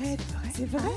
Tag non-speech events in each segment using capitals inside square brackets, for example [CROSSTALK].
Arrête, c'est vrai.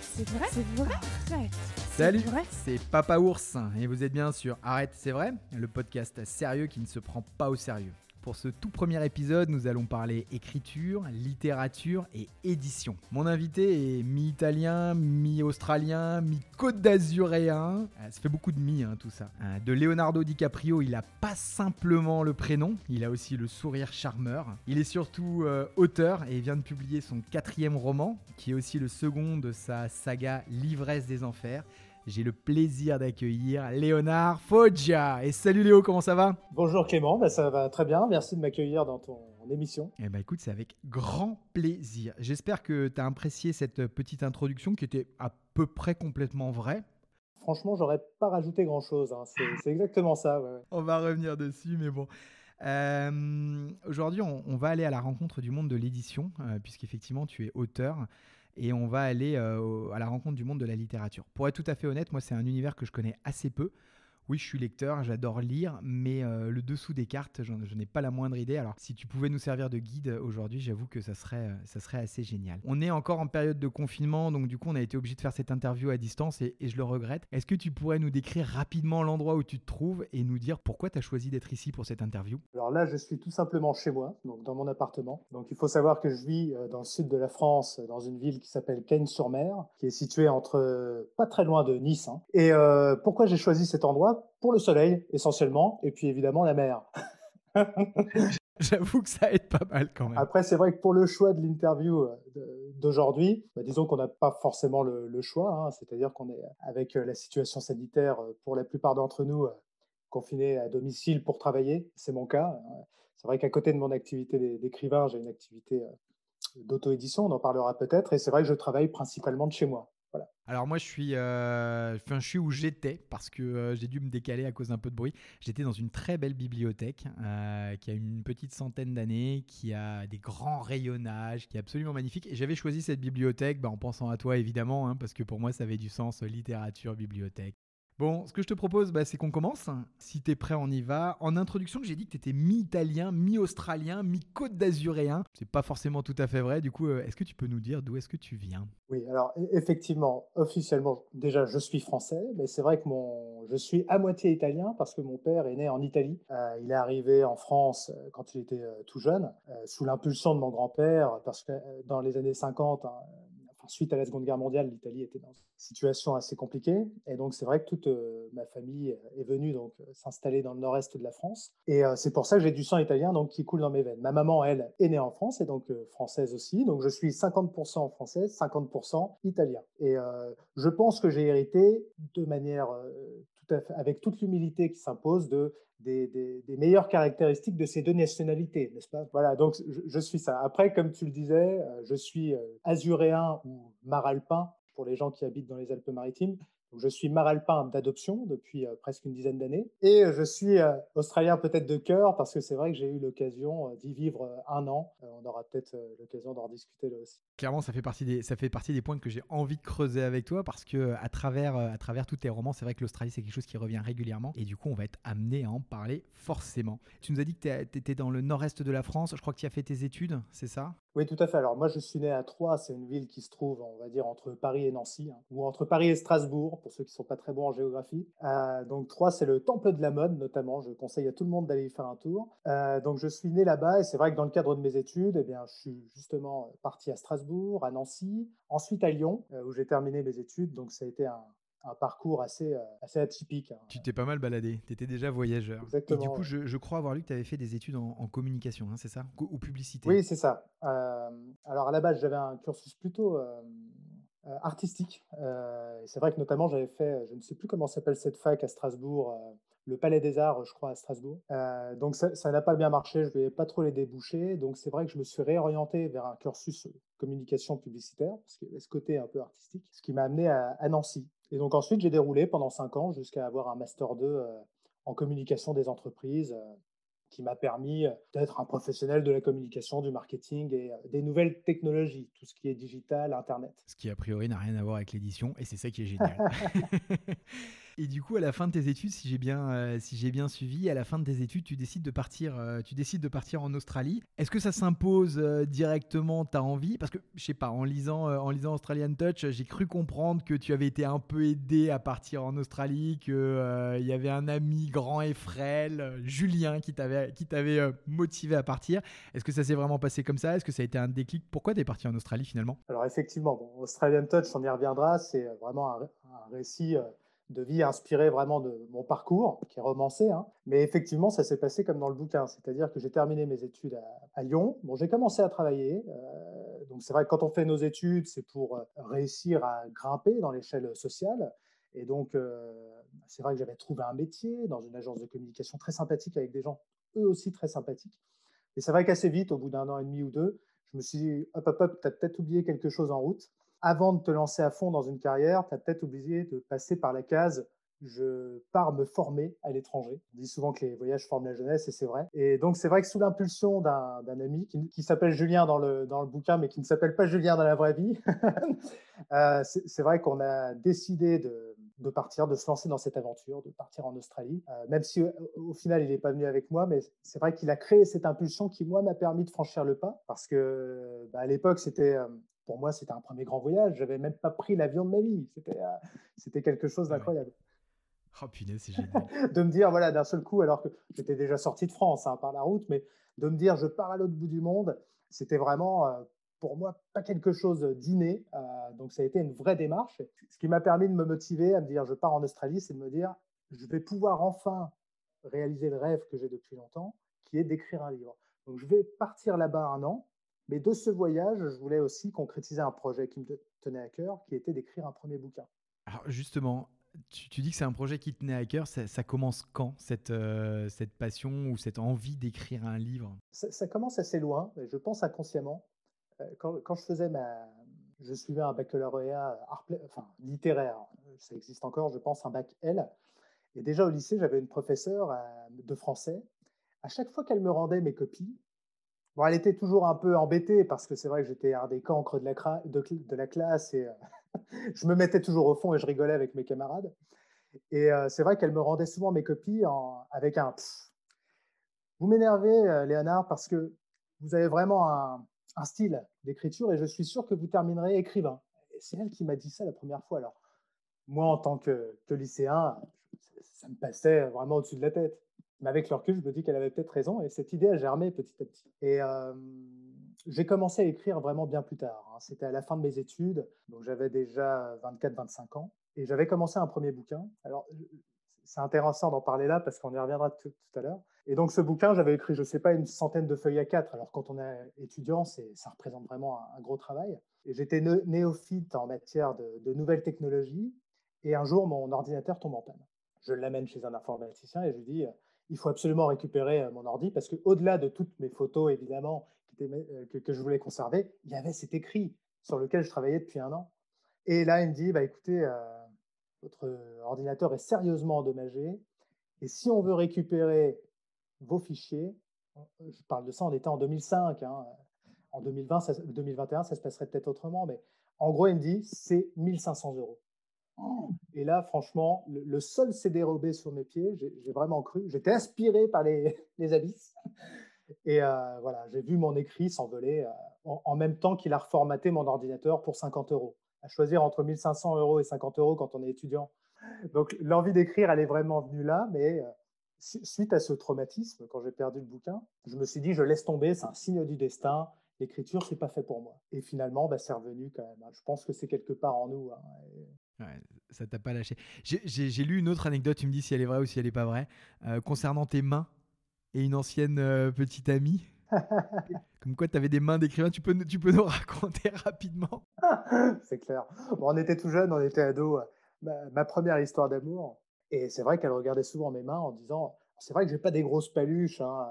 C'est vrai. C'est vrai. Arrête. Salut, vrai. c'est Papa Ours et vous êtes bien sur Arrête, c'est vrai, le podcast sérieux qui ne se prend pas au sérieux. Pour ce tout premier épisode, nous allons parler écriture, littérature et édition. Mon invité est mi-italien, mi-australien, mi-côte d'azuréen. Euh, Ça fait beaucoup de mi, hein, tout ça. Euh, De Leonardo DiCaprio, il a pas simplement le prénom, il a aussi le sourire charmeur. Il est surtout euh, auteur et vient de publier son quatrième roman, qui est aussi le second de sa saga L'ivresse des enfers. J'ai le plaisir d'accueillir Léonard Foggia. Et salut Léo, comment ça va? Bonjour Clément, bah, ça va très bien. Merci de m'accueillir dans ton émission. Eh ben écoute, c'est avec grand plaisir. J'espère que tu as apprécié cette petite introduction qui était à peu près complètement vraie. Franchement, j'aurais pas rajouté grand chose. C'est c'est exactement ça. ouais. On va revenir dessus, mais bon. Euh, Aujourd'hui, on, on va aller à la rencontre du monde de l'édition, euh, puisqu'effectivement, tu es auteur. Et on va aller euh, à la rencontre du monde de la littérature. Pour être tout à fait honnête, moi, c'est un univers que je connais assez peu. Oui, je suis lecteur, j'adore lire, mais euh, le dessous des cartes, je n'ai pas la moindre idée. Alors, si tu pouvais nous servir de guide aujourd'hui, j'avoue que ça serait, euh, ça serait assez génial. On est encore en période de confinement, donc du coup, on a été obligé de faire cette interview à distance et, je le regrette. Est-ce que tu pourrais nous décrire rapidement l'endroit où tu te trouves et nous dire pourquoi tu as choisi d'être ici pour cette interview? Alors là, je suis tout simplement chez moi, donc dans mon appartement. Donc il faut savoir que je vis euh, dans le sud de la France, euh, dans une ville qui s'appelle Cagnes-sur-Mer, qui est située entre euh, pas très loin de Nice. hein. Et euh, pourquoi j'ai choisi cet endroit? Pour le soleil, essentiellement, et puis évidemment la mer. [LAUGHS] J'avoue que ça aide pas mal quand même. Après, c'est vrai que pour le choix de l'interview euh, d'aujourd'hui, bah, disons qu'on n'a pas forcément le, le choix. hein. C'est-à-dire qu'on est avec euh, la situation sanitaire, euh, pour la plupart d'entre nous, confinés à domicile pour travailler. C'est mon cas. Euh, C'est vrai qu'à côté de mon activité d'é- d'écrivain, j'ai une activité d'auto-édition. On en parlera peut-être. Et c'est vrai que je travaille principalement de chez moi. Alors moi je suis, euh, je suis où j'étais parce que euh, j'ai dû me décaler à cause d'un peu de bruit. J'étais dans une très belle bibliothèque euh, qui a une petite centaine d'années, qui a des grands rayonnages, qui est absolument magnifique. Et j'avais choisi cette bibliothèque bah, en pensant à toi évidemment, hein, parce que pour moi ça avait du sens, littérature, bibliothèque. Bon, ce que je te propose, bah, c'est qu'on commence. Si t'es prêt, on y va. En introduction, j'ai dit que t'étais mi-italien, mi-australien, mi-côte d'azuréen. C'est pas forcément tout à fait vrai. Du coup, euh, est-ce que tu peux nous dire d'où est-ce que tu viens? Oui, alors e- effectivement, officiellement, déjà, je suis français, mais c'est vrai que mon, je suis à moitié italien parce que mon père est né en Italie. Euh, il est arrivé en France euh, quand il était tout jeune, sous l'impulsion de mon grand-père, parce que dans les années 50, hein, enfin, suite à la Seconde Guerre mondiale, l'Italie était dans une situation assez compliquée. Et donc, c'est vrai que toute euh, ma famille est venue donc euh, s'installer dans le nord-est de la France. Et euh, c'est pour ça que j'ai du sang italien donc, qui coule dans mes veines. Ma maman, elle, est née en France et donc française aussi. Donc, je suis 50% français, 50% italien. Et je pense que j'ai hérité de manière avec toute l'humilité qui s'impose de des, des- meilleures caractéristiques de ces deux nationalités, n'est-ce pas? Voilà, donc je, je suis ça. Après, comme tu le disais, euh, je suis euh, azuréen ou maralpin pour les gens qui habitent dans les Alpes-Maritimes. Je suis maralpin d'adoption depuis euh, presque une dizaine d'années. Et je suis euh, australien peut-être de cœur parce que c'est vrai que j'ai eu l'occasion euh, d'y vivre un an. On aura peut-être l'occasion d'en discuter là aussi. Clairement, ça fait partie des, points que j'ai envie de creuser avec toi parce que à travers, à travers tous tes romans, c'est vrai que l'Australie, c'est quelque chose qui revient régulièrement et du coup, on va être amené à en parler forcément. Tu nous as dit que tu étais dans le nord-est de la France. Je crois que tu as fait tes études, c'est ça? Oui, tout à fait. Alors moi, je suis né à Troyes, c'est une ville qui se trouve, on va dire, entre Paris et Nancy, hein, ou entre Paris et Strasbourg, pour ceux qui ne sont pas très bons en géographie. Euh, donc Troyes, c'est le temple de la mode, notamment. Je conseille à tout le monde d'aller y faire un tour. Euh, donc je suis né là-bas, et c'est vrai que dans le cadre de mes études, eh bien, je suis justement parti à Strasbourg, à Nancy, ensuite à Lyon, euh, où j'ai terminé mes études. Donc ça a été un, un parcours assez, euh, assez atypique. hein. Tu t'es pas mal baladé, tu étais déjà voyageur. Exactement, Et du coup, ouais. je, je crois avoir lu que tu avais fait des études en, en communication, hein, c'est ça? Ou ou publicité? Oui, c'est ça. Euh, alors à la base, j'avais un cursus plutôt euh, artistique. Euh, c'est vrai que notamment, j'avais fait, je ne sais plus comment s'appelle cette fac à Strasbourg, le Palais des Arts, je crois, à Strasbourg. Euh, donc ça ça n'a pas bien marché, je ne vais pas trop les déboucher. Donc c'est vrai que je me suis réorienté vers un cursus communication publicitaire, parce qu'il y avait ce côté un peu artistique, ce qui m'a amené à, à Nancy. Et donc ensuite, j'ai déroulé pendant cinq ans jusqu'à avoir un Master 2 euh, en communication des entreprises. euh, qui m'a permis euh, d'être un professionnel de la communication, du marketing et des nouvelles technologies, tout ce qui est digital, Internet. Ce qui a priori n'a rien à voir avec l'édition et c'est ça qui est génial. [LAUGHS] Et du coup, à la fin de tes études, si j'ai bien, euh, si j'ai bien suivi, à la fin de tes études, tu décides de partir, euh, tu décides de partir en Australie. Est-ce que ça s'impose euh, directement ta envie? Parce que je sais pas, en lisant, en lisant Australian Touch, j'ai cru comprendre que tu avais été un peu aidé à partir en Australie, que il y avait un ami grand et frêle, Julien, qui t'avait, qui t'avait motivé à partir. Est-ce que ça s'est vraiment passé comme ça? Est-ce que ça a été un déclic? Pourquoi tu es parti en Australie finalement? Alors effectivement, Australian Touch, on y reviendra. C'est vraiment un récit de vie inspirée vraiment de mon parcours, qui est romancé. Hein. Mais effectivement, ça s'est passé comme dans le bouquin. C'est-à-dire que j'ai terminé mes études à, Lyon. Bon, j'ai commencé à travailler. Euh, donc c'est vrai que quand on fait nos études, c'est pour euh, réussir à grimper dans l'échelle sociale. Et donc, euh, c'est vrai que j'avais trouvé un métier dans une agence de communication très sympathique avec des gens eux aussi très sympathiques. Et c'est vrai qu'assez vite, au bout d'un an et demi ou deux, je me suis dit, hop, hop, hop, tu as peut-être oublié quelque chose en route avant de te lancer à fond dans une carrière, tu as peut-être oublié de passer par la case je pars me former à l'étranger. On dit souvent que les voyages forment la jeunesse et c'est vrai. Et donc c'est vrai que sous l'impulsion d'un ami qui, s'appelle Julien dans le, dans le bouquin mais qui ne s'appelle pas Julien dans la vraie vie, [LAUGHS] euh, c'est vrai qu'on a décidé de, de, partir, de se lancer dans cette aventure, de partir en Australie. Euh, même si au, final il n'est pas venu avec moi, mais c'est vrai qu'il a créé cette impulsion qui moi m'a permis de franchir le pas parce que bah, à l'époque c'était euh, pour moi, c'était un premier grand voyage. Je n'avais même pas pris l'avion de ma vie. C'était, euh, c'était quelque chose d'incroyable. Oh punaise, c'est génial. [LAUGHS] de me dire, voilà, d'un seul coup, alors que j'étais déjà sorti de France hein, par la route, mais de me dire, je pars à l'autre bout du monde, c'était vraiment, euh, pour moi, pas quelque chose d'inné. Euh, donc, ça a été une vraie démarche. Ce qui m'a permis de me motiver à me dire, je pars en Australie, c'est de me dire, je vais pouvoir enfin réaliser le rêve que j'ai depuis longtemps, qui est d'écrire un livre. Donc, je vais partir là-bas un an mais de ce voyage, je voulais aussi concrétiser un projet qui me tenait à cœur, qui était d'écrire un premier bouquin. Alors justement, tu, dis que c'est un projet qui tenait à cœur. Ça, commence quand, cette, euh, cette passion ou cette envie d'écrire un livre? Ça, commence assez loin, je pense inconsciemment. Euh, quand, quand, je faisais ma... Je suivais un baccalauréat enfin, littéraire, ça existe encore, je pense, un bac L. Et déjà au lycée, j'avais une professeure euh, de français. À chaque fois qu'elle me rendait mes copies, elle était toujours un peu embêtée parce que c'est vrai que j'étais un des cancres de la, classe et euh, [LAUGHS] je me mettais toujours au fond et je rigolais avec mes camarades. Et euh, c'est vrai qu'elle me rendait souvent mes copies avec un Vous m'énervez, euh, Léonard, parce que vous avez vraiment un, style d'écriture et je suis sûr que vous terminerez écrivain. C'est elle qui m'a dit ça la première fois. Alors, moi, en tant que lycéen, ça me passait vraiment au-dessus de la tête. Mais avec le recul, je me dis qu'elle avait peut-être raison et cette idée a germé petit à petit. Et j'ai commencé à écrire vraiment bien plus tard. Hein. C'était à la fin de mes études, donc j'avais déjà 24-25 ans et j'avais commencé un premier bouquin. Alors, c'est intéressant d'en parler là parce qu'on y reviendra tout, à l'heure. Et donc, ce bouquin, j'avais écrit, je ne sais pas, une centaine de feuilles à quatre. Alors, quand on est étudiant, ça représente vraiment un, gros travail. Et j'étais néophyte en matière de, de nouvelles technologies. Et un jour, mon ordinateur tombe en panne. Je l'amène chez un informaticien et je lui dis il faut absolument récupérer euh, mon ordi parce qu'au-delà de toutes mes photos, évidemment, euh, que, je voulais conserver, il y avait cet écrit sur lequel je travaillais depuis un an. Et là, il me dit, bah, écoutez, euh, votre ordinateur est sérieusement endommagé. Et si on veut récupérer vos fichiers, je parle de ça, on était en 2005. Hein, en 2020, 2021, ça se passerait peut-être autrement. Mais en gros, il me dit, c'est 1500 euros. Et là, franchement, le, sol s'est dérobé sur mes pieds. J'ai vraiment cru. J'étais inspiré par [LAUGHS] les, abysses. Et euh, voilà, j'ai vu mon écrit s'envoler euh, en, même temps qu'il a reformaté mon ordinateur pour 50 euros. À choisir entre 1500 euros et 50 euros quand on est étudiant. Donc l'envie d'écrire, elle est vraiment venue là, mais euh, suite à ce traumatisme, quand j'ai perdu le bouquin, je me suis dit, je laisse tomber, c'est un signe du destin. L'écriture, c'est pas fait pour moi. Et finalement, bah, c'est revenu quand même. Hein. Je pense que c'est quelque part en nous. Hein, Ouais, ça t'a pas lâché. J'ai lu une autre anecdote, tu me dis si elle est vraie ou si elle est pas vraie, euh, concernant tes mains et une ancienne euh, petite amie. [LAUGHS] Comme quoi, tu avais des mains d'écrivain, tu peux, tu peux nous [LAUGHS] raconter rapidement [LAUGHS] C'est clair. Bon, on était tout jeunes, on était ados. Ma, ma première histoire d'amour. Et c'est vrai qu'elle regardait souvent mes mains en disant C'est vrai que j'ai pas des grosses paluches hein,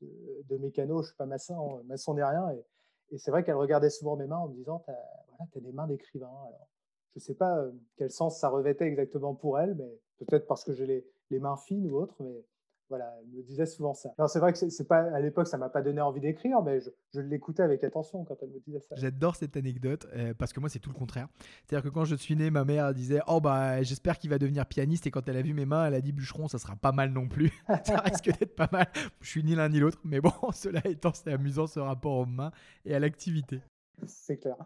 de, de, mécano, je suis pas maçon, maçon ni rien. Et, et c'est vrai qu'elle regardait souvent mes mains en me disant Tu voilà, as des mains d'écrivain. Alors, je ne sais pas quel sens ça revêtait exactement pour elle, mais peut-être parce que j'ai les, mains fines ou autre, mais Voilà, elle me disait souvent ça. Alors c'est vrai que c'est pas à l'époque, ça m'a pas donné envie d'écrire, mais je, l'écoutais avec attention quand elle me disait ça. J'adore cette anecdote euh, parce que moi c'est tout le contraire. C'est-à-dire que quand je suis né, ma mère disait "Oh bah j'espère qu'il va devenir pianiste" et quand elle a vu mes mains, elle a dit "Bûcheron, ça sera pas mal non plus. [LAUGHS] [LAUGHS] ça risque d'être pas mal." Je suis ni l'un ni l'autre, mais bon, [LAUGHS] cela étant, c'est amusant ce rapport aux mains et à l'activité. C'est clair.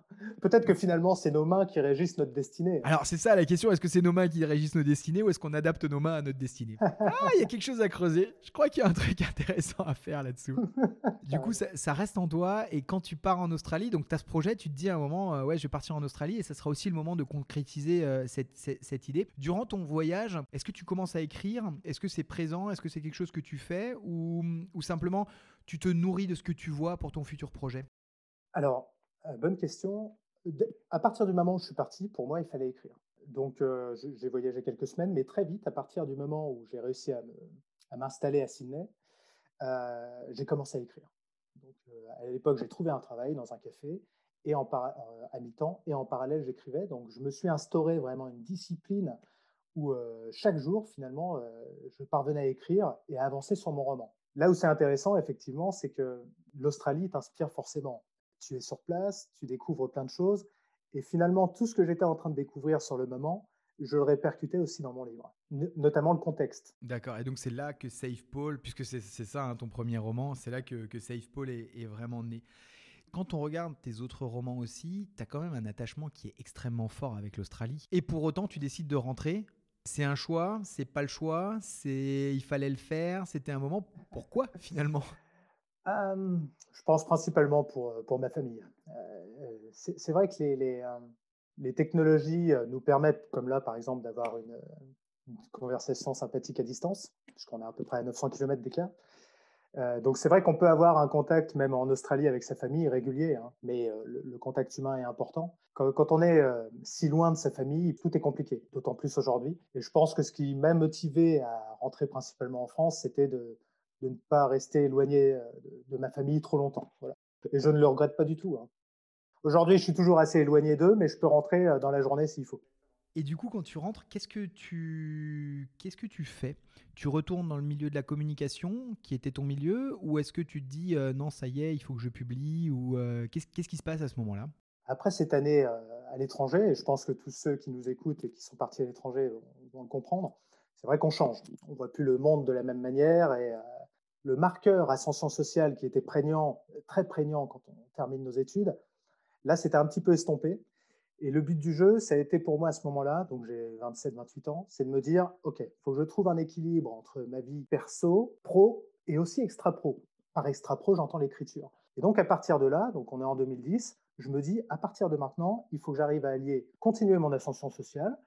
Peut-être que finalement, c'est nos mains qui régissent notre destinée. Alors, c'est ça la question est-ce que c'est nos mains qui régissent nos destinées ou est-ce qu'on adapte nos mains à notre destinée? [LAUGHS] Ah, il y a quelque chose à creuser. Je crois qu'il y a un truc [LAUGHS] intéressant à faire là-dessous. [LAUGHS] du coup, ça, reste en toi. Et quand tu pars en Australie, donc tu as ce projet, tu te dis à un moment, euh, ouais, je vais partir en Australie et ça sera aussi le moment de concrétiser euh, cette, idée. Durant ton voyage, est-ce que tu commences à écrire? Est-ce que c'est présent? Est-ce que c'est quelque chose que tu fais ou, ou simplement tu te nourris de ce que tu vois pour ton futur projet? Alors, bonne question. À partir du moment où je suis parti, pour moi, il fallait écrire. Donc, euh, j'ai voyagé quelques semaines, mais très vite, à partir du moment où j'ai réussi à m'installer à Sydney, euh, j'ai commencé à écrire. Donc, à l'époque, j'ai trouvé un travail dans un café et en à mi-temps, et en parallèle, j'écrivais. Donc, je me suis instauré vraiment une discipline où chaque jour, finalement, je parvenais à écrire et à avancer sur mon roman. Là où c'est intéressant, effectivement, c'est que l'Australie t'inspire forcément tu es sur place, tu découvres plein de choses. Et finalement, tout ce que j'étais en train de découvrir sur le moment, je le répercutais aussi dans mon livre, notamment le contexte. D'accord, et donc c'est là que Safe Paul, puisque c'est ça hein, ton premier roman, c'est là que, que Safe Paul est, vraiment né. Quand on regarde tes autres romans aussi, tu as quand même un attachement qui est extrêmement fort avec l'Australie. Et pour autant, tu décides de rentrer. C'est un choix, c'est pas le choix, c'est il fallait le faire, c'était un moment. Pourquoi finalement? Je pense principalement pour, pour ma famille. c'est vrai que les, les, les, technologies nous permettent, comme là par exemple, d'avoir une, conversation sympathique à distance, puisqu'on est à peu près à 900 km d'écart. donc c'est vrai qu'on peut avoir un contact même en Australie avec sa famille régulier, hein, mais le, contact humain est important. Quand, quand on est si loin de sa famille, tout est compliqué, d'autant plus aujourd'hui. Et je pense que ce qui m'a motivé à rentrer principalement en France, c'était de, de ne pas rester éloigné euh, de, ma famille trop longtemps. Et je ne le regrette pas du tout. Hein. Aujourd'hui, je suis toujours assez éloigné d'eux, mais je peux rentrer euh, dans la journée s'il faut. Et du coup, quand tu rentres, qu'est-ce que tu, qu'est-ce que tu fais? Tu retournes dans le milieu de la communication, qui était ton milieu, ou est-ce que tu te dis euh, non, ça y est, il faut que je publie, ou qu'est-ce, qu'est-ce qui se passe à ce moment-là? Après cette année à l'étranger, et je pense que tous ceux qui nous écoutent et qui sont partis à l'étranger vont, le comprendre, c'est vrai qu'on change. On voit plus le monde de la même manière et le marqueur ascension sociale qui était prégnant, très prégnant quand on termine nos études, là, c'était un petit peu estompé. Et le but du jeu, ça a été pour moi à ce moment-là, donc j'ai 27-28 ans, c'est de me dire, OK, il faut que je trouve un équilibre entre ma vie perso, pro et aussi extra-pro. Par extra-pro, j'entends l'écriture. Et donc à partir de là, donc on est en 2010, je me dis, à partir de maintenant, il faut que j'arrive à allier, continuer mon ascension sociale,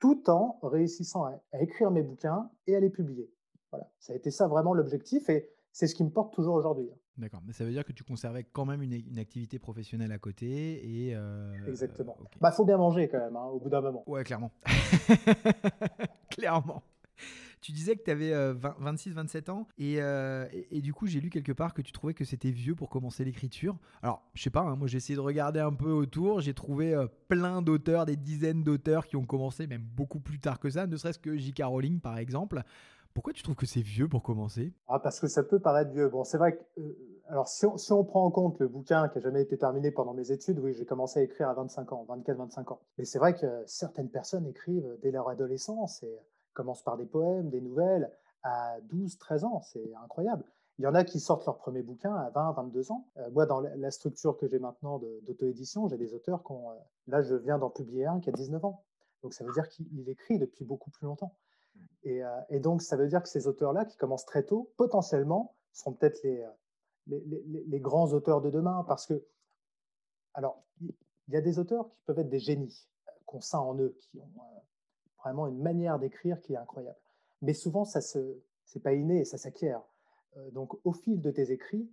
tout en réussissant à écrire mes bouquins et à les publier. Voilà, ça a été ça vraiment l'objectif et c'est ce qui me porte toujours aujourd'hui. Hein. D'accord, mais ça veut dire que tu conservais quand même une, activité professionnelle à côté et. Euh, Exactement. Il bah, faut bien manger quand même, hein, au bout d'un moment. Ouais, clairement. [LAUGHS] clairement. Tu disais que tu avais 26-27 ans euh, et, et, du coup j'ai lu quelque part que tu trouvais que c'était vieux pour commencer l'écriture. Alors je sais pas, hein, moi j'ai essayé de regarder un peu autour, j'ai trouvé euh, plein d'auteurs, des dizaines d'auteurs qui ont commencé même beaucoup plus tard que ça, ne serait-ce que J.K. Rowling par exemple. Pourquoi tu trouves que c'est vieux pour commencer? Ah, Parce que ça peut paraître vieux. Bon, c'est vrai que. Euh, alors, si on, prend en compte le bouquin qui n'a jamais été terminé pendant mes études, oui, j'ai commencé à écrire à 25 ans, 24-25 ans. Mais c'est vrai que certaines personnes écrivent dès leur adolescence et commencent par des poèmes, des nouvelles à 12-13 ans. C'est incroyable. Il y en a qui sortent leur premier bouquin à 20-22 ans. Euh, moi, dans la structure que j'ai maintenant d'auto-édition, j'ai des auteurs qui ont. Euh, là, je viens d'en publier un qui a 19 ans. Donc, ça veut dire qu'il écrit depuis beaucoup plus longtemps. Euh, et, donc, ça veut dire que ces auteurs-là, qui commencent très tôt, potentiellement, seront peut-être euh, les, les, grands auteurs de demain. Parce que, alors, il y a des auteurs qui peuvent être des génies, euh, qu'on sent en eux, qui ont vraiment une manière d'écrire qui est incroyable. Mais souvent, ça se, c'est pas inné, ça s'acquiert. donc, au fil de tes écrits,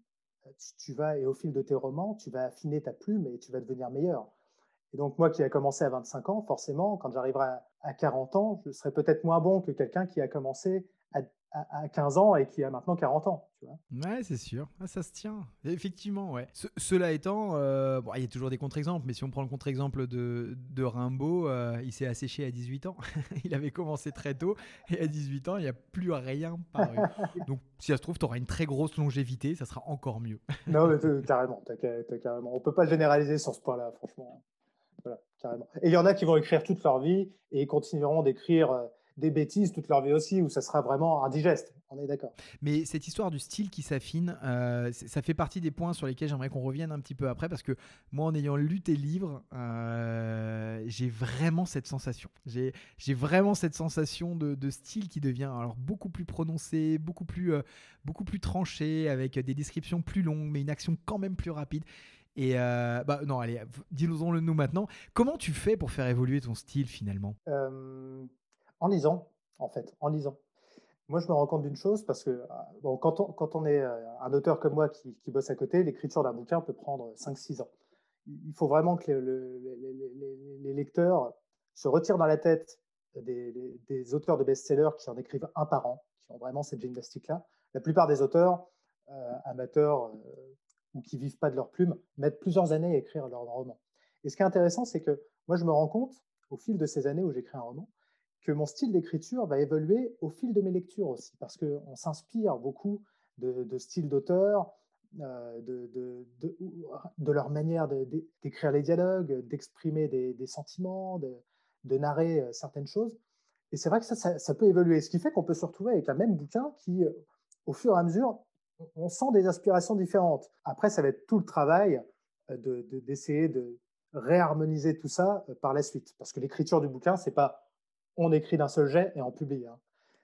tu, vas, et au fil de tes romans, tu vas affiner ta plume et tu vas devenir meilleur. Et donc, moi qui ai commencé à 25 ans, forcément, quand j'arriverai à 40 ans, je serai peut-être moins bon que quelqu'un qui a commencé à, 15 ans et qui a maintenant 40 ans. Tu vois ouais, c'est sûr. Ah, ça se tient. Effectivement, ouais. cela étant, euh, bon, il y a toujours des contre-exemples, mais si on prend le contre-exemple de, de Rimbaud, euh, il s'est asséché à 18 ans. [LAUGHS] il avait commencé très tôt et à 18 ans, il n'y a plus rien paru. [LAUGHS] Donc, si ça se trouve, tu auras une très grosse longévité, ça sera encore mieux. non, mais carrément, carrément. On peut pas généraliser sur ce point-là, franchement. Et il y en a qui vont écrire toute leur vie et continueront d'écrire euh, des bêtises toute leur vie aussi, où ça sera vraiment indigeste. On est d'accord. Mais cette histoire du style qui s'affine, euh, ça fait partie des points sur lesquels j'aimerais qu'on revienne un petit peu après, parce que moi, en ayant lu tes livres, euh, j'ai vraiment cette sensation. J'ai vraiment cette sensation de, style qui devient alors beaucoup plus prononcé, beaucoup plus, beaucoup plus tranché, avec des descriptions plus longues, mais une action quand même plus rapide. Et bah non, allez, dis-nous-en le nous maintenant. Comment tu fais pour faire évoluer ton style finalement? En lisant, en fait, en lisant. Moi, je me rends compte d'une chose, parce que bon, quand, on, est euh, un auteur comme moi qui, bosse à côté, l'écriture d'un bouquin peut prendre 5-6 ans. Il faut vraiment que les, lecteurs se retirent dans la tête des, auteurs de best-sellers qui en écrivent un par an, qui ont vraiment cette gymnastique-là. La plupart des auteurs, euh, amateurs euh, ou qui vivent pas de leur plume, mettent plusieurs années à écrire leur roman. Et ce qui est intéressant, c'est que moi, je me rends compte, au fil de ces années où j'écris un roman, que mon style d'écriture va évoluer au fil de mes lectures aussi, parce qu'on s'inspire beaucoup de, styles d'auteurs, euh, de, de, leur manière d'écrire les dialogues, d'exprimer des, sentiments, de, narrer euh, certaines choses. Et c'est vrai que ça, ça, peut évoluer, ce qui fait qu'on peut se retrouver avec un même bouquin qui, euh, au fur et à mesure, on sent des aspirations différentes. Après, ça va être tout le travail d'essayer de, réharmoniser tout ça par la suite, parce que l'écriture du bouquin, c'est pas on écrit d'un seul jet et on publie. Hein.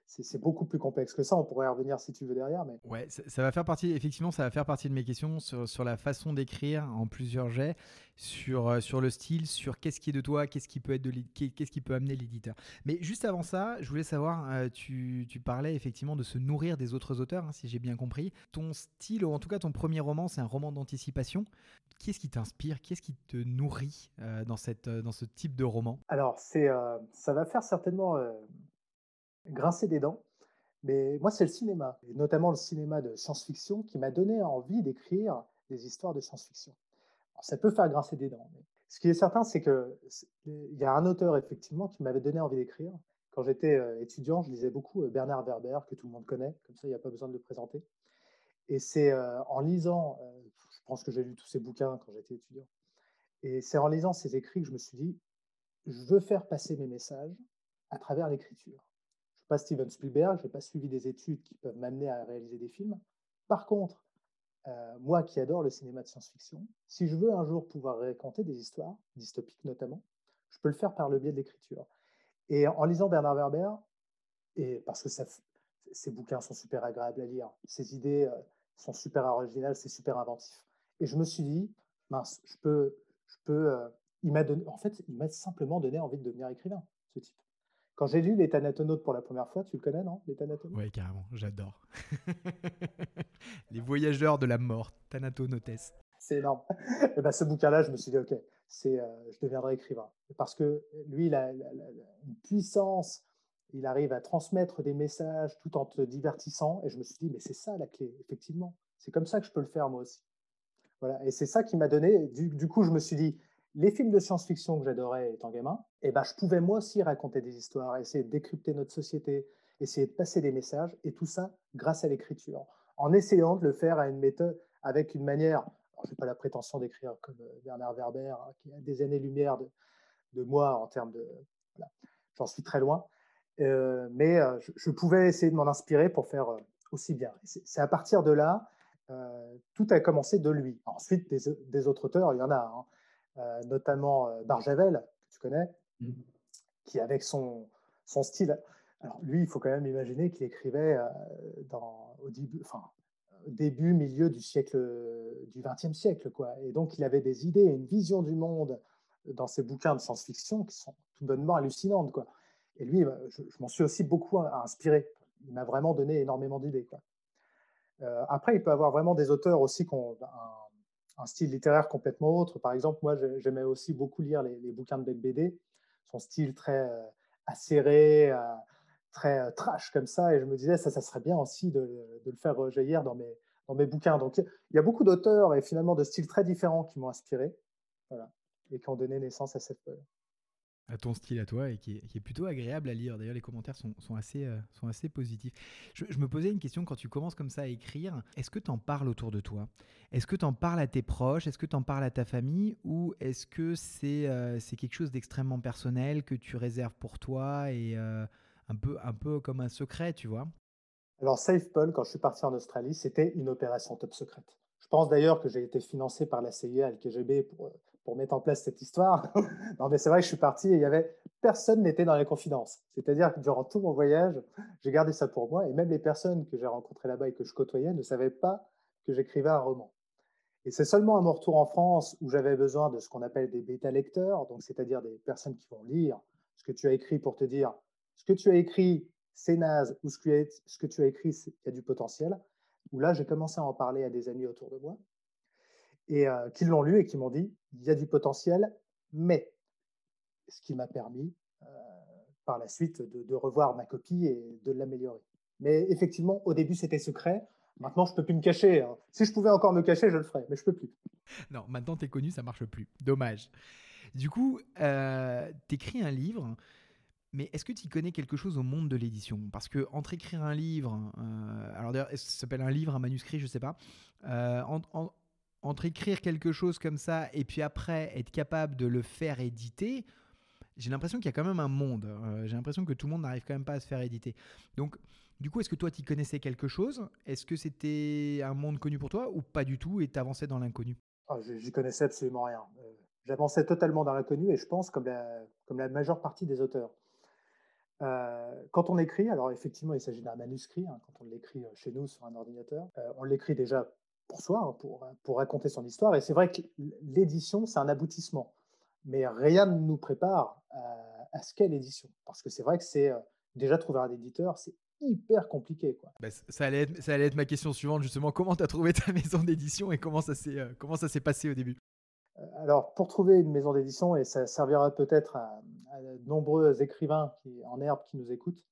C'est beaucoup plus complexe que ça. On pourrait y revenir si tu veux derrière. Mais... Ouais, ça, va faire partie, effectivement, ça va faire partie de mes questions sur, la façon d'écrire en plusieurs jets, sur, euh, sur le style, sur qu'est-ce qui est de toi, qu'est-ce qui peut être de qu'est-ce qui peut amener l'éditeur. Mais juste avant ça, je voulais savoir, euh, tu, parlais effectivement de se nourrir des autres auteurs, hein, si j'ai bien compris. Ton style, ou en tout cas ton premier roman, c'est un roman d'anticipation. Qu'est-ce qui t'inspire? Qu'est-ce qui te nourrit euh, dans, cette, dans ce type de roman? Alors, c'est, euh, ça va faire certainement grincer des dents, mais moi, c'est le cinéma, et notamment le cinéma de science-fiction, qui m'a donné envie d'écrire des histoires de science-fiction. ça peut faire grincer des dents, mais ce qui est certain, c'est qu'il y a un auteur, effectivement, qui m'avait donné envie d'écrire. Quand j'étais étudiant, je lisais beaucoup Bernard Werber, que tout le monde connaît, comme ça, il n'y a pas besoin de le présenter. Et c'est en lisant je pense que j'ai lu tous ces bouquins quand j'étais étudiant. Et c'est en lisant ces écrits que je me suis dit, je veux faire passer mes messages à travers l'écriture. Pas Steven Spielberg, je n'ai pas suivi des études qui peuvent m'amener à réaliser des films. Par contre, euh, moi qui adore le cinéma de science-fiction, si je veux un jour pouvoir raconter des histoires, dystopiques notamment, je peux le faire par le biais de l'écriture. Et en lisant Bernard Werber, et parce que ces bouquins sont super agréables à lire, ses idées euh, sont super originales, c'est super inventif. Et je me suis dit, mince, je peux. Euh, il m'a en fait, il m'a simplement donné envie de devenir écrivain, ce type. Quand j'ai lu Les Thanatonautes pour la première fois, tu le connais, non Les Thanatonautes? Oui, carrément, j'adore. [LAUGHS] les voyageurs de la mort, Thanatonautes. C'est énorme. [LAUGHS] Et ben, ce bouquin-là, je me suis dit, OK, c'est, euh, je deviendrai écrivain. Parce que lui, il a, une puissance, il arrive à transmettre des messages tout en te divertissant. Et je me suis dit, mais c'est ça la clé, effectivement. C'est comme ça que je peux le faire moi aussi. Voilà. Et c'est ça qui m'a donné. Du, coup, je me suis dit, les films de science-fiction que j'adorais étant gamin, eh ben, je pouvais moi aussi raconter des histoires, essayer de décrypter notre société, essayer de passer des messages, et tout ça grâce à l'écriture, en essayant de le faire à une méthode, avec une manière. Je n'ai pas la prétention d'écrire comme euh, Bernard Werber, hein, qui a des années-lumière de, moi en termes de. J'en suis très loin. Euh, mais euh, je, pouvais essayer de m'en inspirer pour faire aussi bien. C'est à partir de là tout a commencé de lui. Ensuite, des, autres auteurs, il y en a, hein. Euh, notamment euh, Barjavel, que tu connais, mmh. qui avec son, son style. Alors lui, il faut quand même imaginer qu'il écrivait dans, au début, enfin, début, milieu du siècle, du XXe siècle, quoi. Et donc, il avait des idées et une vision du monde dans ses bouquins de science-fiction qui sont tout bonnement hallucinantes, quoi. Et lui, je, je m'en suis aussi beaucoup inspiré. Il m'a vraiment donné énormément d'idées, quoi. Euh, après, il peut avoir vraiment des auteurs aussi qui ont un, style littéraire complètement autre. Par exemple, moi, j'aimais aussi beaucoup lire les, bouquins de Beck BD. Son style très euh, acéré, euh, très trash comme ça, et je me disais, ça, ça serait bien aussi de, le faire rejaillir dans mes, dans mes bouquins. Donc, il y a beaucoup d'auteurs et finalement de styles très différents qui m'ont inspiré voilà, et qui ont donné naissance à cette à ton style à toi et qui est, plutôt agréable à lire. D'ailleurs, les commentaires sont, assez, euh, assez positifs. Je, me posais une question quand tu commences comme ça à écrire. Est-ce que tu en parles autour de toi? Est-ce que tu en parles à tes proches? Est-ce que tu en parles à ta famille? Ou est-ce que c'est euh, c'est quelque chose d'extrêmement personnel que tu réserves pour toi et euh, un, peu, comme un secret, tu vois? Alors, Safe Paul, quand je suis parti en Australie, c'était une opération top secrète. Je pense d'ailleurs que j'ai été financé par la CIA le KGB pour pour mettre en place cette histoire. [LAUGHS] non, mais c'est vrai que je suis parti et il y avait personne n'était dans les confidences. C'est-à-dire que durant tout mon voyage, j'ai gardé ça pour moi et même les personnes que j'ai rencontrées là-bas et que je côtoyais ne savaient pas que j'écrivais un roman. Et c'est seulement à mon retour en France où j'avais besoin de ce qu'on appelle des bêta-lecteurs, donc c'est-à-dire des personnes qui vont lire ce que tu as écrit pour te dire ce que tu as écrit, c'est naze, ou ce que tu as écrit, il y a du potentiel. Où là, j'ai commencé à en parler à des amis autour de moi et euh, qui l'ont lu et qui m'ont dit il y a du potentiel, mais ce qui m'a permis euh, par la suite de, revoir ma copie et de l'améliorer. Mais effectivement, au début, c'était secret. Maintenant, je ne peux plus me cacher. Hein. Si je pouvais encore me cacher, je le ferais, mais je ne peux plus. Non, maintenant, tu es connu, ça marche plus. Dommage. Du coup, euh, tu écris un livre. Mais est-ce que tu connais quelque chose au monde de l'édition? Parce que entre écrire un livre, alors d'ailleurs, ça s'appelle un livre, un manuscrit, je ne sais pas, entre écrire quelque chose comme ça et puis après être capable de le faire éditer, j'ai l'impression qu'il y a quand même un monde. Euh, j'ai l'impression que tout le monde n'arrive quand même pas à se faire éditer. Donc, du coup, est-ce que toi, tu connaissais quelque chose? Est-ce que c'était un monde connu pour toi ou pas du tout et tu avançais dans l'inconnu? Ah, J'y connaissais absolument rien. Euh, j'avançais totalement dans l'inconnu et je pense comme la, comme la majeure partie des auteurs. Euh, quand on écrit, alors effectivement, il s'agit d'un manuscrit, hein, quand on l'écrit chez nous sur un ordinateur, on l'écrit déjà pour soi, hein, pour, pour raconter son histoire. Et c'est vrai que l'édition, c'est un aboutissement. Mais rien ne nous prépare à, ce qu'est l'édition. Parce que c'est vrai que c'est euh, déjà trouver un éditeur, c'est hyper compliqué. Quoi. Bah, ça, allait être, ça allait être ma question suivante, justement. Comment tu as trouvé ta [LAUGHS] maison d'édition et comment ça s'est euh, passé au début? Euh, alors, pour trouver une maison d'édition, et ça servira peut-être à, à, de nombreux écrivains qui, en herbe qui nous écoutent,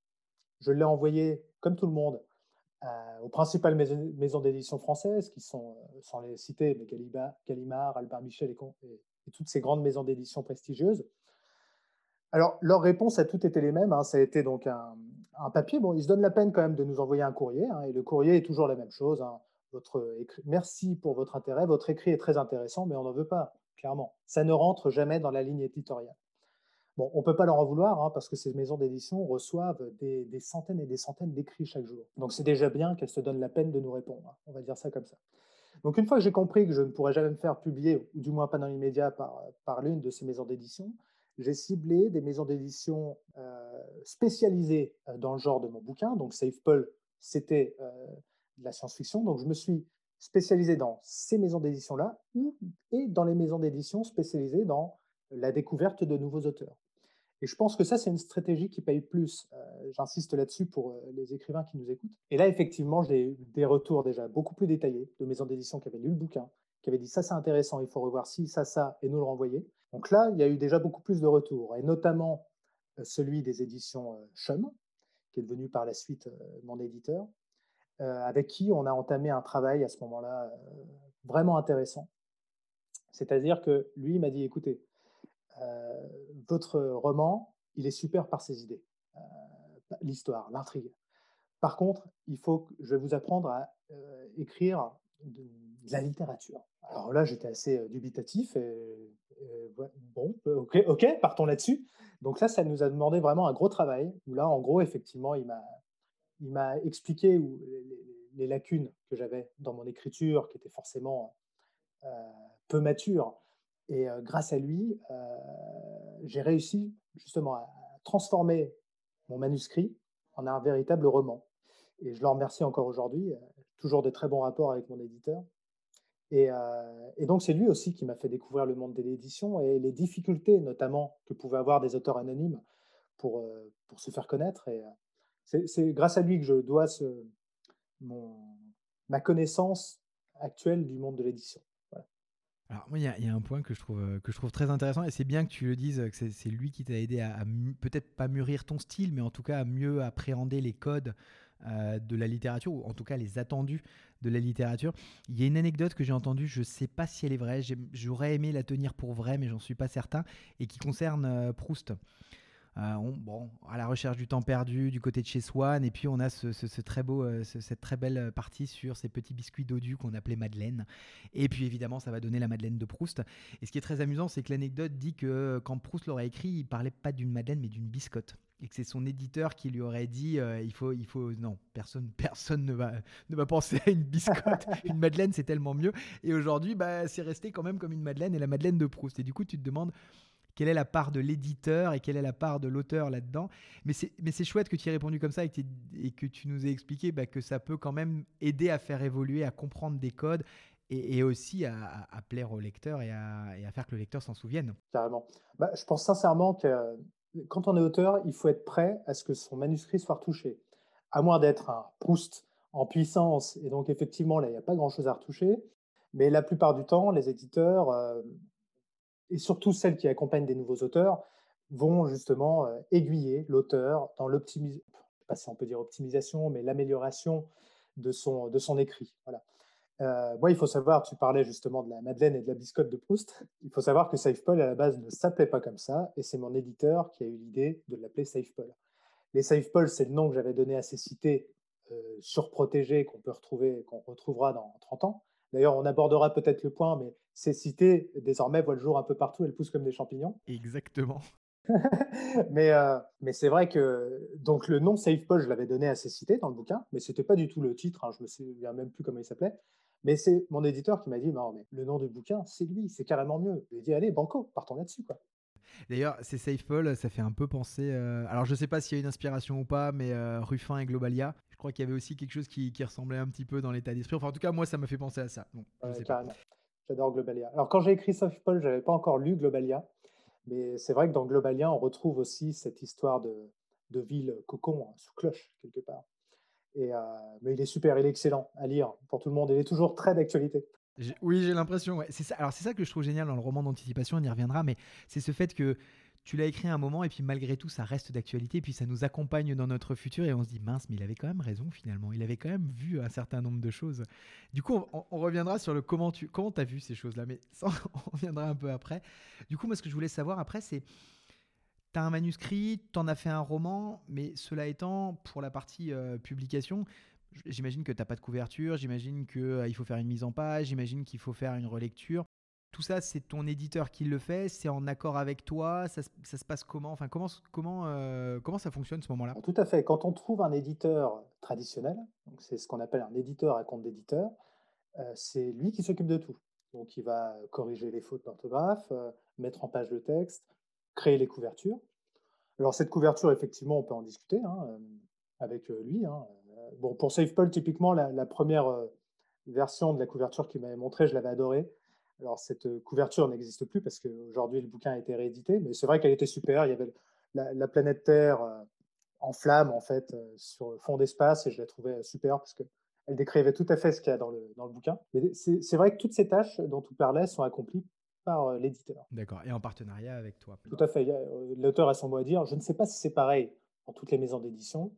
je l'ai envoyé, comme tout le monde, euh, aux principales maisons, d'édition françaises, qui sont, euh, sans les citer, mais Gallimard, Albert Michel et, toutes ces grandes maisons d'édition prestigieuses. Alors, leurs réponses a toutes été les mêmes. Hein. Ça a été donc un, papier. Bon, ils se donnent la peine quand même de nous envoyer un courrier, hein, et le courrier est toujours la même chose. Hein. Votre Merci pour votre intérêt. Votre écrit est très intéressant, mais on n'en veut pas, clairement. Ça ne rentre jamais dans la ligne éditoriale. Bon, on ne peut pas leur en vouloir hein, parce que ces maisons d'édition reçoivent des, centaines et des centaines d'écrits chaque jour. Donc c'est déjà bien qu'elles se donnent la peine de nous répondre. Hein, on va dire ça comme ça. Donc une fois que j'ai compris que je ne pourrais jamais me faire publier, ou du moins pas dans l'immédiat, par, par l'une de ces maisons d'édition, j'ai ciblé des maisons d'édition euh, spécialisées euh, dans le genre de mon bouquin. Donc Safe Paul, c'était euh, de la science-fiction. Donc je me suis spécialisé dans ces maisons d'édition-là et dans les maisons d'édition spécialisées dans la découverte de nouveaux auteurs. Et je pense que ça, c'est une stratégie qui paye plus. Euh, j'insiste là-dessus pour euh, les écrivains qui nous écoutent. Et là, effectivement, j'ai eu des retours déjà beaucoup plus détaillés de maisons d'édition qui avaient lu le bouquin, qui avaient dit ça, c'est intéressant, il faut revoir ci, ça, ça, et nous le renvoyer. Donc là, il y a eu déjà beaucoup plus de retours, et notamment euh, celui des éditions Chum, qui est devenu par la suite mon éditeur, avec qui on a entamé un travail à ce moment-là vraiment intéressant. C'est-à-dire que lui m'a dit, écoutez, votre roman, il est super par ses idées, euh, l'histoire, l'intrigue. Par contre, il faut que je vais vous apprendre à euh, écrire de, la littérature. Alors là, j'étais assez dubitatif. Bon, ok, ok, partons là-dessus. Donc là, ça nous a demandé vraiment un gros travail. Où là, en gros, effectivement, il m'a, il m'a expliqué les, lacunes que j'avais dans mon écriture, qui était forcément peu mature. Et grâce à lui, j'ai réussi justement à transformer mon manuscrit en un véritable roman. Et je le remercie encore aujourd'hui. Toujours de très bons rapports avec mon éditeur. Et, donc, c'est lui aussi qui m'a fait découvrir le monde de l'édition et les difficultés, notamment, que pouvaient avoir des auteurs anonymes pour, se faire connaître. Et c'est grâce à lui que je dois ma connaissance actuelle du monde de l'édition. Alors, moi, il y, a un point que je trouve, euh, que je trouve très intéressant, et c'est bien que tu le dises, que c'est lui qui t'a aidé à, peut-être pas mûrir ton style, mais en tout cas à mieux appréhender les codes euh, de la littérature, ou en tout cas les attendus de la littérature. Il y a une anecdote que j'ai entendue, je ne sais pas si elle est vraie, j'aurais aimé la tenir pour vraie, mais j'en suis pas certain, et qui concerne euh, Proust. Euh, bon, à la recherche du temps perdu du côté de chez Swann, et puis on a ce, très beau, euh, cette très belle partie sur ces petits biscuits dodus qu'on appelait Madeleine. Et puis évidemment, ça va donner la Madeleine de Proust. Et ce qui est très amusant, c'est que l'anecdote dit que quand Proust l'aurait écrit, il parlait pas d'une Madeleine, mais d'une biscotte et que c'est son éditeur qui lui aurait dit euh, il faut il faut non personne [LAUGHS] personne ne va ne va penser à une biscotte [LAUGHS] une madeleine c'est tellement mieux et aujourd'hui bah c'est resté quand même comme une madeleine et la madeleine de Proust et du coup tu te demandes quelle est la part de l'éditeur et quelle est la part de l'auteur là-dedans. Mais c'est, chouette que tu aies répondu comme ça et que, tu nous aies expliqué bah, que ça peut quand même aider à faire évoluer, à comprendre des codes et, aussi à, plaire au lecteur et à, et à, faire que le lecteur s'en souvienne. Carrément. Bah, je pense sincèrement que quand on est auteur, il faut être prêt à ce que son manuscrit soit retouché. À moins d'être un Proust en puissance, et donc effectivement, là, il n'y a pas grand-chose à retoucher. Mais la plupart du temps, les éditeurs euh, et surtout celles qui accompagnent des nouveaux auteurs, vont justement euh, aiguiller l'auteur dans l'optimisation, pas si on peut dire optimisation, mais l'amélioration de son, de son écrit. Voilà. Euh, moi, il faut savoir, tu parlais justement de la Madeleine et de la biscotte de Proust. Il faut savoir que SafePol, à la base, ne s'appelait pas comme ça, et c'est mon éditeur qui a eu l'idée de l'appeler SafePol. Les SafePol, c'est le nom que j'avais donné à ces cités euh, surprotégées qu'on peut retrouver, qu'on retrouvera dans 30 ans. D'ailleurs, on abordera peut-être le point, mais ces cités, désormais, voient le jour un peu partout, elles poussent comme des champignons. Exactement. [LAUGHS] mais euh, mais c'est vrai que donc le nom SafePol, je l'avais donné à ces cités dans le bouquin, mais c'était pas du tout le titre, hein, je me souviens même plus comment il s'appelait. Mais c'est mon éditeur qui m'a dit non, mais le nom du bouquin, c'est lui, c'est carrément mieux. Je lui ai dit allez, banco, partons là-dessus. quoi. D'ailleurs, c'est SafePol, ça fait un peu penser. Euh, alors, je sais pas s'il y a une inspiration ou pas, mais euh, Ruffin et Globalia, je crois qu'il y avait aussi quelque chose qui, ressemblait un petit peu dans l'état d'esprit. Enfin, en tout cas, moi, ça m'a fait penser à ça. Bon, carrément. J'adore Globalia. Alors, quand j'ai écrit SafePol, je n'avais pas encore lu Globalia, mais c'est vrai que dans Globalia, on retrouve aussi cette histoire de, ville cocon, hein, sous cloche, quelque part. Euh, mais il est super, il est excellent à lire pour tout le monde. Il est toujours très d'actualité. Oui, j'ai l'impression. Alors c'est ça que je trouve génial dans le roman d'anticipation. On y reviendra, mais c'est ce fait que tu l'as écrit à un moment et puis malgré tout ça reste d'actualité puis ça nous accompagne dans notre futur et on se dit mince mais il avait quand même raison finalement. Il avait quand même vu un certain nombre de choses. Du coup on, reviendra sur le comment tu comment as vu ces choses là mais [LAUGHS] ça, on reviendra un peu après. Du coup moi ce que je voulais savoir après c'est tu as un manuscrit tu en as fait un roman mais cela étant pour la partie euh, publication J'imagine que tu pas de couverture, j'imagine qu'il euh, faut faire une mise en page, j'imagine qu'il faut faire une relecture. Tout ça, c'est ton éditeur qui le fait, c'est en accord avec toi, ça, se passe comment? Enfin, euh, comment ça fonctionne ce moment-là? Tout à fait. Quand on trouve un éditeur traditionnel, c'est ce qu'on appelle un éditeur à compte d'éditeur, euh, c'est lui qui s'occupe de tout. Donc, il va corriger les fautes d'orthographe, euh, mettre en page le texte, créer les couvertures. Alors, cette couverture, effectivement, on peut en discuter hein, avec lui. Hein. Bon, pour SafePol, typiquement, la première version de la couverture qu'il m'avait montrée, je l'avais adorée. Alors, cette couverture n'existe plus parce qu'aujourd'hui, le bouquin a été réédité, mais c'est vrai qu'elle était super. Il y avait la, planète Terre en flammes, en fait, sur le fond d'espace, et je la trouvais super parce qu'elle décrivait tout à fait ce qu'il y a dans le, dans le bouquin. Mais c'est vrai que toutes ces tâches dont tu parlais sont accomplies par l'éditeur. D'accord, et en partenariat avec toi. Tout à fait. L'auteur a son mot à dire. Je ne sais pas si c'est pareil dans toutes les maisons d'édition.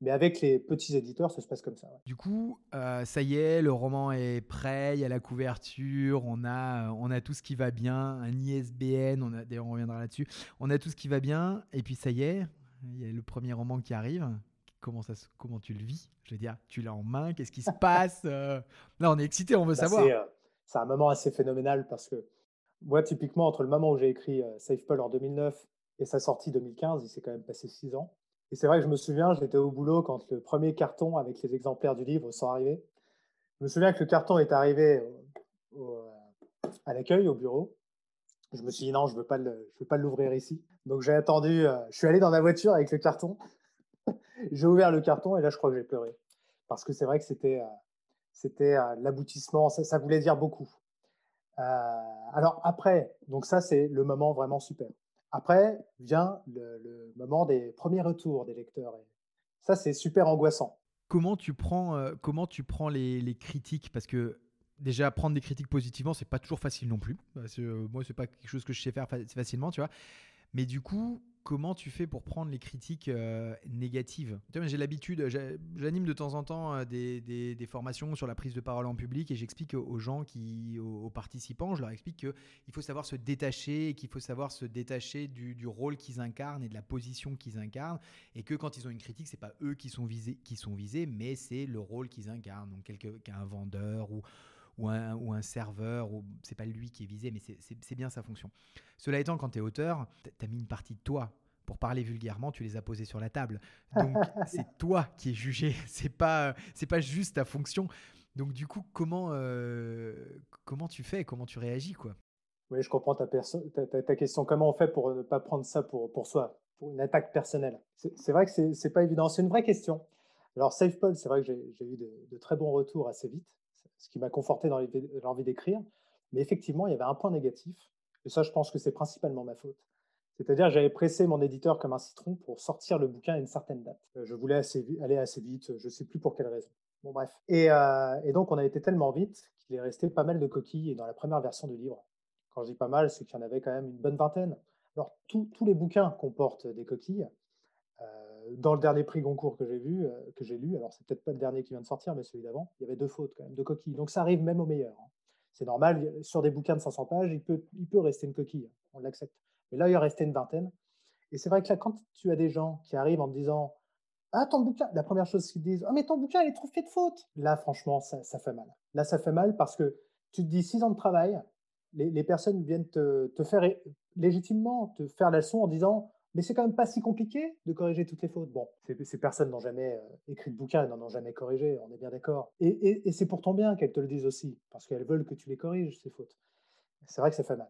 Mais avec les petits éditeurs, ça se passe comme ça. Du coup, euh, ça y est, le roman est prêt, il y a la couverture, on a, on a tout ce qui va bien, un ISBN, on a, d'ailleurs on reviendra là-dessus, on a tout ce qui va bien, et puis ça y est, il y a le premier roman qui arrive. Comment, ça, comment tu le vis? Je veux dire, tu l'as en main, qu'est-ce qui se [LAUGHS] passe euh? Là, on est excité, on veut bah, savoir. Euh, c'est, un moment assez phénoménal parce que moi, typiquement, entre le moment où j'ai écrit Safe Paul en 2009 et sa sortie 2015, il s'est quand même passé six ans. Et c'est vrai que je me souviens, j'étais au boulot quand le premier carton avec les exemplaires du livre sont arrivés. Je me souviens que le carton est arrivé à l'accueil, au bureau. Je me suis dit non, je ne veux pas l'ouvrir ici. Donc j'ai attendu, euh, je suis allé dans ma voiture avec le carton. [LAUGHS] j'ai ouvert le carton et là, je crois que j'ai pleuré. Parce que c'est vrai que c'était euh, euh, l'aboutissement, ça, ça, voulait dire beaucoup. alors après, donc ça, c'est le moment vraiment super. Après vient le, moment des premiers retours des lecteurs. Ça, c'est super angoissant. Comment tu prends, euh, comment tu prends les, critiques? Parce que déjà prendre des critiques positivement, c'est pas toujours facile non plus. Parce que, euh, moi, c'est pas quelque chose que je sais faire facilement, tu vois. Mais du coup, comment tu fais pour prendre les critiques euh, négatives? J'ai l'habitude, j'anime de temps en temps euh, des, formations sur la prise de parole en public et j'explique aux gens, aux, participants, je leur explique qu'il faut savoir se détacher et qu'il faut savoir se détacher du, rôle qu'ils incarnent et de la position qu'ils incarnent et que quand ils ont une critique, c'est pas eux qui sont visés, qui sont visés mais c'est le rôle qu'ils incarnent. Donc quelqu'un, un vendeur ou ou un, ou un serveur, ou c'est pas lui qui est visé, mais c'est bien sa fonction. Cela étant, quand tu es auteur, tu as mis une partie de toi. Pour parler vulgairement, tu les as posés sur la table. Donc [LAUGHS] c'est toi qui es jugé, [LAUGHS] c'est pas c'est pas juste ta fonction. Donc du coup, comment euh, comment tu fais, comment tu réagis quoi? Oui, je comprends ta, ta, ta, question. Comment on fait pour ne pas prendre ça pour, pour soi, pour une attaque personnelle? C'est vrai que c'est pas évident. C'est une vraie question. Alors SafePod, c'est vrai que j'ai eu de, de, très bons retours assez vite ce qui m'a conforté dans l'envie d'écrire. Mais effectivement, il y avait un point négatif, et ça, je pense que c'est principalement ma faute. C'est-à-dire, j'avais pressé mon éditeur comme un citron pour sortir le bouquin à une certaine date. Euh, je voulais aller assez vite, je ne sais plus pour quelle raison. Bon, bref. Euh, et, donc, on a été tellement vite qu'il est resté pas mal de coquilles dans la première version du livre. Quand je dis pas mal, c'est qu'il y en avait quand même une bonne vingtaine. Alors, tous les bouquins comportent des coquilles. Dans le dernier prix Goncourt que j'ai vu, euh, que j'ai lu, alors c'est peut-être pas le dernier qui vient de sortir, mais celui d'avant, il y avait deux fautes quand même, deux coquilles. Donc ça arrive même au meilleur. Hein. C'est normal, sur des bouquins de 500 pages, il peut, il peut rester une coquille, on l'accepte. Mais là, il a resté une vingtaine. Et c'est vrai que là, quand tu as des gens qui arrivent en te disant Ah, ton bouquin, la première chose qu'ils disent Ah, mais ton bouquin, il est trop fait de fautes. Là, franchement, ça, ça, fait mal. Là, ça fait mal parce que tu te dis six ans de travail, les, les personnes viennent te, te, faire légitimement te faire la leçon en disant mais c'est quand même pas si compliqué de corriger toutes les fautes. Bon, ces, personnes n'ont jamais euh, écrit de bouquin, elles n'en ont jamais corrigé, on est bien d'accord. Et, c'est pour ton bien qu'elles te le disent aussi, parce qu'elles veulent que tu les corriges, ces fautes. C'est vrai que ça fait mal.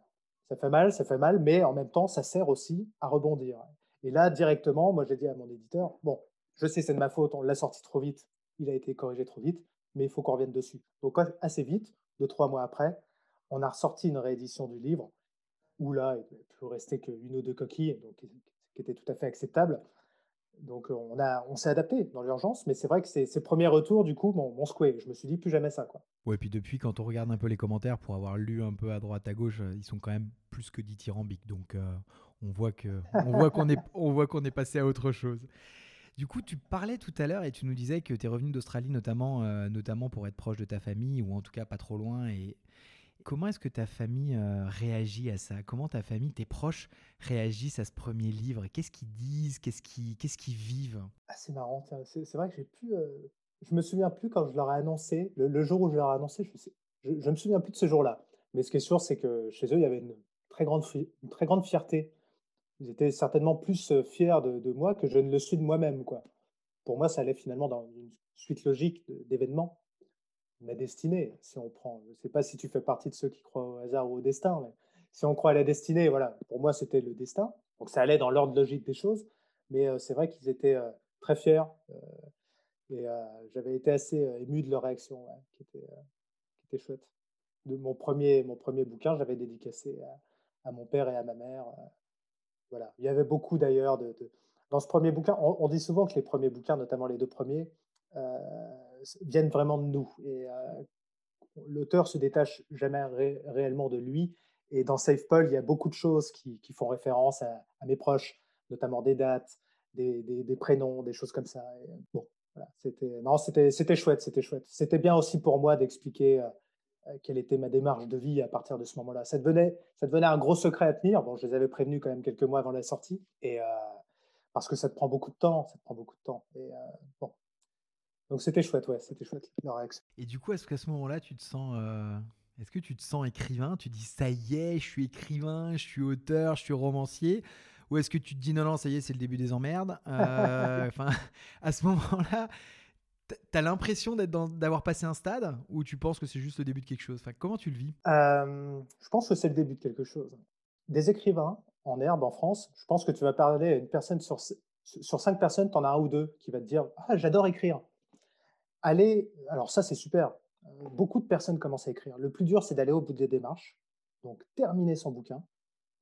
Ça fait mal, ça fait mal, mais en même temps, ça sert aussi à rebondir. Et là, directement, moi, j'ai dit à mon éditeur, bon, je sais, c'est de ma faute, on l'a sorti trop vite, il a été corrigé trop vite, mais il faut qu'on revienne dessus. Donc, assez vite, deux, trois mois après, on a ressorti une réédition du livre où là, il ne peut rester qu'une ou deux coquilles, était tout à fait acceptable. Donc on, a, on s'est adapté dans l'urgence, mais c'est vrai que ces, premiers retours, du coup, m'ont secoué. Je me suis dit plus jamais ça. Ouais, et puis depuis, quand on regarde un peu les commentaires, pour avoir lu un peu à droite, à gauche, ils sont quand même plus que dithyrambiques. Donc euh, on voit qu'on est, on est passé à autre chose. Du coup, tu parlais tout à l'heure et tu nous disais que tu es revenu d'Australie notamment, euh, notamment pour être proche de ta famille, ou en tout cas pas trop loin, et, Comment est-ce que ta famille euh, réagit à ça? Comment ta famille, tes proches réagissent à ce premier livre? Qu'est-ce qu'ils disent? Qu'est-ce qu'ils vivent? Ah, C'est marrant. C'est vrai que j'ai pu. Euh, je me souviens plus quand je leur ai annoncé, le, jour où je leur ai annoncé, je, sais, je, me souviens plus de ce jour-là. Mais ce qui est sûr, c'est que chez eux, il y avait une très grande, fierté. Ils étaient certainement plus euh, fiers de, moi que je ne le suis de moi-même. Pour moi, ça allait finalement dans une suite logique d'événements ma destinée. Si on prend, je ne sais pas si tu fais partie de ceux qui croient au hasard ou au destin, mais si on croit à la destinée, voilà, pour moi c'était le destin. Donc ça allait dans l'ordre logique des choses, mais euh, c'est vrai qu'ils étaient euh, très fiers euh, et j'avais été assez ému de leur réaction, qui, était, chouette. De mon premier, mon premier bouquin, j'avais dédicacé à, mon père et à ma mère. voilà, il y avait beaucoup d'ailleurs de, dans ce premier bouquin. On, dit souvent que les premiers bouquins, notamment les deux premiers, viennent vraiment de nous. Et l'auteur se détache jamais réellement de lui. Et dans Safe Paul, il y a beaucoup de choses qui, font référence à, mes proches, notamment des dates, des, prénoms, des choses comme ça. bon, c'était non, c'était c'était chouette, c'était chouette. C'était bien aussi pour moi d'expliquer quelle était ma démarche de vie à partir de ce moment-là. Ça devenait ça devenait un gros secret à tenir. Bon, je les avais prévenus quand même quelques mois avant la sortie, et parce que ça te prend beaucoup de temps, ça te prend beaucoup de temps. Et bon, donc c'était chouette, ouais, c'était chouette Et du coup, est-ce qu'à ce, moment-là, tu te sens, euh, est-ce que tu te sens écrivain? Tu dis ça y est, je suis écrivain, je suis auteur, je suis romancier? Ou est-ce que tu te dis non, non, ça y est, c'est le début des emmerdes? Euh, [LAUGHS] Enfin, [LAUGHS] à ce moment-là, tu as l'impression d'avoir passé un stade? Ou tu penses que c'est juste le début de quelque chose? Enfin, Comment tu le vis? Euh, Je pense que c'est le début de quelque chose. Des écrivains en herbe en France, je pense que tu vas parler à une personne sur, sur cinq personnes, tu en as un ou deux qui va te dire Ah, j'adore écrire aller, alors ça c'est super, euh, beaucoup de personnes commencent à écrire. Le plus dur c'est d'aller au bout des démarches, donc terminer son bouquin,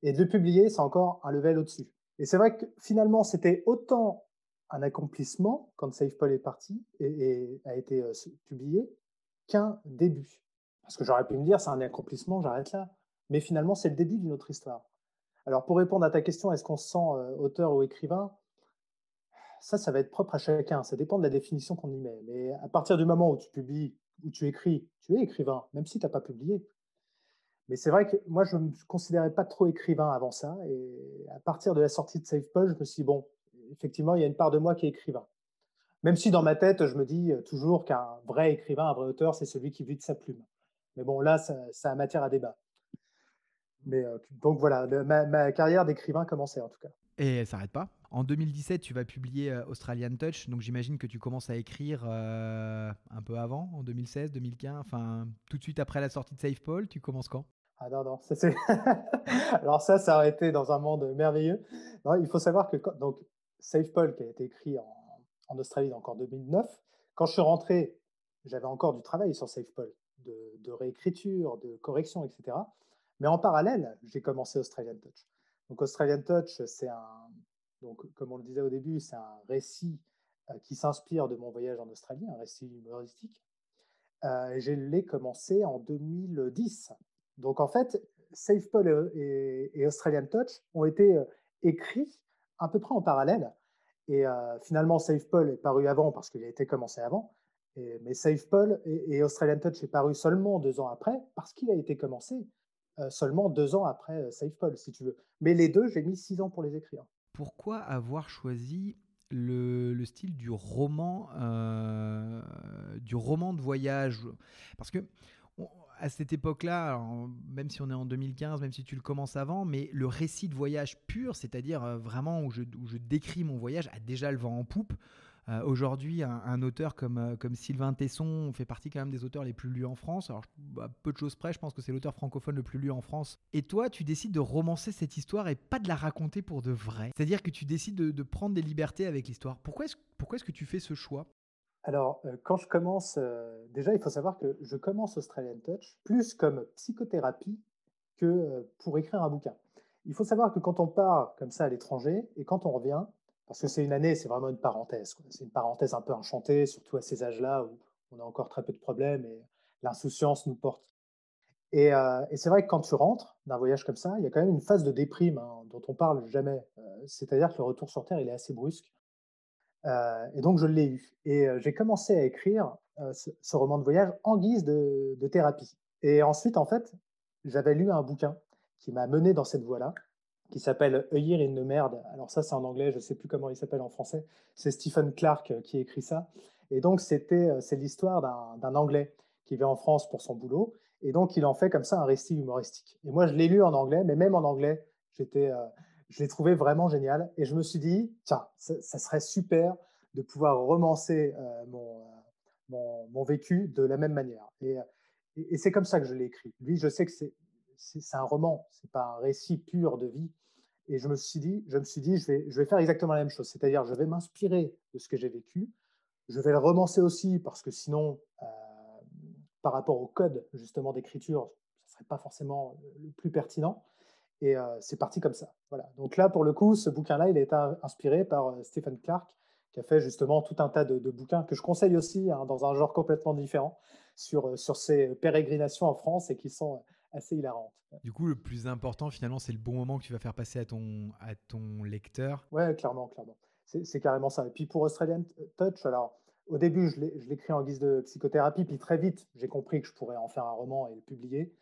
et de le publier, c'est encore un level au-dessus. Et c'est vrai que finalement c'était autant un accomplissement quand Save Paul est parti et, a été euh, publié qu'un début. Parce que j'aurais pu me dire, c'est un accomplissement, j'arrête là. Mais finalement, c'est le début d'une autre histoire. Alors, pour répondre à ta question, est-ce qu'on se sent euh, auteur ou écrivain? Ça, ça va être propre à chacun. Ça dépend de la définition qu'on y met. Mais à partir du moment où tu publies, où tu écris, tu es écrivain, même si tu n'as pas publié. Mais c'est vrai que moi, je ne me considérais pas trop écrivain avant ça. Et à partir de la sortie de SafePol, je me suis dit, bon, effectivement, il y a une part de moi qui est écrivain. Même si dans ma tête, je me dis toujours qu'un vrai écrivain, un vrai auteur, c'est celui qui vit de sa plume. Mais bon, là, ça, ça a matière à débat. Mais euh, donc voilà, ma, carrière d'écrivain commençait en tout cas. Et elle s'arrête pas? En 2017, tu vas publier euh, Australian Touch, donc j'imagine que tu commences à écrire euh, un peu avant, en 2016, 2015, enfin tout de suite après la sortie de Safe Paul, tu commences quand? Ah non, non, ça c'est. [LAUGHS] Alors ça, ça aurait été dans un monde merveilleux. il faut savoir que donc, Safe Paul, qui a été écrit en, Australie encore en 2009, quand je suis rentré, j'avais encore du travail sur Safe Paul, de, réécriture, de correction, etc. Mais en parallèle, j'ai commencé Australian Touch. Donc Australian Touch, c'est un, donc comme on le disait au début, c'est un récit euh, qui s'inspire de mon voyage en Australie, un récit humoristique. Euh, je l'ai commencé en 2010. Donc en fait, Safe Paul et, Australian Touch ont été euh, écrits à peu près en parallèle. Et finalement, Safe Paul est paru avant parce qu'il a été commencé avant. mais Safe Paul et, Australian Touch est paru seulement deux ans après parce qu'il a été commencé seulement deux ans après euh, SafePol, si tu veux. Mais les deux, j'ai mis six ans pour les écrire. Pourquoi avoir choisi le, style du roman, euh, du roman de voyage? Parce que à cette époque-là, même si on est en 2015, même si tu le commences avant, mais le récit de voyage pur, c'est-à-dire vraiment où je, où je, décris mon voyage, a déjà le vent en poupe. Euh, aujourd'hui, un, auteur comme, euh, comme Sylvain Tesson fait partie quand même des auteurs les plus lus en France. Alors, bah, peu de choses près, je pense que c'est l'auteur francophone le plus lu en France. Et toi, tu décides de romancer cette histoire et pas de la raconter pour de vrai. C'est-à-dire que tu décides de, prendre des libertés avec l'histoire. Pourquoi est-ce que tu fais ce choix? Alors, euh, quand je commence, déjà, il faut savoir que je commence Australian Touch plus comme psychothérapie que pour écrire un bouquin. Il faut savoir que quand on part comme ça à l'étranger et quand on revient, parce que c'est une année, c'est vraiment une parenthèse. C'est une parenthèse un peu enchantée, surtout à ces âges-là où on a encore très peu de problèmes et l'insouciance nous porte. Et, euh, c'est vrai que quand tu rentres d'un voyage comme ça, il y a quand même une phase de déprime hein, dont on parle jamais. Euh, c'est-à-dire que le retour sur Terre, il est assez brusque. Euh, et donc, je l'ai eu. Et j'ai commencé à écrire ce, roman de voyage en guise de, de thérapie. Et ensuite, en fait, j'avais lu un bouquin qui m'a mené dans cette voie-là, qui s'appelle A Year in the Merde. Alors ça, c'est en anglais, je ne sais plus comment il s'appelle en français. C'est Stephen Clark euh, qui écrit ça. Et donc, c'était, euh, c'est l'histoire d'un Anglais qui vient en France pour son boulot. Et donc, il en fait comme ça un récit humoristique. Et moi, je l'ai lu en anglais, mais même en anglais, j'étais, euh, je l'ai trouvé vraiment génial. Et je me suis dit, tiens, ça, serait super de pouvoir romancer mon, mon, vécu de la même manière. Et, et c'est comme ça que je l'ai écrit. Lui, je sais que c'est c'est un roman, c'est pas un récit pur de vie. Et je me suis dit, je me suis dit, je vais, je vais faire exactement la même chose. C'est-à-dire, je vais m'inspirer de ce que j'ai vécu. Je vais le romancer aussi parce que sinon, euh, par rapport au code justement d'écriture, ce serait pas forcément le plus pertinent. Et euh, c'est parti comme ça. Voilà. Donc là, pour le coup, ce bouquin-là, il est inspiré par euh, Stephen Clark, qui a fait justement tout un tas de, bouquins que je conseille aussi hein, dans un genre complètement différent sur, sur ces pérégrinations en France et qui sont assez hilarante. Du coup, le plus important, finalement, c'est le bon moment que tu vas faire passer à ton, à ton lecteur. Ouais, clairement, clairement. C'est carrément ça. Et puis pour Australian Touch, alors au début, je l'écris en guise de psychothérapie, puis très vite, j'ai compris que je pourrais en faire un roman et le publier.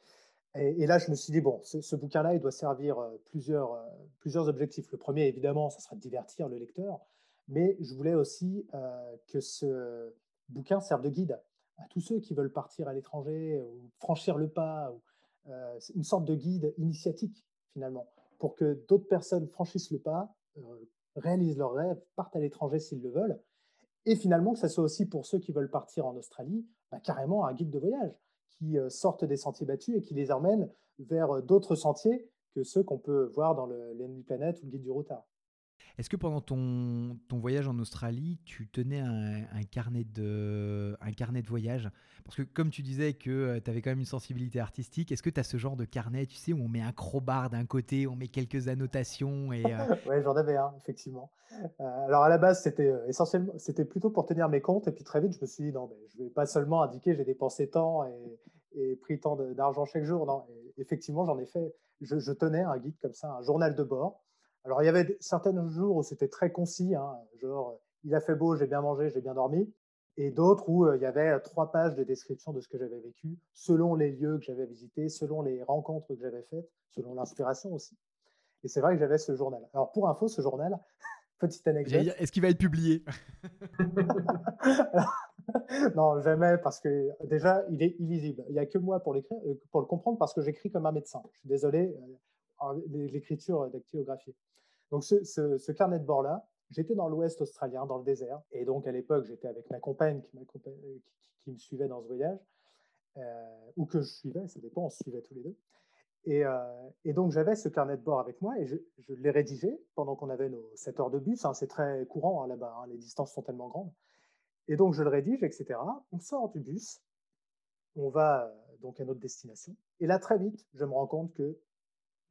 Et, là, je me suis dit, bon, ce, bouquin-là, il doit servir euh, plusieurs, euh, plusieurs objectifs. Le premier, évidemment, ça sera de divertir le lecteur, mais je voulais aussi euh, que ce bouquin serve de guide à tous ceux qui veulent partir à l'étranger ou franchir le pas ou euh, une sorte de guide initiatique finalement, pour que d'autres personnes franchissent le pas, euh, réalisent leurs rêves, partent à l'étranger s'ils le veulent, et finalement que ça soit aussi pour ceux qui veulent partir en Australie, bah, carrément un guide de voyage qui euh, sortent des sentiers battus et qui les emmène vers d'autres sentiers que ceux qu'on peut voir dans l'Ennemi Planète ou le guide du routard. Est-ce que pendant ton, ton, voyage en Australie, tu tenais un, carnet, de, un carnet de voyage? Parce que comme tu disais que euh, tu avais quand même une sensibilité artistique, est-ce que tu as ce genre de carnet, tu sais, où on met un crowbar d'un côté, on met quelques annotations et euh [LAUGHS] Oui, j'en avais un, effectivement. Euh, alors à la base, c'était essentiellement, c'était plutôt pour tenir mes comptes, et puis très vite, je me suis dit, non, mais je vais pas seulement indiquer j'ai dépensé tant et, pris tant d'argent chaque jour. Non, effectivement, j'en ai fait. Je, tenais un guide comme ça, un journal de bord. Alors, il y avait certains jours où c'était très concis, hein, genre il a fait beau, j'ai bien mangé, j'ai bien dormi. Et d'autres où il y avait trois pages de description de ce que j'avais vécu, selon les lieux que j'avais visités, selon les rencontres que j'avais faites, selon l'inspiration aussi. Et c'est vrai que j'avais ce journal. Alors, pour info, ce journal, [LAUGHS] petite anecdote. Est-ce qu'il va être publié? [LAUGHS] Non, jamais, parce que déjà, il est illisible. Il n'y a que moi pour, euh, pour le comprendre, parce que j'écris comme un médecin. Je suis désolé, euh, l'écriture dactylographiée. Donc, ce, carnet de bord-là, j'étais dans l'ouest australien, dans le désert. Et donc, à l'époque, j'étais avec ma compagne qui, euh, me suivait dans ce voyage, ou que je suivais, ça dépend, on se suivait tous les deux. Euh, et, donc, j'avais ce carnet de bord avec moi et je, l'ai rédigé pendant qu'on avait nos 7 heures de bus. Hein, c'est très courant hein, là-bas, hein, les distances sont tellement grandes. Et donc, je le rédige, etc. On sort du bus, on va euh, donc à notre destination. Et là, très vite, je me rends compte que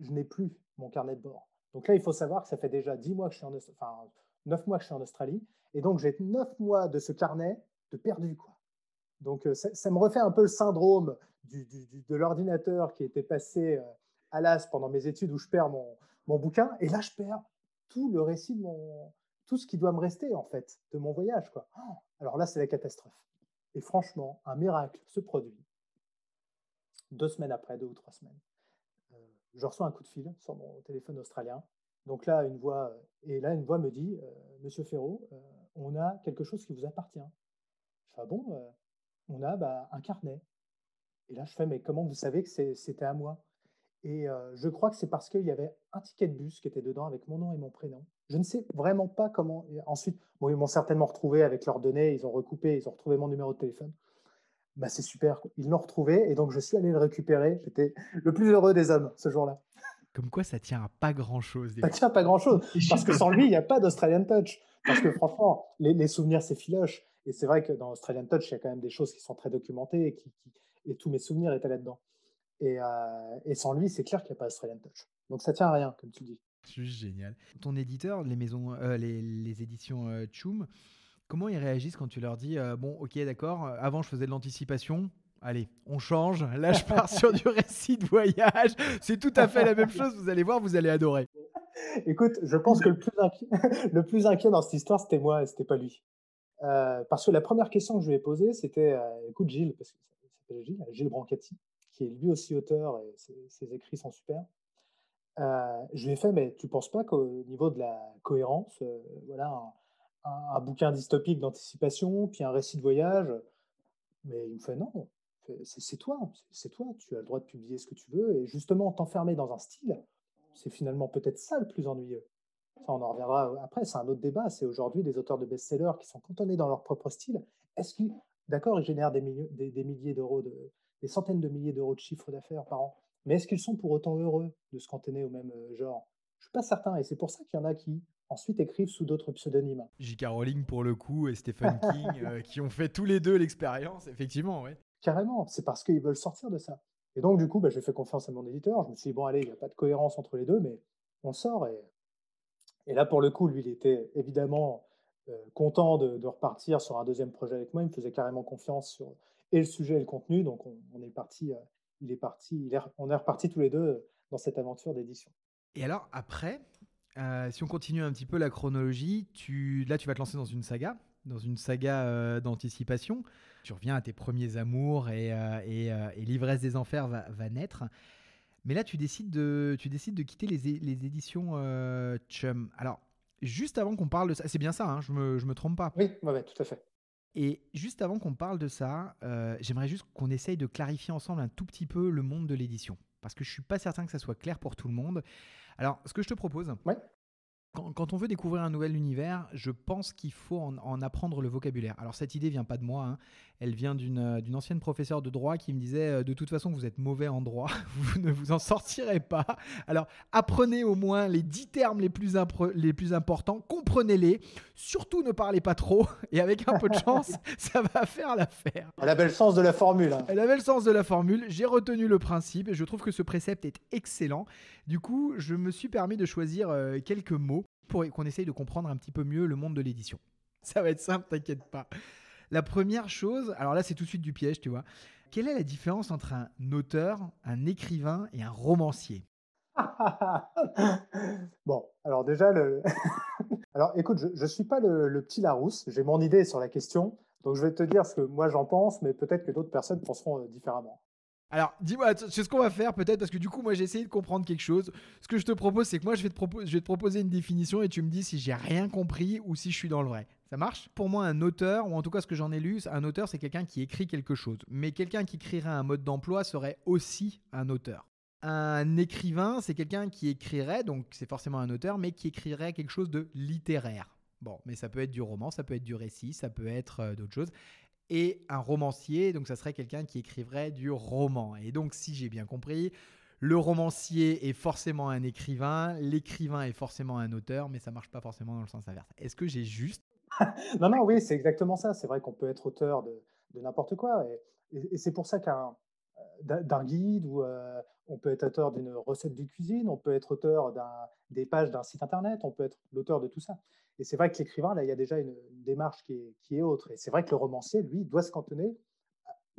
je n'ai plus mon carnet de bord. Donc là, il faut savoir que ça fait déjà 10 mois que je suis en enfin, 9 mois que je suis en Australie. Et donc, j'ai 9 mois de ce carnet de perdu. Donc, euh, ça, me refait un peu le syndrome de l'ordinateur qui était passé euh, à l'as pendant mes études où je perds mon, bouquin. Et là, je perds tout le récit de mon, tout ce qui doit me rester, en fait, de mon voyage. Oh, alors là, c'est la catastrophe. Et franchement, un miracle se produit. Deux semaines après, deux ou trois semaines, je reçois un coup de fil sur mon téléphone australien. Donc là, une voix, et là, une voix me dit, Monsieur Ferraud, on a quelque chose qui vous appartient. Je fais, ah bon, on a bah, un carnet. Et là, je fais, mais comment vous savez que c'était à moi? Et euh, je crois que c'est parce qu'il y avait un ticket de bus qui était dedans avec mon nom et mon prénom. Je ne sais vraiment pas comment. ensuite, ils m'ont certainement retrouvé avec leurs données, ils ont recoupé, ils ont retrouvé mon numéro de téléphone. Bah, c'est super, ils l'ont retrouvé et donc je suis allé le récupérer. J'étais le plus heureux des hommes ce jour-là. Comme quoi, ça tient à pas grand-chose. Ça tient à pas grand-chose. [LAUGHS] Parce que sans lui, il n'y a pas d'Australian Touch. Parce que franchement, les, les souvenirs, c'est filoche. Et c'est vrai que dans Australian Touch, il y a quand même des choses qui sont très documentées et, qui, et tous mes souvenirs étaient là-dedans. Et, euh, et, sans lui, c'est clair qu'il n'y a pas Australian Touch. Donc ça tient à rien, comme tu dis. C'est génial. Ton éditeur, les maisons, euh, les, les, éditions euh, Choum, comment ils réagissent quand tu leur dis bon, ok, d'accord, avant je faisais de l'anticipation, allez, on change. Là, je pars [LAUGHS] sur du récit de voyage. C'est tout à fait la même chose. Vous allez voir, vous allez adorer. [LAUGHS] Écoute, je pense que le plus inquiet, [LAUGHS] le plus inquiet dans cette histoire, c'était moi, c'était pas lui. Euh, parce que la première question que je lui ai posée, c'était euh, écoute, Gilles, parce que s'appelle Gilles, Gilles Brancati, qui est lui aussi auteur et ses, écrits sont super. Euh, je lui ai fait, mais tu penses pas qu'au niveau de la cohérence, voilà, un, bouquin dystopique d'anticipation, puis un récit de voyage, mais il me fait non, c'est toi, c'est toi, tu as le droit de publier ce que tu veux, et justement, t'enfermer dans un style, c'est finalement peut-être ça le plus ennuyeux on en reviendra après, c'est un autre débat. C'est aujourd'hui des auteurs de best-sellers qui sont cantonnés dans leur propre style. Est-ce qu'ils, d'accord, ils génèrent des, milliers d'euros, des centaines de milliers d'euros de chiffre d'affaires par an, mais est-ce qu'ils sont pour autant heureux de se cantonner au même euh, genre? Je suis pas certain, et c'est pour ça qu'il y en a qui ensuite écrivent sous d'autres pseudonymes. J.K. Rowling pour le coup et Stephen King euh, qui ont fait tous les deux l'expérience, effectivement, ouais. Carrément, c'est parce qu'ils veulent sortir de ça. Et donc, du coup, bah, j'ai fait confiance à mon éditeur. Je me suis dit, bon, allez, il n'y a pas de cohérence entre les deux, mais on sort. Et et là, pour le coup, lui, il était évidemment euh, content de, repartir sur un deuxième projet avec moi. Il me faisait carrément confiance sur et le sujet et le contenu. Donc, on, est parti, euh, il est parti, il est, on est reparti tous les deux dans cette aventure d'édition. Et alors, après, euh, si on continue un petit peu la chronologie, tu, là, tu vas te lancer dans une saga, dans une saga d'anticipation. Tu reviens à tes premiers amours et, et, l'ivresse des enfers va, va naître. Mais là, tu décides de, tu décides de quitter les, les éditions euh, Chum. Alors, juste avant qu'on parle de ça, c'est bien ça, hein, je ne me, je me trompe pas. Oui, ouais, tout à fait. Et juste avant qu'on parle de ça, euh, j'aimerais juste qu'on essaye de clarifier ensemble un tout petit peu le monde de l'édition. Parce que je ne suis pas certain que ça soit clair pour tout le monde. Alors, ce que je te propose, quand, on veut découvrir un nouvel univers, je pense qu'il faut en, apprendre le vocabulaire. Alors cette idée vient pas de moi, hein. elle vient euh, d'une ancienne professeure de droit qui me disait euh, de toute façon vous êtes mauvais en droit, [LAUGHS] vous ne vous en sortirez pas. Alors apprenez au moins les dix termes les plus, les plus importants, comprenez-les, surtout ne parlez pas trop et avec un peu de chance [LAUGHS] ça va faire l'affaire. Elle avait le sens de la formule. Hein. Elle avait le sens de la formule, j'ai retenu le principe et je trouve que ce précepte est excellent. Du coup je me suis permis de choisir euh, quelques mots pour qu'on essaye de comprendre un petit peu mieux le monde de l'édition. [LAUGHS] Ça va être simple, t'inquiète pas. La première chose, alors là c'est tout de suite du piège, tu vois. quelle est la différence entre un auteur, un écrivain et un romancier? [LAUGHS] Bon, alors déjà, [LAUGHS] alors écoute, je ne suis pas le, petit Larousse, j'ai mon idée sur la question, donc je vais te dire ce que moi j'en pense, mais peut-être que d'autres personnes penseront euh, différemment. Alors, dis-moi, c'est ce qu'on va faire peut-être, parce que du coup, moi j'ai essayé de comprendre quelque chose. Ce que je te propose, c'est que moi je vais, te proposer une définition et tu me dis si j'ai rien compris ou si je suis dans le vrai. Ça marche? Pour moi, un auteur, ou en tout cas ce que j'en ai lu, un auteur c'est quelqu'un qui écrit quelque chose. Mais quelqu'un qui créerait un mode d'emploi serait aussi un auteur. Un écrivain, c'est quelqu'un qui écrirait, donc c'est forcément un auteur, mais qui écrirait quelque chose de littéraire. Bon, mais ça peut être du roman, ça peut être du récit, ça peut être euh, d'autres choses. Et un romancier, donc ça serait quelqu'un qui écrirait du roman. Et donc, si j'ai bien compris, le romancier est forcément un écrivain, l'écrivain est forcément un auteur, mais ça marche pas forcément dans le sens inverse. Est-ce que j'ai juste [LAUGHS] Non, non, oui, c'est exactement ça. C'est vrai qu'on peut être auteur de, n'importe quoi. et c'est pour ça qu'un d'un guide ou euh, on peut être auteur d'une recette de cuisine, on peut être auteur des pages d'un site internet, on peut être l'auteur de tout ça. Et c'est vrai que l'écrivain, là, il y a déjà une, démarche qui est, qui est, autre. Et c'est vrai que le romancier, lui, doit se cantonner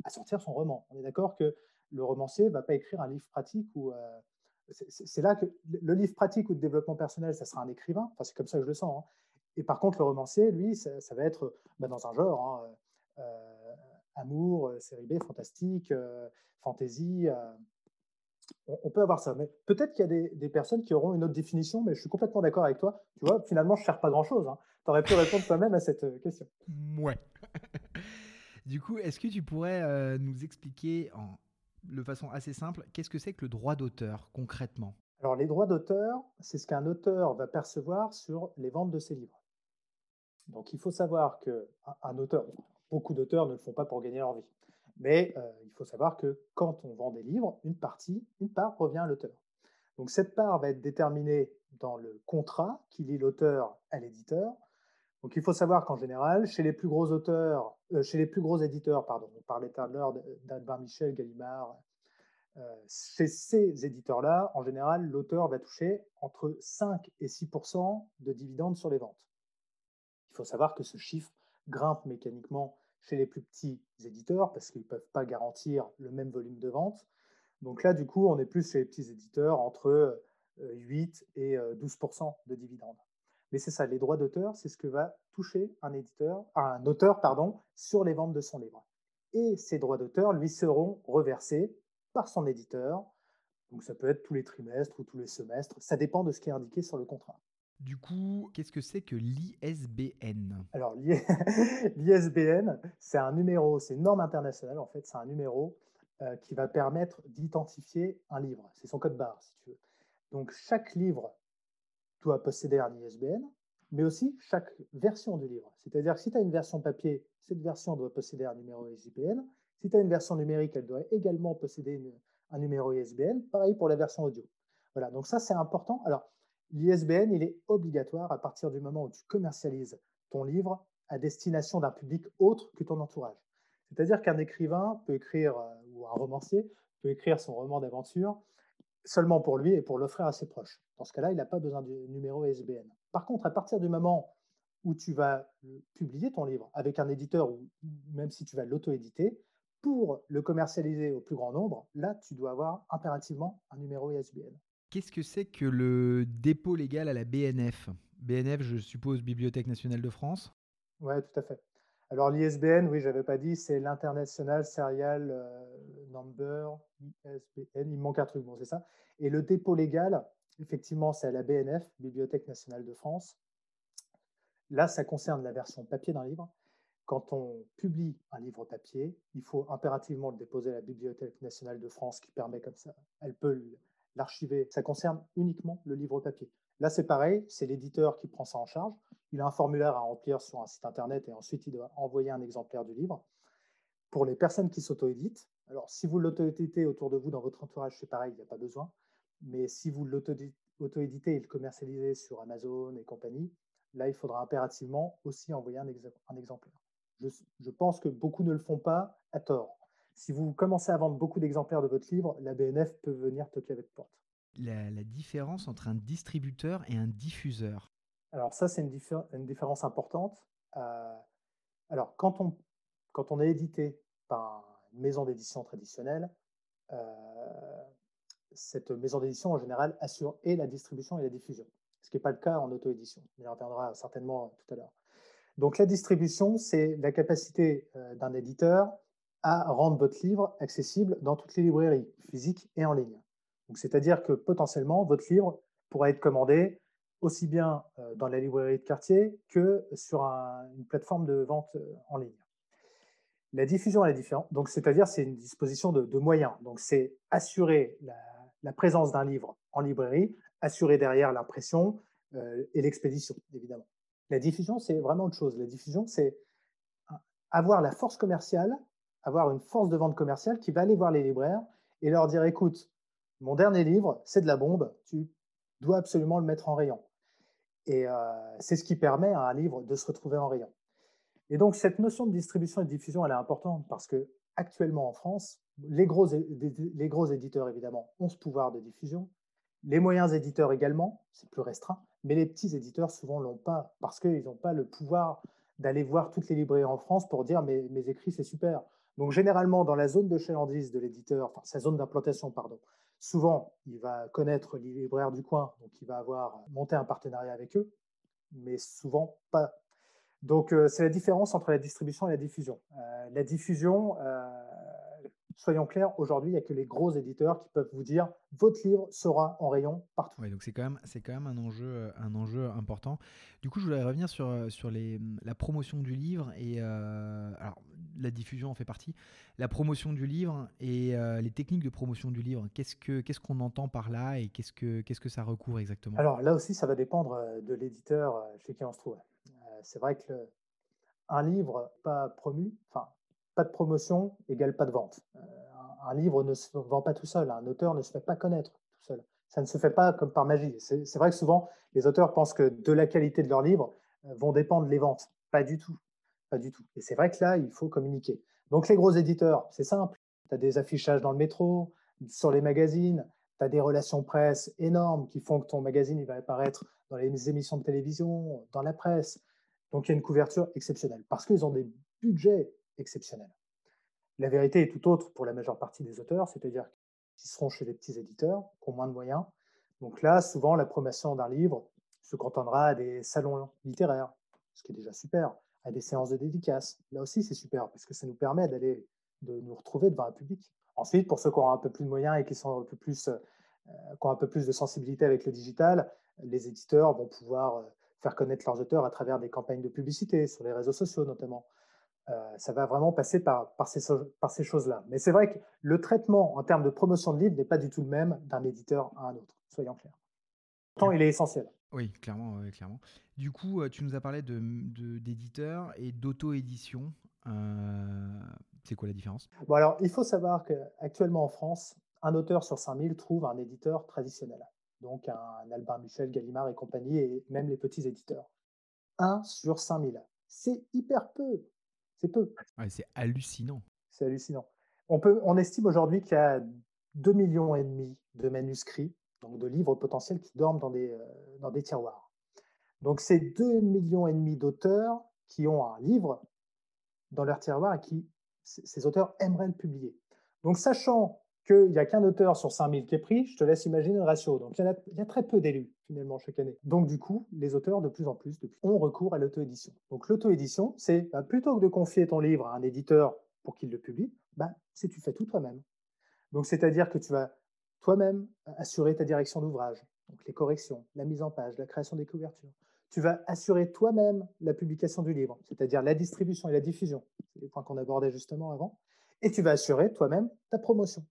à, sortir son roman. On est d'accord que le romancier ne va pas écrire un livre pratique ou. Euh, c'est là que le livre pratique ou de développement personnel, ça sera un écrivain. Enfin, c'est comme ça que je le sens. Hein. Et par contre, le romancier, lui, ça, va être bah, dans un genre. Hein, euh, amour, euh, série B, fantastique, fantasy. Euh, on, peut avoir ça. Mais peut-être qu'il y a des, personnes qui auront une autre définition, mais je suis complètement d'accord avec toi. Tu vois, finalement, je ne cherche pas grand-chose. Hein. Tu aurais pu répondre toi-même à cette question. Ouais. [LAUGHS] du coup, est-ce que tu pourrais nous expliquer en, de façon assez simple, qu'est-ce que c'est que le droit d'auteur concrètement? Alors, les droits d'auteur, c'est ce qu'un auteur va percevoir sur les ventes de ses livres. Donc, il faut savoir qu'un auteur, beaucoup d'auteurs ne le font pas pour gagner leur vie. Mais euh, il faut savoir que quand on vend des livres, une partie, une part revient à l'auteur. Donc cette part va être déterminée dans le contrat qui lie l'auteur à l'éditeur. Donc il faut savoir qu'en général, chez les plus gros auteurs, euh, chez les plus gros éditeurs, pardon, on parlait tout à l'heure d'Albin Michel, Gallimard, euh, chez ces éditeurs-là, en général, l'auteur va toucher entre 5 et 6% de dividendes sur les ventes. Il faut savoir que ce chiffre grimpe mécaniquement chez les plus petits éditeurs parce qu'ils ne peuvent pas garantir le même volume de vente. Donc là, du coup, on est plus chez les petits éditeurs entre 8 euh, et 12% euh, de dividendes. Mais c'est ça, les droits d'auteur, c'est ce que va toucher un éditeur, un auteur pardon, sur les ventes de son livre. Et ces droits d'auteur lui seront reversés par son éditeur. Donc ça peut être tous les trimestres ou tous les semestres, ça dépend de ce qui est indiqué sur le contrat. Du coup, qu'est-ce que c'est que l'ISBN Alors, l'ISBN, [LAUGHS] c'est un numéro, c'est une norme internationale en fait, c'est un numéro euh, qui va permettre d'identifier un livre. C'est son code barre, si tu veux. Donc, chaque livre doit posséder un ISBN, mais aussi chaque version du livre. C'est-à-dire que si tu as une version papier, cette version doit posséder un numéro ISBN. Si tu as une version numérique, elle doit également posséder un numéro ISBN. Pareil pour la version audio. Voilà, donc ça c'est important. Alors, L'ISBN, il est obligatoire à partir du moment où tu commercialises ton livre à destination d'un public autre que ton entourage. C'est-à-dire qu'un écrivain peut écrire, euh, ou un romancier peut écrire son roman d'aventure seulement pour lui et pour l'offrir à ses proches. Dans ce cas-là, il n'a pas besoin du numéro ISBN. Par contre, à partir du moment où tu vas publier ton livre avec un éditeur ou même si tu vas l'auto-éditer, pour le commercialiser au plus grand nombre, là, tu dois avoir impérativement un numéro ISBN. Qu'est-ce que c'est que le dépôt légal à la BNF BNF, je suppose, Bibliothèque nationale de France? Oui, tout à fait. Alors l'ISBN, oui, je n'avais pas dit, c'est l'International Serial euh, Number, ISBN, il manque un truc, bon, c'est ça. Et le dépôt légal, effectivement, c'est à la BNF, Bibliothèque nationale de France. Là, ça concerne la version papier d'un livre. Quand on publie un livre papier, il faut impérativement le déposer à la Bibliothèque nationale de France qui permet comme ça, elle peut l'archiver. Ça concerne uniquement le livre papier. Là, c'est pareil, c'est l'éditeur qui prend ça en charge. Il a un formulaire à remplir sur un site internet et ensuite il doit envoyer un exemplaire du livre. Pour les personnes qui s'auto-éditent, alors si vous l'auto-éditez autour de vous dans votre entourage, c'est pareil, il n'y a pas besoin. Mais si vous l'auto-éditez et le commercialisez sur Amazon et compagnie, là, il faudra impérativement aussi envoyer un, exemplaire. Je, je pense que beaucoup ne le font pas à tort. Si vous commencez à vendre beaucoup d'exemplaires de votre livre, la BNF peut venir toquer à votre porte. La, différence entre un distributeur et un diffuseur? Alors ça, c'est une, différence importante. Euh, alors quand on, quand on est édité par un maison d'édition traditionnelle, cette maison d'édition en général assure et la distribution et la diffusion, ce qui n'est pas le cas en auto-édition. On y reviendra certainement tout à l'heure. Donc la distribution, c'est la capacité d'un éditeur à rendre votre livre accessible dans toutes les librairies, physiques et en ligne. C'est-à-dire que potentiellement, votre livre pourra être commandé aussi bien dans la librairie de quartier que sur une plateforme de vente en ligne. La diffusion est différente, donc c'est-à-dire c'est une disposition de, moyens. Donc c'est assurer la, présence d'un livre en librairie, assurer derrière l'impression et l'expédition, évidemment. La diffusion, c'est vraiment autre chose. La diffusion, c'est avoir la force commerciale, avoir une force de vente commerciale qui va aller voir les libraires et leur dire écoute, mon dernier livre, c'est de la bombe, tu dois absolument le mettre en rayon. Et c'est ce qui permet à un livre de se retrouver en rayon. Et donc, cette notion de distribution et de diffusion, elle est importante parce que actuellement en France, les gros, les gros éditeurs, évidemment, ont ce pouvoir de diffusion. Les moyens éditeurs également, c'est plus restreint, mais les petits éditeurs souvent l'ont pas parce qu'ils n'ont pas le pouvoir d'aller voir toutes les librairies en France pour dire mes écrits c'est super. Donc généralement dans la zone de chalandise de l'éditeur, enfin sa zone d'implantation pardon, Souvent, il va connaître les libraires du coin, donc il va avoir monté un partenariat avec eux, mais souvent pas. Donc, euh, c'est la différence entre la distribution et la diffusion. Euh, la diffusion, euh, soyons clairs, aujourd'hui, il n'y a que les gros éditeurs qui peuvent vous dire votre livre sera en rayon partout. Oui, donc c'est quand même, c'est quand même un enjeu, un enjeu important. Du coup, je voudrais revenir sur, sur les, la promotion du livre et alors la diffusion en fait partie. La promotion du livre et les techniques de promotion du livre. Qu'est-ce que qu'est-ce qu'on entend par là et qu'est-ce que qu'est-ce que ça recouvre exactement? Alors là aussi, ça va dépendre de l'éditeur chez qui on se trouve. c'est vrai que un livre pas promu, enfin pas de promotion égale pas de vente. Euh, un, livre ne se vend pas tout seul, un auteur ne se fait pas connaître tout seul. Ça ne se fait pas comme par magie. C'est vrai que souvent, les auteurs pensent que de la qualité de leur livre euh, vont dépendre les ventes. Pas du tout. Pas du tout. Et c'est vrai que là, il faut communiquer. Donc les gros éditeurs, c'est simple. Tu as des affichages dans le métro, sur les magazines, tu as des relations presse énormes qui font que ton magazine il va apparaître dans les émissions de télévision, dans la presse. Donc il y a une couverture exceptionnelle parce qu'ils ont des budgets exceptionnel. La vérité est tout autre pour la majeure partie des auteurs, c'est-à-dire qu'ils seront chez les petits éditeurs, qui ont moins de moyens. Donc là, souvent, la promotion d'un livre se cantonnera à des salons littéraires, ce qui est déjà super, à des séances de dédicaces. Là aussi, c'est super, parce que ça nous permet d'aller de nous retrouver devant un public. Ensuite, pour ceux qui ont un peu plus de moyens et qui, sont un peu plus, euh, qui ont un peu plus de sensibilité avec le digital, les éditeurs vont pouvoir euh, faire connaître leurs auteurs à travers des campagnes de publicité, sur les réseaux sociaux notamment. Euh, ça va vraiment passer par, par ces, par ces choses-là. Mais c'est vrai que le traitement en termes de promotion de livres n'est pas du tout le même d'un éditeur à un autre, soyons clairs. Pourtant, il est essentiel. Oui, clairement, clairement. Du coup, euh, tu nous as parlé d'éditeur de, et d'auto-édition. Euh, c'est quoi la différence? Bon, alors, il faut savoir qu'actuellement en France, un auteur sur 5000 trouve un éditeur traditionnel. Donc, un Albin Michel, Gallimard et compagnie, et même les petits éditeurs. Un sur 5000. C'est hyper peu. C'est peu. c'est hallucinant. C'est hallucinant. On, peut, on estime aujourd'hui qu'il y a 2,5 millions et demi de manuscrits, donc de livres potentiels qui dorment dans des, euh, dans des tiroirs. Donc c'est 2,5 millions et demi d'auteurs qui ont un livre dans leur tiroir et qui, ces auteurs aimeraient le publier. Donc sachant qu'il n'y a qu'un auteur sur 5000 qui est pris, je te laisse imaginer le ratio. Donc il y, a, très peu d'élus finalement chaque année. Donc du coup, les auteurs de plus en plus ont recours à l'auto-édition. Donc l'auto-édition, c'est bah, plutôt que de confier ton livre à un éditeur pour qu'il le publie, bah, c'est tu fais tout toi-même. Donc c'est-à-dire que tu vas toi-même assurer ta direction d'ouvrage, donc les corrections, la mise en page, la création des couvertures. Tu vas assurer toi-même la publication du livre, c'est-à-dire la distribution et la diffusion, c'est les points qu'on abordait justement avant, et tu vas assurer toi-même ta promotion.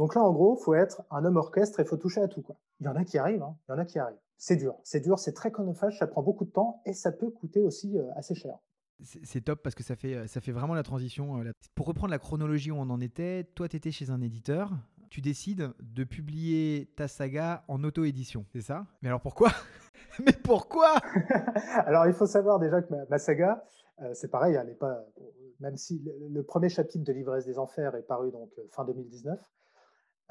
Donc là, en gros, il faut être un homme orchestre et il faut toucher à tout. Quoi. Il y en a qui arrivent, hein. il y en a qui arrivent. C'est dur, c'est dur, c'est très chronophage, ça prend beaucoup de temps et ça peut coûter aussi euh, assez cher. C'est top parce que ça fait, ça fait vraiment la transition. Euh, pour reprendre la chronologie où on en était, toi, tu étais chez un éditeur, tu décides de publier ta saga en auto-édition, c'est ça? Mais alors pourquoi? [LAUGHS] Mais pourquoi? [LAUGHS] Alors il faut savoir déjà que ma, saga, euh, c'est pareil, elle est pas, même si le, premier chapitre de L'ivresse des enfers est paru donc fin 2019,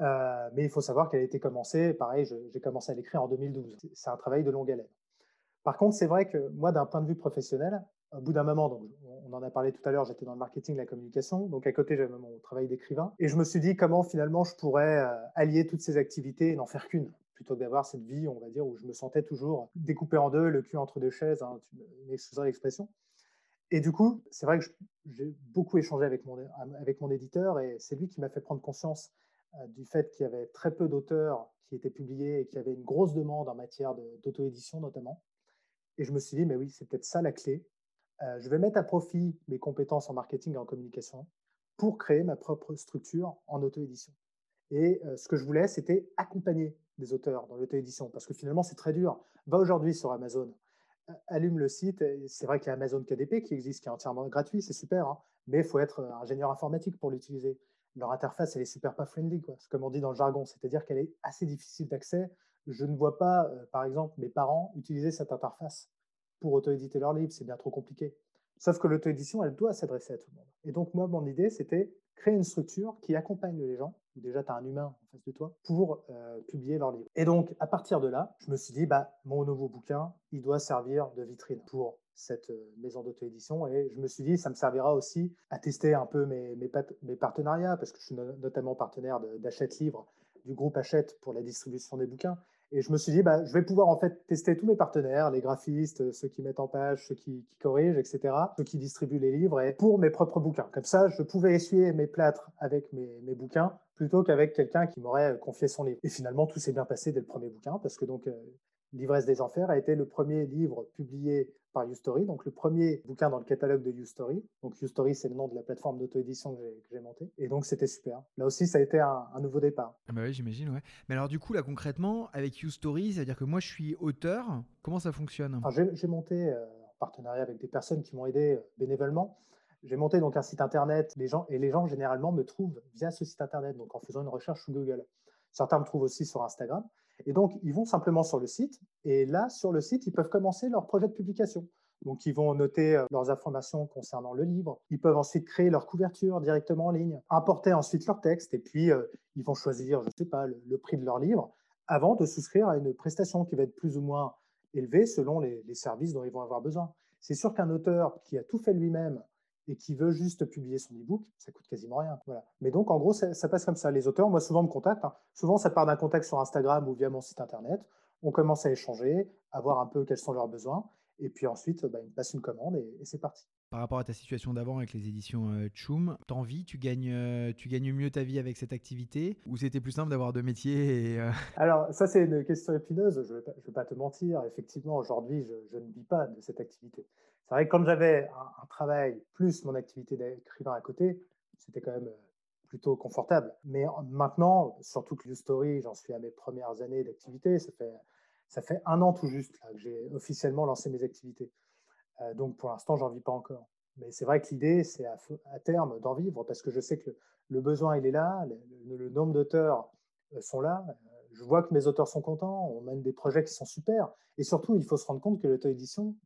euh, mais il faut savoir qu'elle a été commencée, pareil, j'ai commencé à l'écrire en 2012. C'est un travail de longue haleine. Par contre, c'est vrai que moi, d'un point de vue professionnel, au bout d'un moment, donc, on en a parlé tout à l'heure, j'étais dans le marketing, la communication. Donc à côté, j'avais mon travail d'écrivain. Et je me suis dit comment finalement je pourrais euh, allier toutes ces activités et n'en faire qu'une plutôt que d'avoir cette vie, on va dire, où je me sentais toujours découpé en deux, le cul entre deux chaises, hein, m'excuseras l'expression. Et du coup, c'est vrai que j'ai beaucoup échangé avec mon, éditeur et c'est lui qui m'a fait prendre conscience du fait qu'il y avait très peu d'auteurs qui étaient publiés et qu'il y avait une grosse demande en matière d'auto-édition notamment. Et je me suis dit, mais oui, c'est peut-être ça la clé. Euh, je vais mettre à profit mes compétences en marketing et en communication pour créer ma propre structure en auto-édition. Et euh, ce que je voulais, c'était accompagner des auteurs dans l'auto-édition, parce que finalement, c'est très dur. Va aujourd'hui sur Amazon, allume le site. C'est vrai qu'il y a Amazon KDP qui existe, qui est entièrement gratuit, c'est super, hein, mais il faut être ingénieur informatique pour l'utiliser. Leur interface, elle est super pas friendly, quoi. comme on dit dans le jargon, c'est-à-dire qu'elle est assez difficile d'accès. Je ne vois pas, euh, par exemple, mes parents utiliser cette interface pour auto-éditer leurs livres, c'est bien trop compliqué. Sauf que l'auto-édition, elle doit s'adresser à tout le monde. Et donc, moi, mon idée, c'était créer une structure qui accompagne les gens, déjà tu as un humain en face de toi, pour euh, publier leur livre. Et donc, à partir de là, je me suis dit, bah, mon nouveau bouquin, il doit servir de vitrine pour cette euh, maison d'auto-édition. Et je me suis dit, ça me servira aussi à tester un peu mes, partenariats, parce que je suis notamment partenaire d'Achète Livre, du groupe Achète pour la distribution des bouquins. Et je me suis dit, bah, je vais pouvoir en fait tester tous mes partenaires, les graphistes, ceux qui mettent en page, ceux qui, corrigent, etc., ceux qui distribuent les livres, et pour mes propres bouquins. Comme ça, je pouvais essuyer mes plâtres avec mes, bouquins plutôt qu'avec quelqu'un qui m'aurait confié son livre. Et finalement, tout s'est bien passé dès le premier bouquin, parce que donc, euh, L'ivresse des enfers a été le premier livre publié par YouStory, donc le premier bouquin dans le catalogue de YouStory. Donc YouStory, c'est le nom de la plateforme d'auto-édition que j'ai montée. Et donc c'était super. Là aussi, ça a été un, nouveau départ. Ah bah oui, j'imagine, ouais. Mais alors du coup, là concrètement, avec YouStory, c'est-à-dire que moi je suis auteur, comment ça fonctionne? J'ai monté euh, en partenariat avec des personnes qui m'ont aidé euh, bénévolement. J'ai monté donc un site internet, les gens, et les gens généralement me trouvent via ce site internet, donc en faisant une recherche sur Google. Certains me trouvent aussi sur Instagram. Et donc, ils vont simplement sur le site, et là, sur le site, ils peuvent commencer leur projet de publication. Donc, ils vont noter euh, leurs informations concernant le livre. Ils peuvent ensuite créer leur couverture directement en ligne, importer ensuite leur texte, et puis euh, ils vont choisir, je ne sais pas, le, prix de leur livre avant de souscrire à une prestation qui va être plus ou moins élevée selon les, les services dont ils vont avoir besoin. C'est sûr qu'un auteur qui a tout fait lui-même et qui veut juste publier son e-book, ça coûte quasiment rien. Mais donc, en gros, ça, passe comme ça. Les auteurs, moi, souvent me contactent. Hein. Souvent, ça part d'un contact sur Instagram ou via mon site internet. On commence à échanger, à voir un peu quels sont leurs besoins. Et puis ensuite, bah, ils me passent une commande et, c'est parti. Par rapport à ta situation d'avant avec les éditions euh, Choum, t'envis, tu gagnes, euh, tu gagnes mieux ta vie avec cette activité ou c'était plus simple d'avoir deux métiers euh, [LAUGHS] Alors, ça, c'est une question épineuse. Je ne vais, pas te mentir. Effectivement, aujourd'hui, je, ne vis pas de cette activité. C'est vrai que quand j'avais un, travail plus mon activité d'écrivain à côté, c'était quand même euh, plutôt confortable. Mais maintenant, surtout que Story, j'en suis à mes premières années d'activité, ça fait un an tout juste que j'ai officiellement lancé mes activités. Euh, donc pour l'instant, j'en vis pas encore. Mais c'est vrai que l'idée, c'est à, terme d'en vivre parce que je sais que le, besoin, il est là, le, nombre d'auteurs euh, sont là. Je vois que mes auteurs sont contents, on mène des projets qui sont super. Et surtout, il faut se rendre compte que l'auto-édition,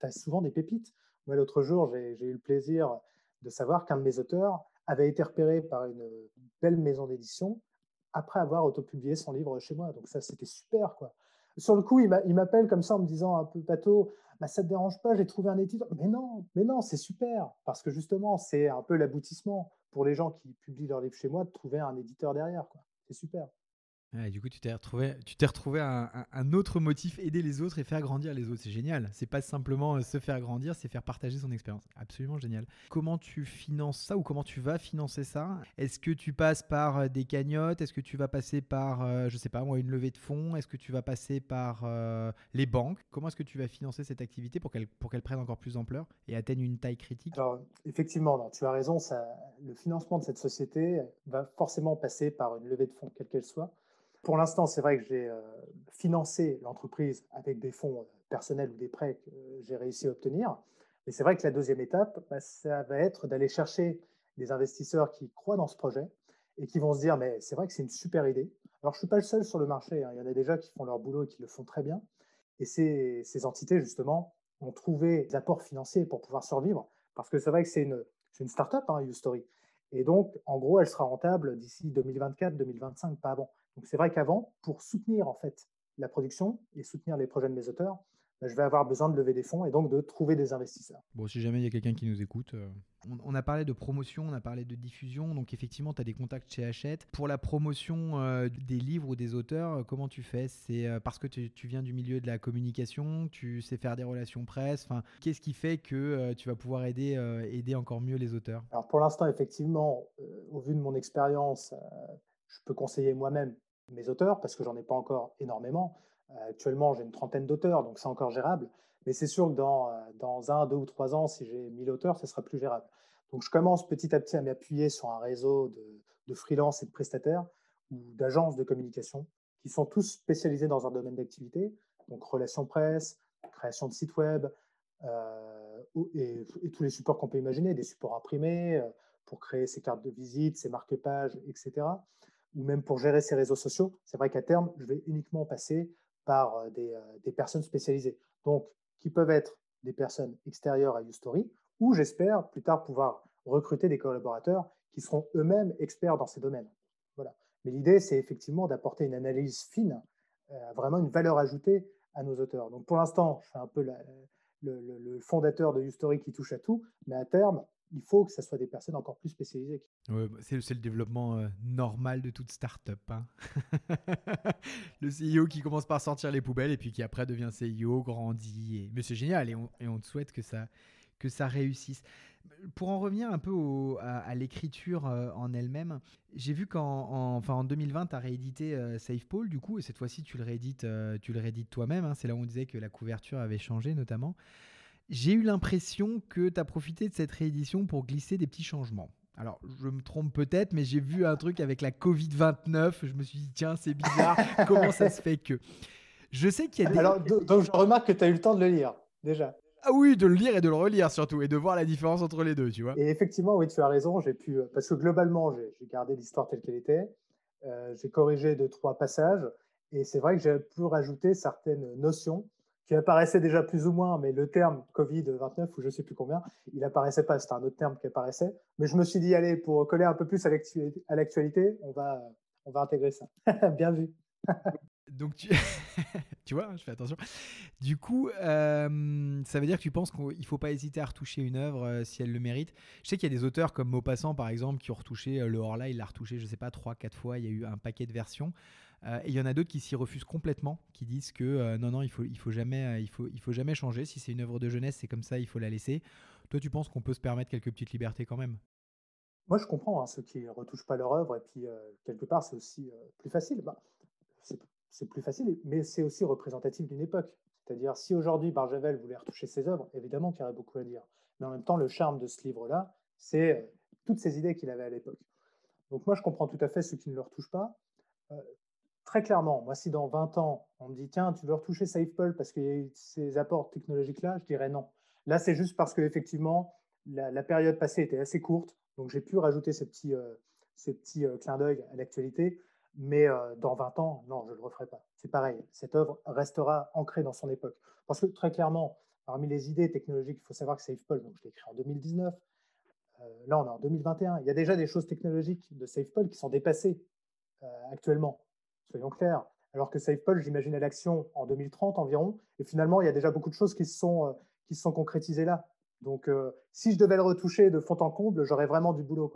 tu as souvent des pépites. Moi, l'autre jour, j'ai eu le plaisir de savoir qu'un de mes auteurs avait été repéré par une belle maison d'édition après avoir autopublié son livre chez moi. Donc ça, c'était super. quoi. Sur le coup, il m'appelle comme ça en me disant un peu pato, bah, ça te dérange pas, j'ai trouvé un éditeur. Mais non, mais non, c'est super. Parce que justement, c'est un peu l'aboutissement pour les gens qui publient leur livre chez moi de trouver un éditeur derrière. C'est super du coup, tu t'es retrouvé, tu t'es retrouvé un, autre motif, aider les autres et faire grandir les autres. C'est génial. C'est pas simplement euh, se faire grandir, c'est faire partager son expérience. Absolument génial. Comment tu finances ça ou comment tu vas financer ça? Est-ce que tu passes par euh, des cagnottes? Est-ce que tu vas passer par, euh, je sais pas moi, une levée de fonds? Est-ce que tu vas passer par les banques? Comment est-ce que tu vas financer cette activité pour qu'elle pour qu'elle prenne encore plus d'ampleur et atteigne une taille critique? Alors, effectivement, tu as raison. Le financement de cette société va forcément passer par une levée de fonds, quelle qu'elle soit. Pour l'instant, c'est vrai que j'ai euh, financé l'entreprise avec des fonds euh, personnels ou des prêts que j'ai réussi à obtenir. Mais c'est vrai que la deuxième étape, bah, ça va être d'aller chercher des investisseurs qui croient dans ce projet et qui vont se dire, mais c'est vrai que c'est une super idée. Alors, je ne suis pas le seul sur le marché. Hein. Il y en a déjà qui font leur boulot et qui le font très bien. Et ces, entités, justement, ont trouvé des apports financiers pour pouvoir survivre. Parce que c'est vrai que c'est une, une start-up, hein, YouStory. Et donc, en gros, elle sera rentable d'ici 2024-2025, pas avant. Donc c'est vrai qu'avant, pour soutenir en fait la production et soutenir les projets de mes auteurs, bah, je vais avoir besoin de lever des fonds et donc de trouver des investisseurs. Bon, si jamais il y a quelqu'un qui nous écoute, euh, on, a parlé de promotion, on a parlé de diffusion, donc effectivement, tu as des contacts chez Hachette. Pour la promotion euh, des livres ou des auteurs, euh, comment tu fais? C'est parce que tu, viens du milieu de la communication, tu sais faire des relations presse, qu'est-ce qui fait que tu vas pouvoir aider, aider encore mieux les auteurs? Alors pour l'instant, effectivement, au vu de mon expérience, je peux conseiller moi-même mes auteurs parce que j'en ai pas encore énormément. Euh, actuellement, j'ai une trentaine d'auteurs, donc c'est encore gérable. Mais c'est sûr que dans, euh, un, deux ou trois ans, si j'ai 1000 auteurs, ce sera plus gérable. Donc je commence petit à petit à m'appuyer sur un réseau de, de freelance et de prestataires ou d'agences de communication qui sont tous spécialisés dans un domaine d'activité, donc relations presse, création de sites web euh, et, tous les supports qu'on peut imaginer, des supports imprimés pour créer ses cartes de visite, ses marque-pages, etc. Ou même pour gérer ses réseaux sociaux. C'est vrai qu'à terme, je vais uniquement passer par euh, euh, des, personnes spécialisées. Donc, qui peuvent être des personnes extérieures à YouStory, ou j'espère plus tard pouvoir recruter des collaborateurs qui seront eux-mêmes experts dans ces domaines. Voilà. Mais l'idée, c'est effectivement d'apporter une analyse fine, euh, vraiment une valeur ajoutée à nos auteurs. Donc pour l'instant, je suis un peu le, fondateur de YouStory qui touche à tout, mais à terme, il faut que ce soit des personnes encore plus spécialisées. Bah, c'est, le développement euh, normal de toute start-up. Hein. [LAUGHS] le CEO qui commence par sortir les poubelles et puis qui après devient CEO, grandit. Mais c'est génial et on, te souhaite que ça, réussisse. Pour en revenir un peu à, l'écriture euh, en elle-même, j'ai vu qu'en enfin, en 2020, tu as réédité euh, SafePaul, du coup, et cette fois-ci, tu le réédites, tu le réédites toi-même. Hein. c'est là où on disait que la couverture avait changé, notamment. J'ai eu l'impression que tu as profité de cette réédition pour glisser des petits changements. Alors, je me trompe peut-être, mais j'ai vu un truc avec la Covid-29. Je me suis dit, tiens, c'est bizarre. [LAUGHS] Comment ça se fait que. Je sais qu'il y a des. Alors, donc, je remarque que tu as eu le temps de le lire, déjà. Ah oui, de le lire et de le relire surtout, et de voir la différence entre les deux, tu vois. Et effectivement, oui, tu as raison. J'ai pu. Parce que globalement, j'ai gardé l'histoire telle qu'elle était. Euh, j'ai corrigé deux, trois passages. Et c'est vrai que j'ai pu rajouter certaines notions qui apparaissait déjà plus ou moins, mais le terme Covid-29 ou je ne sais plus combien, il apparaissait pas, c'était un autre terme qui apparaissait. Mais je me suis dit, allez, pour coller un peu plus à l'actualité, on va, on va intégrer ça. [LAUGHS] Bien vu. [LAUGHS] Donc tu, [LAUGHS] tu vois, je fais attention. Du coup, euh, ça veut dire que tu penses qu'il ne faut pas hésiter à retoucher une œuvre euh, si elle le mérite. Je sais qu'il y a des auteurs comme Maupassant, par exemple, qui ont retouché euh, le Horla, il l'a retouché, je ne sais pas, 3-4 fois, il y a eu un paquet de versions. Euh, et il y en a d'autres qui s'y refusent complètement, qui disent que euh, non, non, il faut, faut jamais, euh, il faut, il faut jamais changer. Si c'est une œuvre de jeunesse, c'est comme ça, il faut la laisser. Toi, tu penses qu'on peut se permettre quelques petites libertés quand même? Moi, je comprends hein, ceux qui retouchent pas leur œuvre, et puis quelque part, c'est aussi plus facile. Bah, c'est plus facile, mais c'est aussi représentatif d'une époque. C'est-à-dire, si aujourd'hui Barjavel voulait retoucher ses œuvres, évidemment qu'il y aurait beaucoup à dire. Mais en même temps, le charme de ce livre-là, c'est toutes ces idées qu'il avait à l'époque. Donc moi, je comprends tout à fait ceux qui ne le retouchent pas très clairement, moi, si dans 20 ans, on me dit, tiens, tu veux retoucher SafePol parce qu'il y a eu ces apports technologiques-là, je dirais non. Là, c'est juste parce qu'effectivement, la, la période passée était assez courte, donc j'ai pu rajouter ces petits, euh, ces petits euh, clins d'œil à l'actualité. Mais euh, dans 20 ans, non, je ne le referai pas. C'est pareil, cette œuvre restera ancrée dans son époque. Parce que très clairement, parmi les idées technologiques, il faut savoir que SafePol, donc je l'ai écrit en 2019, là on est en 2021, il y a déjà des choses technologiques de SafePol qui sont dépassées actuellement soyons clairs. Alors que SafePol, j'imaginais l'action en 2030 environ, et finalement, il y a déjà beaucoup de choses qui se sont, euh, qui sont concrétisées là. Donc, euh, si je devais le retoucher de fond en comble, j'aurais vraiment du boulot.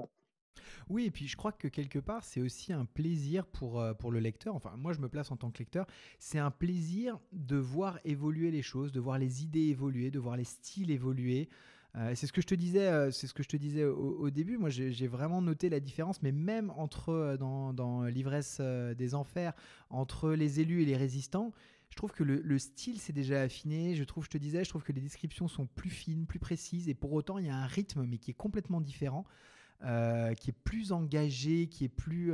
Oui, et puis je crois que quelque part, c'est aussi un plaisir pour, euh, pour le lecteur. Enfin, moi, je me place en tant que lecteur. C'est un plaisir de voir évoluer les choses, de voir les idées évoluer, de voir les styles évoluer. Euh, c'est ce que je te disais, euh, c'est ce que je te disais au, début. Moi, j'ai vraiment noté la différence, mais même entre euh, dans, l'ivresse des enfers, entre les élus et les résistants, je trouve que le, style s'est déjà affiné. Je trouve, je te disais, je trouve que les descriptions sont plus fines, plus précises, et pour autant, il y a un rythme, mais qui est complètement différent, qui est plus engagé, qui est plus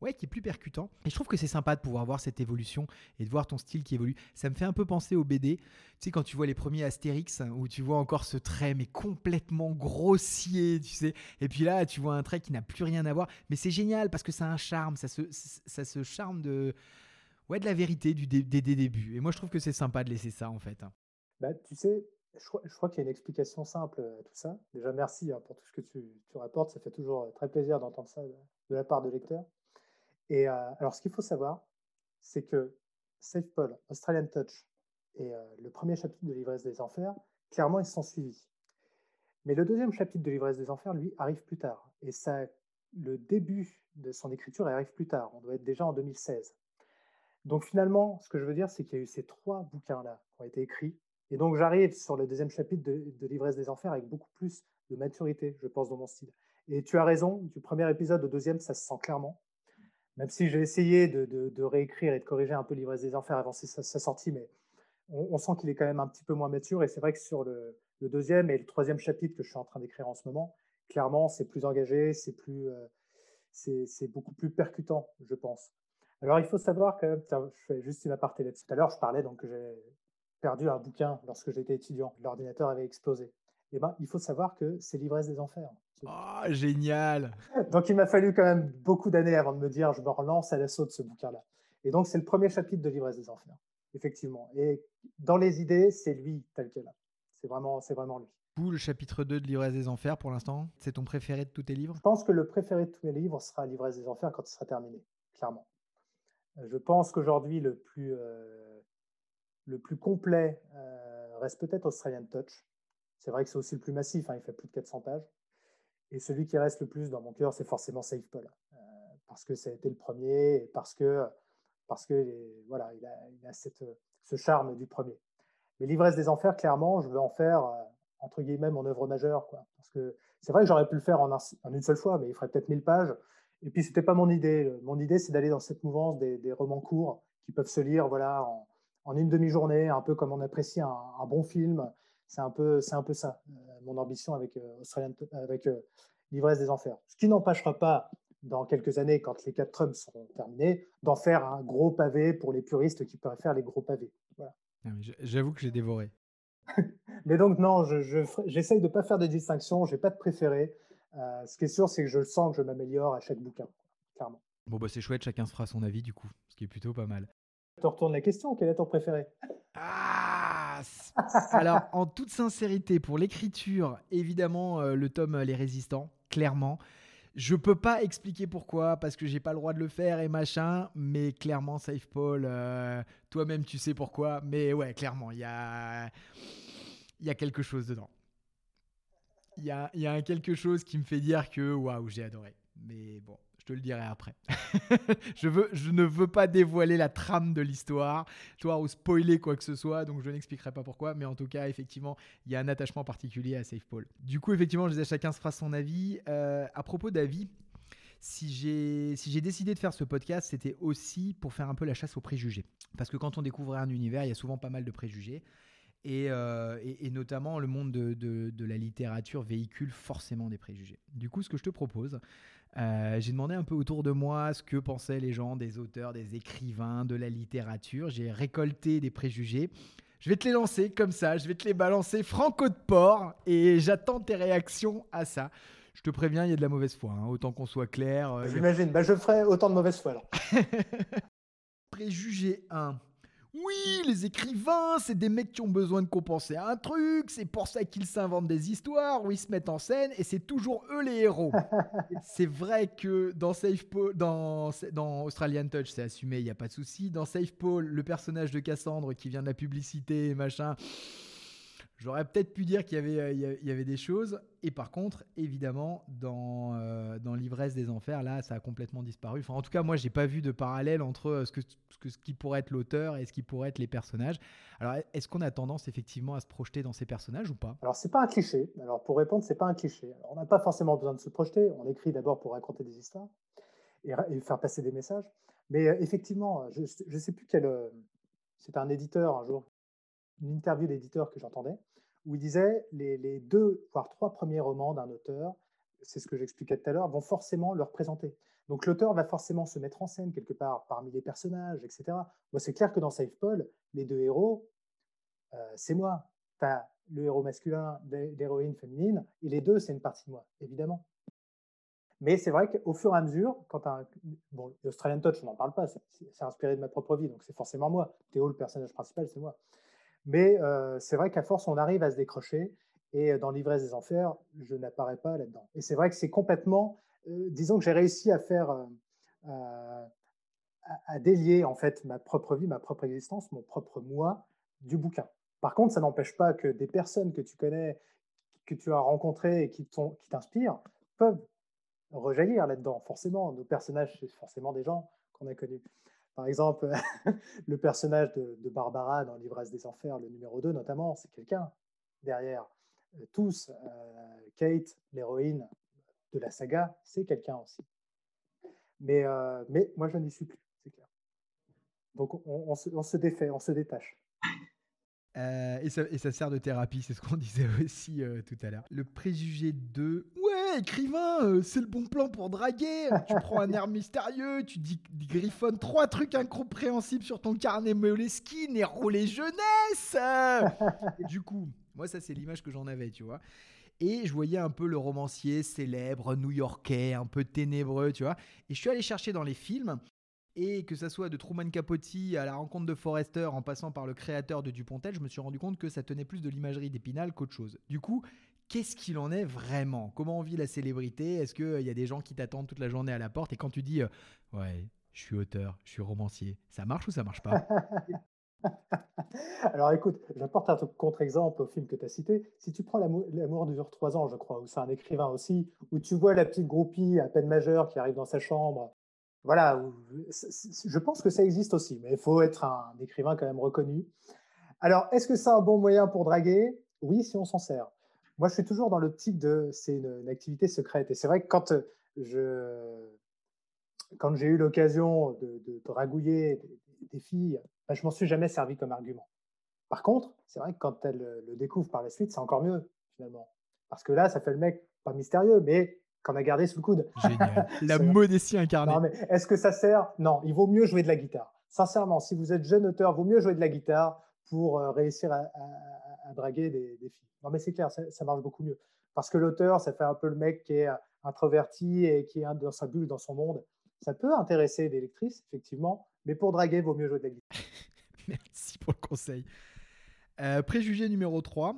ouais, qui est plus percutant. Et je trouve que c'est sympa de pouvoir voir cette évolution et de voir ton style qui évolue. Ça me fait un peu penser au BD. Tu sais, quand tu vois les premiers Astérix, où tu vois encore ce trait, mais complètement grossier, tu sais. Et puis là, tu vois un trait qui n'a plus rien à voir. Mais c'est génial parce que ça a un charme, ça se, charme de, ouais, de la vérité du des, débuts. Et moi, je trouve que c'est sympa de laisser ça, en fait. Bah, tu sais, je crois, qu'il y a une explication simple à tout ça. Déjà, merci hein, pour tout ce que tu, tu, rapportes. Ça fait toujours très plaisir d'entendre ça de la part de lecteurs. Et euh, alors, ce qu'il faut savoir, c'est que SafePol, Australian Touch et le premier chapitre de l'ivresse des enfers, clairement, ils sont suivis. Mais le deuxième chapitre de l'ivresse des enfers, lui, arrive plus tard. Et ça, le début de son écriture arrive plus tard. On doit être déjà en 2016. Donc finalement, ce que je veux dire, c'est qu'il y a eu ces trois bouquins-là qui ont été écrits. Et donc j'arrive sur le deuxième chapitre de, l'ivresse des enfers avec beaucoup plus de maturité, je pense, dans mon style. Et tu as raison, du premier épisode au deuxième, ça se sent clairement. Même si j'ai essayé de, réécrire et de corriger un peu l'ivresse des enfers avant sa, sortie, mais on, sent qu'il est quand même un petit peu moins mature. Et c'est vrai que sur le, deuxième et le troisième chapitre que je suis en train d'écrire en ce moment, clairement, c'est plus engagé, c'est plus, euh, c'est beaucoup plus percutant, je pense. Alors, il faut savoir que, je fais juste une aparté là-dessus. Tout à l'heure, je parlais donc que j'ai perdu un bouquin lorsque j'étais étudiant. L'ordinateur avait explosé. Eh ben, il faut savoir que c'est l'ivresse des enfers. Oh, génial [LAUGHS] Donc, il m'a fallu quand même beaucoup d'années avant de me dire, je me relance à l'assaut de ce bouquin-là. Et donc, c'est le premier chapitre de l'ivresse des enfers, effectivement. Et dans les idées, c'est lui tel quel. C'est vraiment, c'est vraiment lui. le chapitre 2 de l'ivresse des enfers, pour l'instant, c'est ton préféré de tous tes livres? Je pense que le préféré de tous mes livres sera l'ivresse des enfers quand il sera terminé, clairement. Je pense qu'aujourd'hui, le plus, euh, le plus complet euh, reste peut-être Australian Touch. C'est vrai que c'est aussi le plus massif, hein, il fait plus de 400 pages. Et celui qui reste le plus dans mon cœur, c'est forcément Save Paul. Euh, parce que ça a été le premier et parce que, parce que voilà, il a, cette, ce charme du premier. Mais l'ivresse des enfers, clairement, je veux en faire, entre guillemets, mon œuvre majeure. Quoi. Parce que c'est vrai que j'aurais pu le faire en, une seule fois, mais il ferait peut-être 1000 pages. Et puis, ce n'était pas mon idée. Mon idée, c'est d'aller dans cette mouvance des, romans courts qui peuvent se lire voilà, en, une demi-journée, un peu comme on apprécie un, bon film. C'est un, peu, un peu ça, euh, mon ambition avec, euh, avec euh, L'ivresse des enfers. Ce qui n'empêchera pas, dans quelques années, quand les quatre Trumps seront terminés, d'en faire un gros pavé pour les puristes qui faire les gros pavés. Voilà. J'avoue que j'ai dévoré. [LAUGHS] Mais donc, non, j'essaye je, de ne pas faire des distinctions, je n'ai pas de préféré. Euh, ce qui est sûr, c'est que je sens que je m'améliore à chaque bouquin, clairement. Bon, bah, c'est chouette, chacun se fera son avis du coup, ce qui est plutôt pas mal. Je te retourne la question, quel est ton préféré? Ah Alors, en toute sincérité, pour l'écriture, évidemment, euh, le tome Les Résistants, clairement. Je peux pas expliquer pourquoi, parce que j'ai pas le droit de le faire et machin, mais clairement, Safe Paul, euh, toi-même tu sais pourquoi, mais ouais, clairement, il y a, y a quelque chose dedans il y a, y a, quelque chose qui me fait dire que waouh, j'ai adoré. Mais bon, te le dirai après. [LAUGHS] je, veux, je ne veux pas dévoiler la trame de l'histoire, toi, ou spoiler quoi que ce soit, donc je n'expliquerai pas pourquoi. Mais en tout cas, effectivement, il y a un attachement particulier à Safe Paul. Du coup, effectivement, je disais, chacun se fera son avis. Euh, à propos d'avis, si j'ai si décidé de faire ce podcast, c'était aussi pour faire un peu la chasse aux préjugés. Parce que quand on découvre un univers, il y a souvent pas mal de préjugés. Euh, et, notamment le monde de, la littérature véhicule forcément des préjugés. Du coup, ce que je te propose, euh, j'ai demandé un peu autour de moi ce que pensaient les gens des auteurs, des écrivains, de la littérature. J'ai récolté des préjugés. Je vais te les lancer comme ça, je vais te les balancer franco de port et j'attends tes réactions à ça. Je te préviens, il y a de la mauvaise foi, hein, autant qu'on soit clair. Euh, J'imagine, bah, je ferai autant de mauvaise foi alors. [LAUGHS] Préjugé 1. Oui, les écrivains, c'est des mecs qui ont besoin de compenser un truc, c'est pour ça qu'ils s'inventent des histoires où ils se mettent en scène et c'est toujours eux les héros. [LAUGHS] c'est vrai que dans Safe Paul, dans, dans Australian Touch, c'est assumé, il n'y a pas de souci. Dans Safe Paul, le personnage de Cassandre qui vient de la publicité et machin, J'aurais peut-être pu dire qu'il y avait, euh, y avait des choses. Et par contre, évidemment, dans, euh, dans l'ivresse des enfers, là, ça a complètement disparu. Enfin, en tout cas, moi, j'ai pas vu de parallèle entre euh, ce, qui pourrait être l'auteur et ce qui pourrait être les personnages. Alors, est-ce qu'on a tendance effectivement à se projeter dans ces personnages ou pas? Alors, c'est pas un cliché. Alors, pour répondre, c'est pas un cliché. on n'a pas forcément besoin de se projeter. On écrit d'abord pour raconter des histoires et, faire passer des messages. Mais effectivement, je, ne sais plus quel. c'est un éditeur un jour une interview d'éditeur que j'entendais, où il disait les, les, deux, voire trois premiers romans d'un auteur, c'est ce que j'expliquais tout à l'heure, vont forcément le représenter. Donc l'auteur va forcément se mettre en scène quelque part parmi les personnages, etc. Moi, c'est clair que dans Save Paul, les deux héros, euh, c'est moi. Tu as le héros masculin, l'héroïne féminine, et les deux, c'est une partie de moi, évidemment. Mais c'est vrai qu'au fur et à mesure, quand un. Bon, Australian Touch, on n'en parle pas, c'est inspiré de ma propre vie, donc c'est forcément moi. Théo, le personnage principal, c'est moi. Mais euh, c'est vrai qu'à force, on arrive à se décrocher. Et euh, dans l'ivresse des enfers, je n'apparais pas là-dedans. Et c'est vrai que c'est complètement, euh, disons que j'ai réussi à faire, à, délier en fait ma propre vie, ma propre existence, mon propre moi, du bouquin. Par contre, ça n'empêche pas que des personnes que tu connais, que tu as rencontrées et qui t'inspirent, peuvent rejaillir là-dedans. Forcément, nos personnages, c'est forcément des gens qu'on a connus. Par exemple, [LAUGHS] le personnage de, Barbara dans L'ivresse des enfers, le numéro 2 notamment, c'est quelqu'un derrière. Euh, tous, euh, Kate, l'héroïne de la saga, c'est quelqu'un aussi. Mais, euh, mais moi, je n'y suis plus, c'est clair. Donc, on, se, défait, on se détache. et, ça, et, ça, sert de thérapie, c'est ce qu'on [LAUGHS] disait aussi tout à l'heure. Le préjugé de écrivain, euh, c'est le bon plan pour draguer. Tu prends un air mystérieux, tu dis, griffonnes trois trucs incompréhensibles sur ton carnet Moleskine et rouler jeunesse. du coup, moi, ça, c'est l'image que j'en avais, tu vois. Et je voyais un peu le romancier célèbre, new-yorkais, un peu ténébreux, tu vois. Et je suis allé chercher dans les films. Et que ça soit de Truman Capote à la rencontre de Forrester en passant par le créateur de Dupontel, je me suis rendu compte que ça tenait plus de l'imagerie d'Épinal qu'autre chose. Du coup, qu'est-ce qu'il en est vraiment? Comment on vit la célébrité? Est-ce qu'il euh, y a des gens qui t'attendent toute la journée à la porte Et quand tu dis euh, Ouais, je suis auteur, je suis romancier, ça marche ou ça marche pas? [LAUGHS] Alors écoute, j'apporte un contre-exemple au film que tu as cité. Si tu prends L'amour dure trois ans, je crois, où c'est un écrivain aussi, où tu vois la petite groupie à peine majeure qui arrive dans sa chambre. Voilà, je pense que ça existe aussi, mais il faut être un écrivain quand même reconnu. Alors, est-ce que c'est un bon moyen pour draguer? Oui, si on s'en sert moi, je suis toujours dans l'optique de c'est une, activité secrète. Et c'est vrai que quand je quand j'ai eu l'occasion de, de, dragouiller des, filles, ben, je m'en suis jamais servi comme argument. Par contre, c'est vrai que quand elles le découvrent par la suite, c'est encore mieux finalement. Parce que là, ça fait le mec pas mystérieux, mais qu'on a gardé sous le coude. Génial. [LAUGHS] La modestie incarnée. Non, mais est-ce que ça sert? Non, il vaut mieux jouer de la guitare. Sincèrement, si vous êtes jeune auteur, il vaut mieux jouer de la guitare pour euh, réussir à, à draguer des, filles. Non, mais c'est clair, ça, marche beaucoup mieux. Parce que l'auteur, ça fait un peu le mec qui est introverti et qui est dans sa bulle, dans son monde. Ça peut intéresser des lectrices, effectivement, mais pour draguer, vaut mieux jouer de la guitare. [LAUGHS] Merci pour le conseil. Euh, préjugé numéro 3.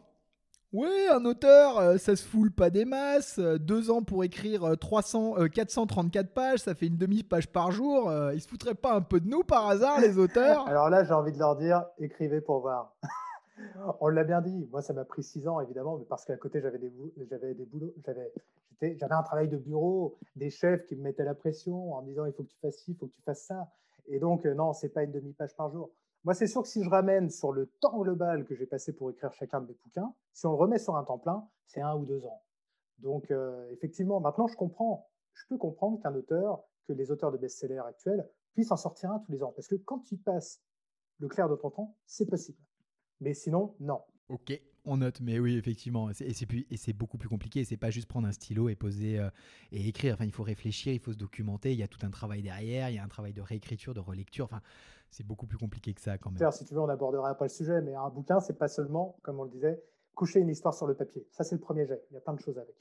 Oui, un auteur, euh, ça se foule pas des masses. Euh, deux ans pour écrire 300, 434 pages, ça fait une demi-page par jour. ils se foutraient pas un peu de nous par hasard, les auteurs? [LAUGHS] Alors là, j'ai envie de leur dire, écrivez pour voir. [LAUGHS] On l'a bien dit. Moi, ça m'a pris six ans, évidemment, mais parce qu'à côté, j'avais des, j'avais des boulots, j'avais, j'avais un travail de bureau, des chefs qui me mettaient la pression en me disant il faut que tu fasses ci, il faut que tu fasses ça. Et donc, euh, non, c'est pas une demi-page par jour. Moi, c'est sûr que si je ramène sur le temps global que j'ai passé pour écrire chacun de mes bouquins, si on le remet sur un temps plein, c'est un ou deux ans. Donc, euh, effectivement, maintenant, je comprends. Je peux comprendre qu'un auteur, que les auteurs de best-sellers actuels puissent en sortir un tous les ans. Parce que quand tu passes le clair de ton temps, c'est possible. Mais sinon, non. Ok, on note, mais oui, effectivement. Et c'est beaucoup plus compliqué. C'est pas juste prendre un stylo et poser euh, et écrire. Enfin, il faut réfléchir, il faut se documenter. Il y a tout un travail derrière. Il y a un travail de réécriture, de relecture. Enfin, c'est beaucoup plus compliqué que ça quand même. Si tu veux, on n'abordera pas le sujet, mais un bouquin, c'est pas seulement, comme on le disait, coucher une histoire sur le papier. Ça, c'est le premier jet. Il y a plein de choses avec.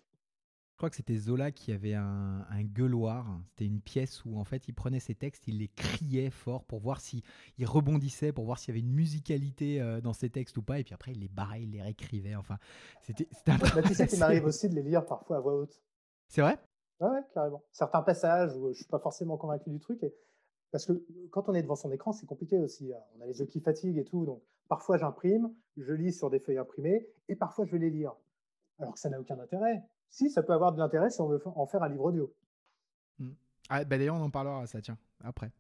Je crois que c'était Zola qui avait un, un gueuloir. C'était une pièce où en fait il prenait ses textes, il les criait fort pour voir si il rebondissait, pour voir s'il y avait une musicalité euh, dans ses textes ou pas. Et puis après il les barrait, il les réécrivait. Enfin, c'était. un bah, tu sais qu'il m'arrive [LAUGHS] aussi de les lire parfois à voix haute. C'est vrai? Ouais, carrément. Certains passages où je suis pas forcément convaincu du truc. Et... Parce que quand on est devant son écran, c'est compliqué aussi. Hein. On a les yeux qui fatiguent et tout. Donc parfois j'imprime, je lis sur des feuilles imprimées et parfois je vais les lire. Alors que ça n'a aucun intérêt si ça peut avoir de l'intérêt si on veut en faire un livre audio. Hmm. Ah, bah D'ailleurs, on en parlera, ça, tiens, après.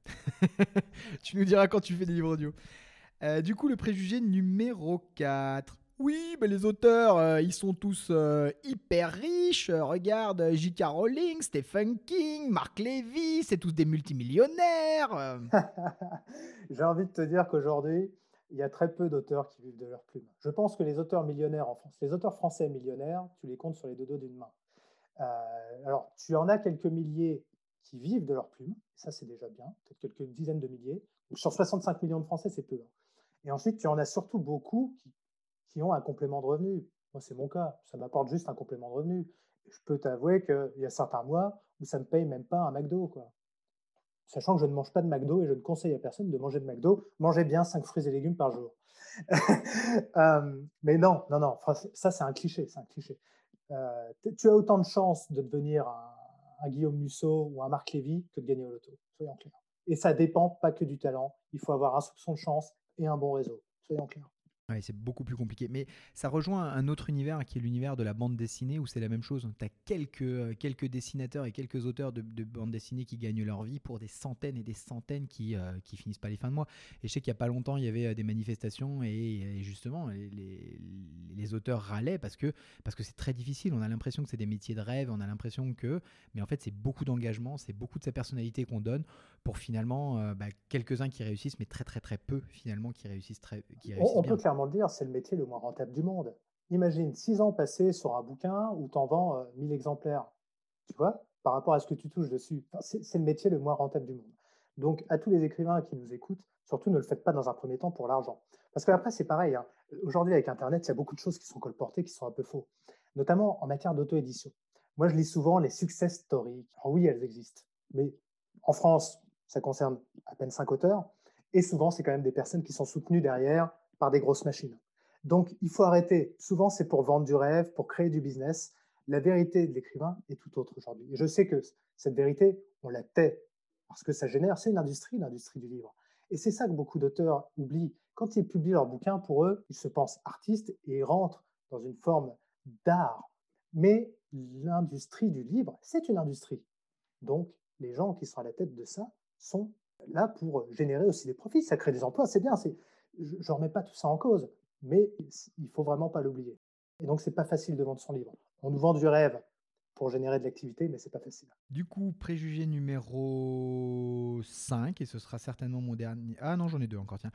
[LAUGHS] tu nous diras quand tu fais des livres audio. Euh, du coup, le préjugé numéro 4. Oui, bah les auteurs, euh, ils sont tous euh, hyper riches. regarde J.K. Rowling, Stephen King, Mark Levy, c'est tous des multimillionnaires. [LAUGHS] J'ai envie de te dire qu'aujourd'hui, il y a très peu d'auteurs qui vivent de leur plume. Je pense que les auteurs millionnaires en France, les auteurs français millionnaires, tu les comptes sur les deux doigts d'une main. Euh, alors, tu en as quelques milliers qui vivent de leur plume, ça c'est déjà bien, peut-être quelques dizaines de milliers. sur 65 millions de Français, c'est peu. Hein. Et ensuite, tu en as surtout beaucoup qui, qui ont un complément de revenu. Moi, c'est mon cas, ça m'apporte juste un complément de revenu. Je peux t'avouer qu'il y a certains mois où ça ne me paye même pas un McDo. Quoi sachant que je ne mange pas de McDo et je ne conseille à personne de manger de McDo. Mangez bien 5 fruits et légumes par jour. [LAUGHS] Euh, mais non, non, non, ça c'est un cliché, c'est un cliché. Euh, tu as autant de chances de devenir un, Guillaume Musso ou un Marc Lévy que de gagner au loto, soyons clairs. Et ça dépend pas que du talent, il faut avoir un soupçon de chance et un bon réseau, soyons clairs. Ouais, c'est beaucoup plus compliqué. Mais ça rejoint un autre univers qui est l'univers de la bande dessinée où c'est la même chose. Tu as quelques, euh, quelques dessinateurs et quelques auteurs de, de bande dessinée qui gagnent leur vie pour des centaines et des centaines qui, euh, qui finissent pas les fins de mois. Et je sais qu'il y a pas longtemps, il y avait euh, des manifestations et, justement, les, les, les, auteurs râlaient parce que parce que c'est très difficile. On a l'impression que c'est des métiers de rêve, on a l'impression que. Mais en fait, c'est beaucoup d'engagement, c'est beaucoup de sa personnalité qu'on donne pour finalement bah, quelques-uns qui réussissent, mais très très très peu finalement qui réussissent très. Qui réussissent on, peut le dire, c'est le métier le moins rentable du monde. Imagine six ans passés sur un bouquin où tu en vends 1000 exemplaires. Tu vois, par rapport à ce que tu touches dessus. c'est le métier le moins rentable du monde. Donc, à tous les écrivains qui nous écoutent, surtout ne le faites pas dans un premier temps pour l'argent. Parce qu'après, c'est pareil. Hein. Aujourd'hui, avec Internet, il y a beaucoup de choses qui sont colportées, qui sont un peu faux, notamment en matière d'auto-édition. Moi, je lis souvent les success stories. Alors oui, elles existent. Mais en France, ça concerne à peine cinq auteurs. Et souvent, c'est quand même des personnes qui sont soutenues derrière par des grosses machines. Donc, il faut arrêter. Souvent, c'est pour vendre du rêve, pour créer du business. La vérité de l'écrivain est tout autre aujourd'hui. Et je sais que cette vérité, on la tait parce que ça génère, c'est une industrie, l'industrie du livre. Et c'est ça que beaucoup d'auteurs oublient. Quand ils publient leurs bouquins, pour eux, ils se pensent artistes et ils rentrent dans une forme d'art. Mais l'industrie du livre, c'est une industrie. Donc, les gens qui sont à la tête de ça sont là pour générer aussi des profits. Ça crée des emplois, c'est bien. Je ne remets pas tout ça en cause, mais il faut vraiment pas l'oublier. Et donc, c'est pas facile de vendre son livre. On nous vend du rêve pour générer de l'activité, mais c'est pas facile. Du coup, préjugé numéro 5, et ce sera certainement mon dernier. Ah non, j'en ai deux encore, tiens.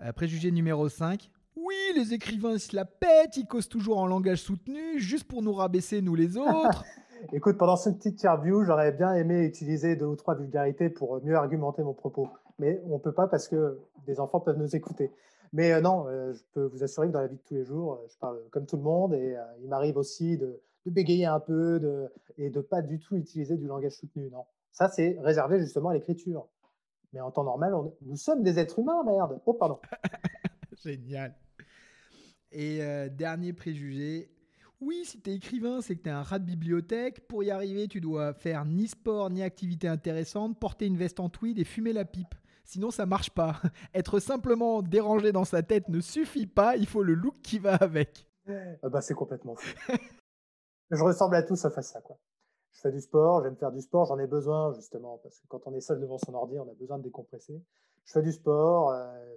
Euh, préjugé numéro 5. Oui, les écrivains se la pètent, ils causent toujours en langage soutenu, juste pour nous rabaisser, nous les autres. [LAUGHS] Écoute, pendant cette petite interview, j'aurais bien aimé utiliser deux ou trois vulgarités pour mieux argumenter mon propos. Mais on ne peut pas parce que des enfants peuvent nous écouter. Mais euh, non, euh, je peux vous assurer que dans la vie de tous les jours, euh, je parle comme tout le monde et il m'arrive aussi de, bégayer un peu et de pas du tout utiliser du langage soutenu. Non, ça c'est réservé justement à l'écriture. Mais en temps normal, nous sommes des êtres humains, merde. Oh, pardon. [LAUGHS] Génial. Et dernier préjugé, oui, si tu es écrivain, c'est que tu es un rat de bibliothèque. Pour y arriver, tu dois faire ni sport ni activité intéressante, porter une veste en tweed et fumer la pipe. Sinon, ça marche pas. [LAUGHS] Être simplement dérangé dans sa tête ne suffit pas, il faut le look qui va avec. Ah bah, c'est complètement fou. [LAUGHS] je ressemble à tout sauf à ça. Quoi. Je fais du sport, j'aime faire du sport, j'en ai besoin justement, parce que quand on est seul devant son ordi, on a besoin de décompresser. Je fais du sport, euh,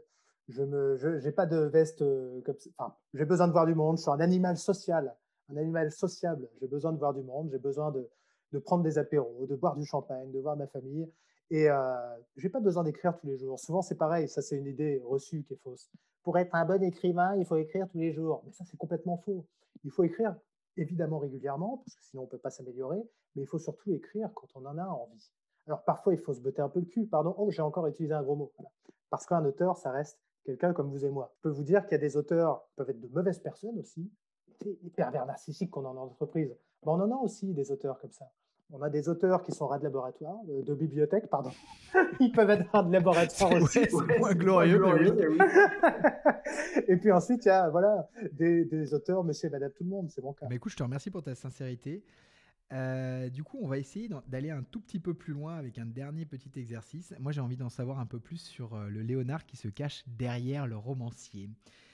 je me, j'ai pas de veste euh, comme enfin, j'ai besoin de voir du monde, je suis un animal social, un animal sociable, j'ai besoin de voir du monde, j'ai besoin de, de prendre des apéros, de boire du champagne, de voir ma famille. Et euh, je n'ai pas besoin d'écrire tous les jours. Souvent, c'est pareil, ça c'est une idée reçue qui est fausse. Pour être un bon écrivain, il faut écrire tous les jours. Mais ça, c'est complètement faux. Il faut écrire évidemment régulièrement, parce que sinon on ne peut pas s'améliorer, mais il faut surtout écrire quand on en a envie. Alors parfois, il faut se botter un peu le cul. Pardon, oh, j'ai encore utilisé un gros mot. Parce qu'un auteur, ça reste quelqu'un comme vous et moi. Je peux vous dire qu'il y a des auteurs qui peuvent être de mauvaises personnes aussi, des pervers narcissiques qu'on a en entreprise. Mais on en a aussi des auteurs comme ça. On a des auteurs qui sont rats de laboratoire, de, bibliothèque, pardon. [LAUGHS] Ils peuvent être rats de laboratoire aussi. c'est moins glorieux, mais oui. [LAUGHS] et puis ensuite, il y a voilà, des, auteurs, monsieur et madame tout le monde, c'est mon cas. Mais écoute, je te remercie pour ta sincérité. Euh, du coup, on va essayer d'aller un tout petit peu plus loin avec un dernier petit exercice. Moi, j'ai envie d'en savoir un peu plus sur euh, le Léonard qui se cache derrière le romancier.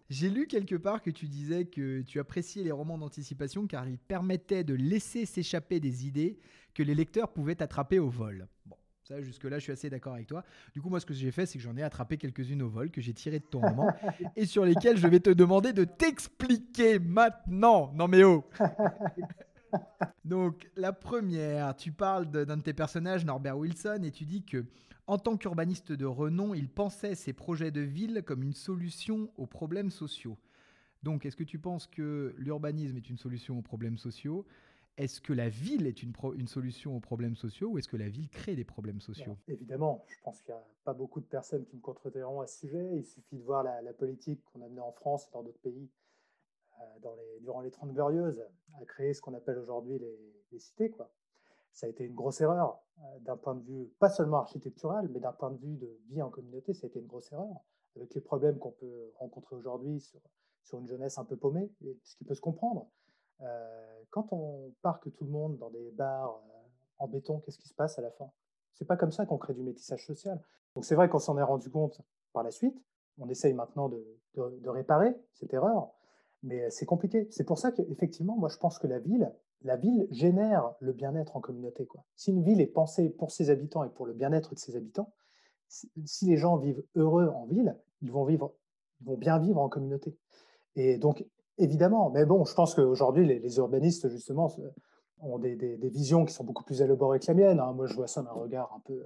J'ai lu quelque part que tu disais que tu appréciais les romans d'anticipation car ils permettaient de laisser s'échapper des idées que les lecteurs pouvaient attraper au vol. Bon, ça, jusque-là, je suis assez d'accord avec toi. Du coup, moi, ce que j'ai fait, c'est que j'en ai attrapé quelques-unes au vol que j'ai tirées de ton roman [LAUGHS] et sur lesquelles je vais te demander de t'expliquer maintenant. Non, mais oh [LAUGHS] [LAUGHS] Donc, la première, tu parles d'un de tes personnages, Norbert Wilson, et tu dis que en tant qu'urbaniste de renom, il pensait ses projets de ville comme une solution aux problèmes sociaux. Donc, est-ce que tu penses que l'urbanisme est une solution aux problèmes sociaux? Est-ce que la ville est une, solution aux problèmes sociaux ou est-ce que la ville crée des problèmes sociaux? Évidemment, je pense qu'il n'y a pas beaucoup de personnes qui me contrediront à ce sujet. Il suffit de voir la, politique qu'on a menée en France et dans d'autres pays les, durant les Trente Glorieuses à créer ce qu'on appelle aujourd'hui les, cités. Ça a été une grosse erreur euh, d'un point de vue pas seulement architectural, mais d'un point de vue de vie en communauté, ça a été une grosse erreur, avec les problèmes qu'on peut rencontrer aujourd'hui sur, une jeunesse un peu paumée, ce qui peut se comprendre. Euh, quand on parque tout le monde dans des bars euh, en béton, qu'est-ce qui se passe à la fin? C'est pas comme ça qu'on crée du métissage social. Donc c'est vrai qu'on s'en est rendu compte par la suite, on essaye maintenant de réparer cette erreur, mais c'est compliqué. C'est pour ça qu'effectivement, moi, je pense que la ville, la ville génère le bien-être en communauté. Si une ville est pensée pour ses habitants et pour le bien-être de ses habitants, si les gens vivent heureux en ville, ils vont, vivre, ils vont bien vivre en communauté. Et donc, évidemment, mais bon, je pense qu'aujourd'hui, les, urbanistes, justement, ont des, visions qui sont beaucoup plus élaborées que la mienne. Hein. Moi, je vois ça d'un regard un peu,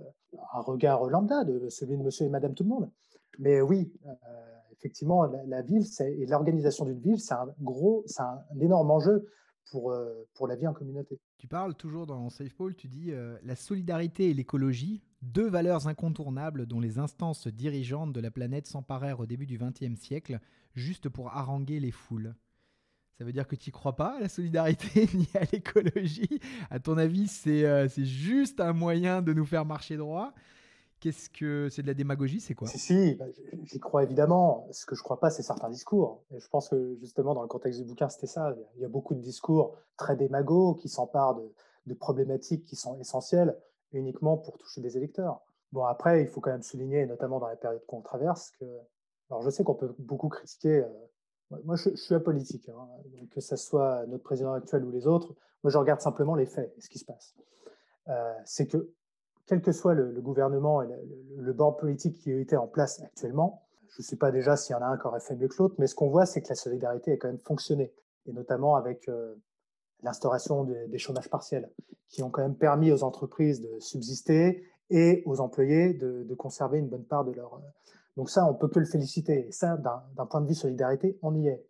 un regard lambda, de celui de monsieur et madame tout le monde. Mais oui, euh, effectivement, la, ville et l'organisation d'une ville, c'est un gros, c'est un énorme enjeu pour, euh, pour la vie en communauté. Tu parles toujours dans Safe Paul, tu dis euh, la solidarité et l'écologie, deux valeurs incontournables dont les instances dirigeantes de la planète s'emparèrent au début du XXe siècle, juste pour haranguer les foules. Ça veut dire que tu n'y crois pas à la solidarité [LAUGHS] ni à l'écologie? À ton avis, euh, c'est juste un moyen de nous faire marcher droit? Qu'est-ce que c'est de la démagogie C'est quoi? Si, si bah, j'y crois évidemment. Ce que je ne crois pas, c'est certains discours. Et je pense que justement, dans le contexte du bouquin, c'était ça. Il y a beaucoup de discours très démagos qui s'emparent de, problématiques qui sont essentielles uniquement pour toucher des électeurs. Bon, après, il faut quand même souligner, notamment dans la période qu'on traverse, que. Alors, je sais qu'on peut beaucoup critiquer. Euh, moi, je, suis apolitique. Hein, que ce soit notre président actuel ou les autres, moi, je regarde simplement les faits et ce qui se passe. Euh, c'est que quel que soit le, gouvernement et le, bord politique qui été en place actuellement, je ne sais pas déjà s'il y en a un qui aurait fait mieux que l'autre, mais ce qu'on voit, c'est que la solidarité a quand même fonctionné, et notamment avec euh, l'instauration des chômages partiels, qui ont quand même permis aux entreprises de subsister et aux employés de, conserver une bonne part de leur... Euh, donc ça, on peut que le féliciter. Et ça, d'un point de vue solidarité, on y est.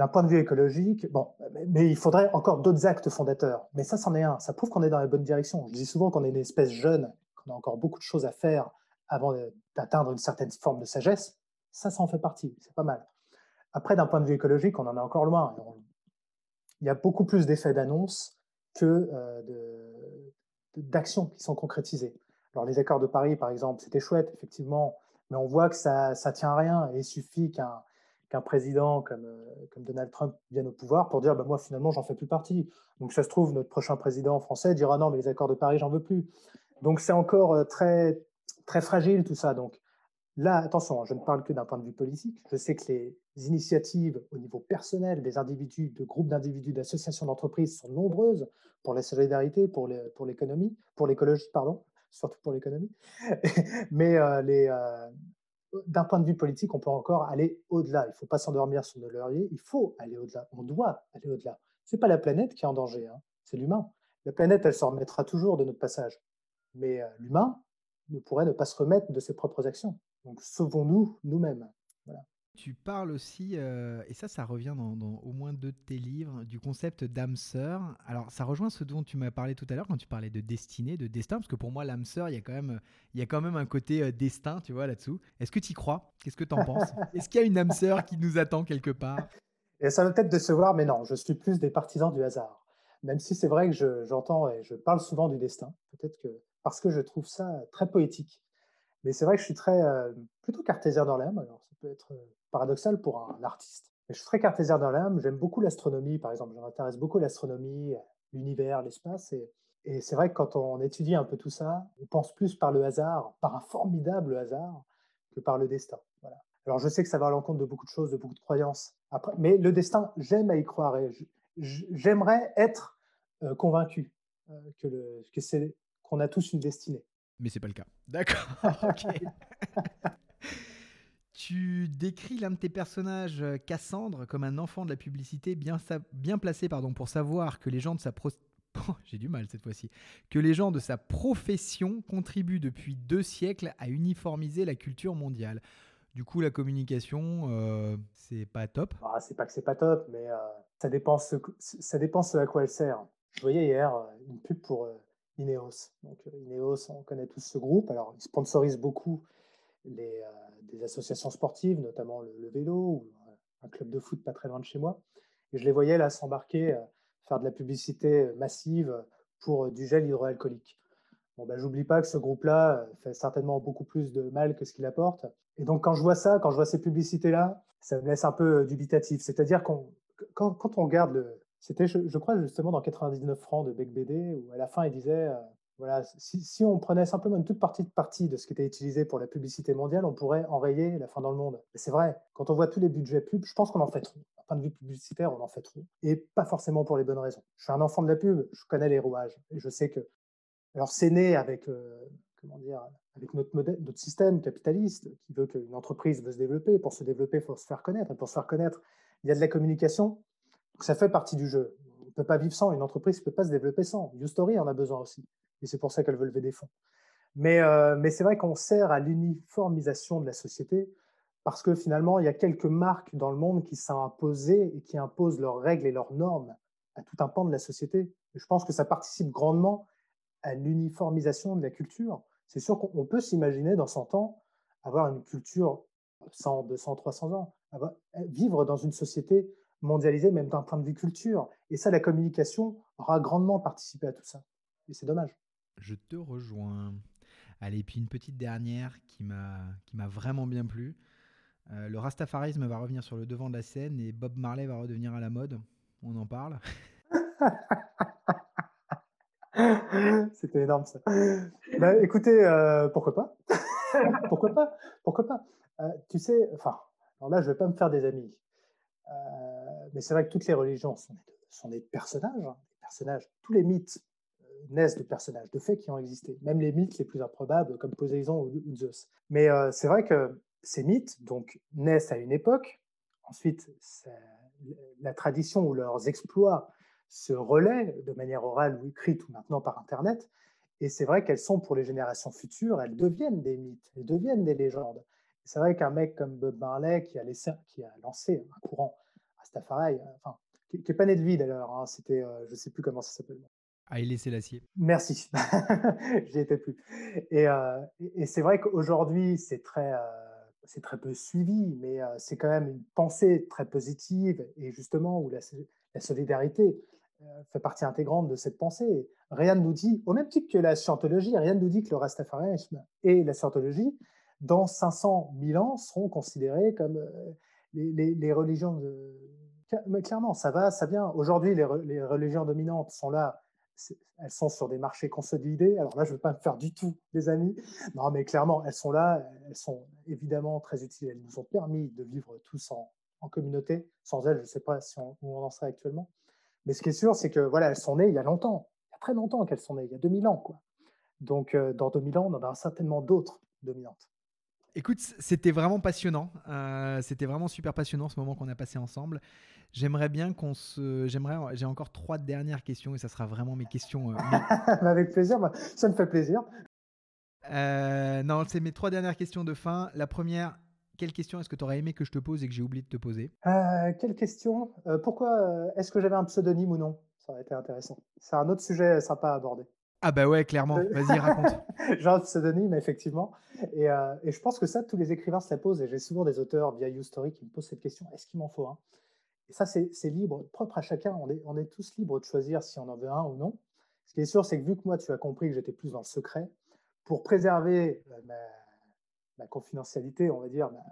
D'un point de vue écologique, bon, mais il faudrait encore d'autres actes fondateurs. Mais ça, c'en est un. Ça prouve qu'on est dans la bonne direction. Je dis souvent qu'on est une espèce jeune, qu'on a encore beaucoup de choses à faire avant d'atteindre une certaine forme de sagesse. Ça, ça en fait partie. C'est pas mal. Après, d'un point de vue écologique, on en est encore loin. Il y a beaucoup plus d'effets d'annonce que euh, d'actions qui sont concrétisées. Alors, les accords de Paris, par exemple, c'était chouette, effectivement, mais on voit que ça ne tient à rien et il suffit qu'un qu'un président comme, euh, comme, Donald Trump vienne au pouvoir pour dire bah, moi finalement j'en fais plus partie. Donc ça se trouve notre prochain président français dira non mais les accords de Paris j'en veux plus. Donc c'est encore euh, très très fragile tout ça. Donc là attention, hein, je ne parle que d'un point de vue politique. Je sais que les initiatives au niveau personnel des individus, de groupes d'individus, d'associations d'entreprises sont nombreuses pour la solidarité, pour l'économie, pour l'écologie pardon, surtout pour l'économie. [LAUGHS] mais euh, les d'un point de vue politique, on peut encore aller au-delà. Il ne faut pas s'endormir sur nos lauriers. Il faut aller au-delà. On doit aller au-delà. Ce n'est pas la planète qui est en danger, hein. c'est l'humain. La planète, elle s'en remettra toujours de notre passage. Mais euh, l'humain ne pourrait ne pas se remettre de ses propres actions. Donc sauvons-nous nous-mêmes. Tu parles aussi, euh, et ça, ça revient dans, au moins deux de tes livres, du concept d'âme sœur. Alors, ça rejoint ce dont tu m'as parlé tout à l'heure quand tu parlais de destinée, de destin, parce que pour moi, l'âme sœur, il y a quand même, il y a quand même un côté euh, destin, tu vois, là-dessous. Est-ce que tu y crois? Qu'est-ce que tu en penses? [LAUGHS] Est-ce qu'il y a une âme sœur qui nous attend quelque part? Et Ça va peut-être décevoir, mais non, je suis plus des partisans du hasard. Même si c'est vrai que j'entends et je parle souvent du destin, peut-être que parce que je trouve ça très poétique. Mais c'est vrai que je suis très euh, plutôt cartésien dans l'âme. Alors ça peut être paradoxal pour un artiste. je suis très cartésien dans l'âme, j'aime beaucoup l'astronomie, par exemple, je m'intéresse beaucoup à l'astronomie, l'univers, l'espace, et, c'est vrai que quand on étudie un peu tout ça, on pense plus par le hasard, par un formidable hasard, que par le destin. Voilà. Alors je sais que ça va à l'encontre de beaucoup de choses, de beaucoup de croyances, Après, mais le destin, j'aime à y croire, et j'aimerais être euh, convaincu euh, que, le, que c'est qu'on a tous une destinée. Mais c'est pas le cas. D'accord. [LAUGHS] Tu décris l'un de tes personnages, euh, Cassandre, comme un enfant de la publicité bien, placé pardon, pour savoir que les gens de sa profession contribuent depuis deux siècles à uniformiser la culture mondiale. Du coup, la communication, euh, c'est pas top? Ah, c'est pas que c'est pas top, mais euh, ça, dépend ce, dépend à quoi elle sert. Je voyais hier une pub pour Ineos. Donc, Ineos, on connaît tous ce groupe. Alors, ils sponsorisent beaucoup les, des associations sportives, notamment le, vélo ou un club de foot pas très loin de chez moi. Et je les voyais là s'embarquer, euh, faire de la publicité massive pour euh, du gel hydroalcoolique. Bon, ben, j'oublie pas que ce groupe-là euh, fait certainement beaucoup plus de mal que ce qu'il apporte. Et donc, quand je vois ça, quand je vois ces publicités-là, ça me laisse un peu dubitatif. C'est-à-dire qu'on, quand, on regarde le. C'était, je, crois, justement dans 99 francs de Bec BD, où à la fin, il disait Voilà, si, on prenait simplement une toute petite partie de ce qui était utilisé pour la publicité mondiale, on pourrait enrayer la fin dans le monde. Mais c'est vrai, quand on voit tous les budgets pub, je pense qu'on en fait trop. D'un point de vue publicitaire, on en fait trop. Et pas forcément pour les bonnes raisons. Je suis un enfant de la pub, je connais les rouages. Et je sais que. Alors, c'est né avec. euh, comment dire avec notre, système capitaliste qui veut qu'une entreprise veut se développer. Pour se développer, il faut se faire connaître. Et pour se faire connaître, il y a de la communication. Donc ça fait partie du jeu. On ne peut pas vivre sans. Une entreprise ne peut pas se développer sans. YouStory en a besoin aussi. Et c'est pour ça qu'elle veut lever des fonds. Mais, euh, mais c'est vrai qu'on sert à l'uniformisation de la société parce que finalement, il y a quelques marques dans le monde qui sont imposées et qui imposent leurs règles et leurs normes à tout un pan de la société. Je pense que ça participe grandement à l'uniformisation de la culture. C'est sûr qu'on peut s'imaginer dans 100 ans avoir une culture 100, 200, 300 ans, vivre dans une société mondialisée, même d'un point de vue culture. Et ça, la communication aura grandement participé à tout ça. Et c'est dommage. Je te rejoins. Allez, puis une petite dernière qui m'a vraiment bien plu. Euh, le rastafarisme va revenir sur le devant de la scène et Bob Marley va redevenir à la mode. On en parle. [LAUGHS] C'était énorme ça. Bah, écoutez, euh, pourquoi pas? [LAUGHS] Pourquoi pas? Pourquoi pas? Euh, Tu sais, enfin, alors là, je vais pas me faire des amis, mais c'est vrai que toutes les religions sont des, personnages, hein, des personnages. Tous les mythes naissent de personnages, de faits qui ont existé. Même les mythes les plus improbables, comme Poséidon ou, Zeus. Mais euh, c'est vrai que ces mythes donc naissent à une époque. Ensuite, la tradition ou leurs exploits se relaient de manière orale ou écrite ou maintenant par Internet. Et c'est vrai qu'elles sont pour les générations futures, elles deviennent des mythes, elles deviennent des légendes. C'est vrai qu'un mec comme Bob Marley qui a, laissé, qui a lancé un courant Rastafari, enfin, qui n'est pas né de vie d'ailleurs, hein, c'était, euh, je ne sais plus comment ça s'appelle. Haïlé Sélassié. Merci, [LAUGHS] j'y étais plus. Et, euh, et c'est vrai qu'aujourd'hui, c'est très, euh, c'est très peu suivi, mais euh, c'est quand même une pensée très positive et justement où la, solidarité fait partie intégrante de cette pensée. Rien ne nous dit, au même titre que la scientologie, rien ne nous dit que le rastafarisme et la scientologie, dans 500 000 ans, seront considérés comme les, religions. Mais clairement, ça va, ça vient. Aujourd'hui, les, religions dominantes sont là, elles sont sur des marchés consolidés. Alors là, je ne veux pas me faire du tout, les amis. Non, mais clairement, elles sont là, elles sont évidemment très utiles. Elles nous ont permis de vivre tous en, communauté. Sans elles, je ne sais pas si on, où on en serait actuellement. Mais ce qui est sûr, c'est que voilà, elles sont nées il y a longtemps. Il y a très longtemps qu'elles sont nées, il y a 2000 ans. Donc, euh, dans 2000 ans, on en aura certainement d'autres dominantes. Écoute, c'était vraiment passionnant. Euh, c'était vraiment super passionnant ce moment qu'on a passé ensemble. J'aimerais bien qu'on se. J'aimerais. J'ai encore trois dernières questions et ça sera vraiment mes questions. Euh, mes... [LAUGHS] Avec plaisir. Ça me fait plaisir. Euh, non, c'est mes trois dernières questions de fin. La première. Quelle question est-ce que tu aurais aimé que je te pose et que j'ai oublié de te poser? Quelle question? Pourquoi Est-ce que j'avais un pseudonyme ou non? Ça aurait été intéressant. C'est un autre sujet sympa à aborder. Ah bah ouais, clairement. Vas-y, raconte. [LAUGHS] Un pseudonyme, effectivement. Et, euh, et, je pense que ça, tous les écrivains se la posent. Et j'ai souvent des auteurs via YouStory qui me posent cette question, est-ce qu'il m'en faut un? Et ça, c'est libre, propre à chacun. On est, on est tous libres de choisir si on en veut un ou non. Ce qui est sûr, c'est que vu que moi, tu as compris que j'étais plus dans le secret, pour préserver ma, ma confidentialité, on va dire, ma,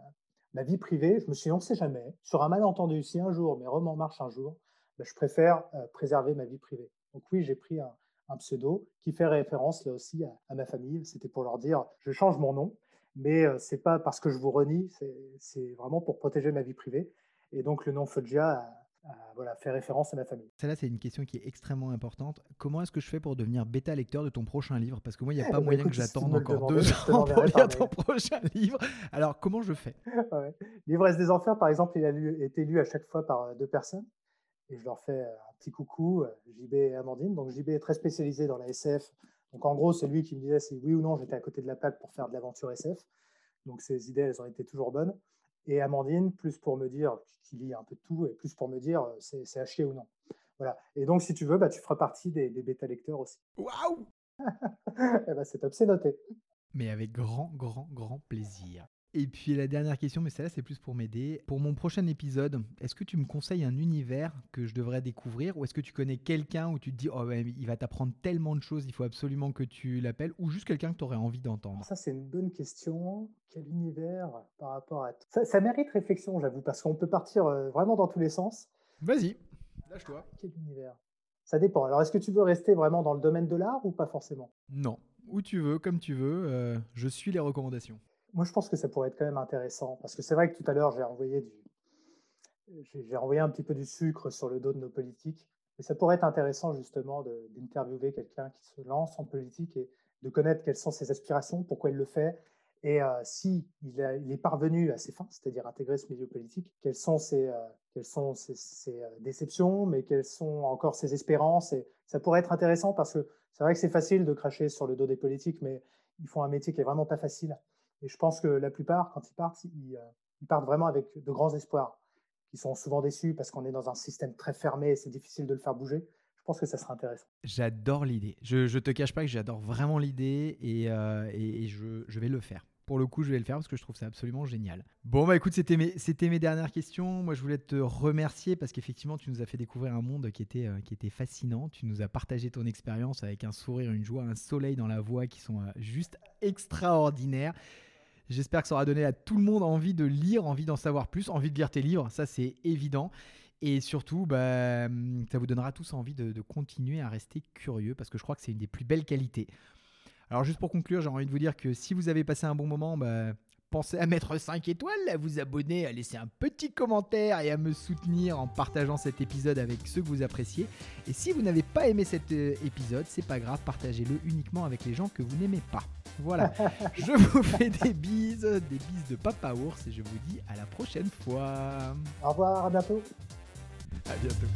ma, vie privée, je me suis dit, on ne sait jamais, sur un malentendu, si un jour mes romans marchent un jour, ben, je préfère euh, préserver ma vie privée. Donc oui, j'ai pris un, un pseudo qui fait référence là aussi à, à ma famille. C'était pour leur dire je change mon nom, mais euh, c'est pas parce que je vous renie, c'est vraiment pour protéger ma vie privée. Et donc le nom Foggia voilà, fait référence à ma famille. Celle-là, c'est une question qui est extrêmement importante. Comment est-ce que je fais pour devenir bêta lecteur de ton prochain livre? Parce que moi, il n'y a pas moyen Écoute, que j'attende encore deux ans pour lire ton prochain [LAUGHS] livre. Alors, comment je fais? Ouais. L'ivresse des enfers, par exemple, il a lu, été lu à chaque fois par deux personnes et je leur fais un petit coucou, JB et Amandine. Donc JB est très spécialisé dans la SF. Donc en gros, c'est lui qui me disait si oui ou non j'étais à côté de la plaque pour faire de l'aventure SF. Donc ses idées, elles ont été toujours bonnes. Et Amandine, plus pour me dire, qui lit un peu de tout, et plus pour me dire c'est à chier ou non. Voilà. Et donc si tu veux, bah, tu feras partie des, des bêta lecteurs aussi. [LAUGHS] Waouh eh ben, C'est top, c'est noté. Mais avec grand, grand, grand plaisir. Et puis la dernière question, mais celle-là c'est plus pour m'aider. Pour mon prochain épisode, est-ce que tu me conseilles un univers que je devrais découvrir ou est-ce que tu connais quelqu'un où tu te dis oh ouais, il va t'apprendre tellement de choses, il faut absolument que tu l'appelles ou juste quelqu'un que tu aurais envie d'entendre? Ça c'est une bonne question. Quel univers par rapport à ça, ça mérite réflexion, j'avoue, parce qu'on peut partir vraiment dans tous les sens. Vas-y, lâche-toi. Quel univers? Ça dépend. Alors, est-ce que tu veux rester vraiment dans le domaine de l'art ou pas forcément? Non, où tu veux, comme tu veux. euh, je suis les recommandations. Moi, je pense que ça pourrait être quand même intéressant parce que c'est vrai que tout à l'heure, j'ai envoyé envoyé un petit peu du sucre sur le dos de nos politiques. Et ça pourrait être intéressant justement d'interviewer quelqu'un qui se lance en politique et de connaître quelles sont ses aspirations, pourquoi il le fait, et euh, si il, est parvenu à ses fins, c'est-à-dire intégrer ce milieu politique, quelles sont ses, euh, quelles sont ses, euh, déceptions, mais quelles sont encore ses espérances? Ça pourrait être intéressant parce que c'est vrai que c'est facile de cracher sur le dos des politiques, mais ils font un métier qui est vraiment pas facile. Et je pense que la plupart, quand ils partent, ils, euh, ils partent vraiment avec de grands espoirs qui sont souvent déçus parce qu'on est dans un système très fermé et c'est difficile de le faire bouger. Je pense que ça serait intéressant. J'adore l'idée. Je, je te cache pas que j'adore vraiment l'idée et, euh, je, vais le faire. Pour le coup, je vais le faire parce que je trouve ça absolument génial. Bon, bah écoute, c'était mes, dernières questions. Moi, je voulais te remercier parce qu'effectivement, tu nous as fait découvrir un monde qui était, euh, qui était fascinant. Tu nous as partagé ton expérience avec un sourire, une joie, un soleil dans la voix qui sont juste extraordinaires. J'espère que ça aura donné à tout le monde envie de lire, envie d'en savoir plus, envie de lire tes livres, ça c'est évident. Et surtout, bah, ça vous donnera tous envie de, de continuer à rester curieux parce que je crois que c'est une des plus belles qualités. Alors juste pour conclure, j'ai envie de vous dire que si vous avez passé un bon moment, bah, pensez à mettre 5 étoiles, à vous abonner, à laisser un petit commentaire et à me soutenir en partageant cet épisode avec ceux que vous appréciez. Et si vous n'avez pas aimé cet euh, épisode, c'est pas grave, partagez-le uniquement avec les gens que vous n'aimez pas. Voilà, [LAUGHS] je vous fais des bises, des bises de Papa Ours et je vous dis à la prochaine fois. Au revoir, à bientôt. À bientôt.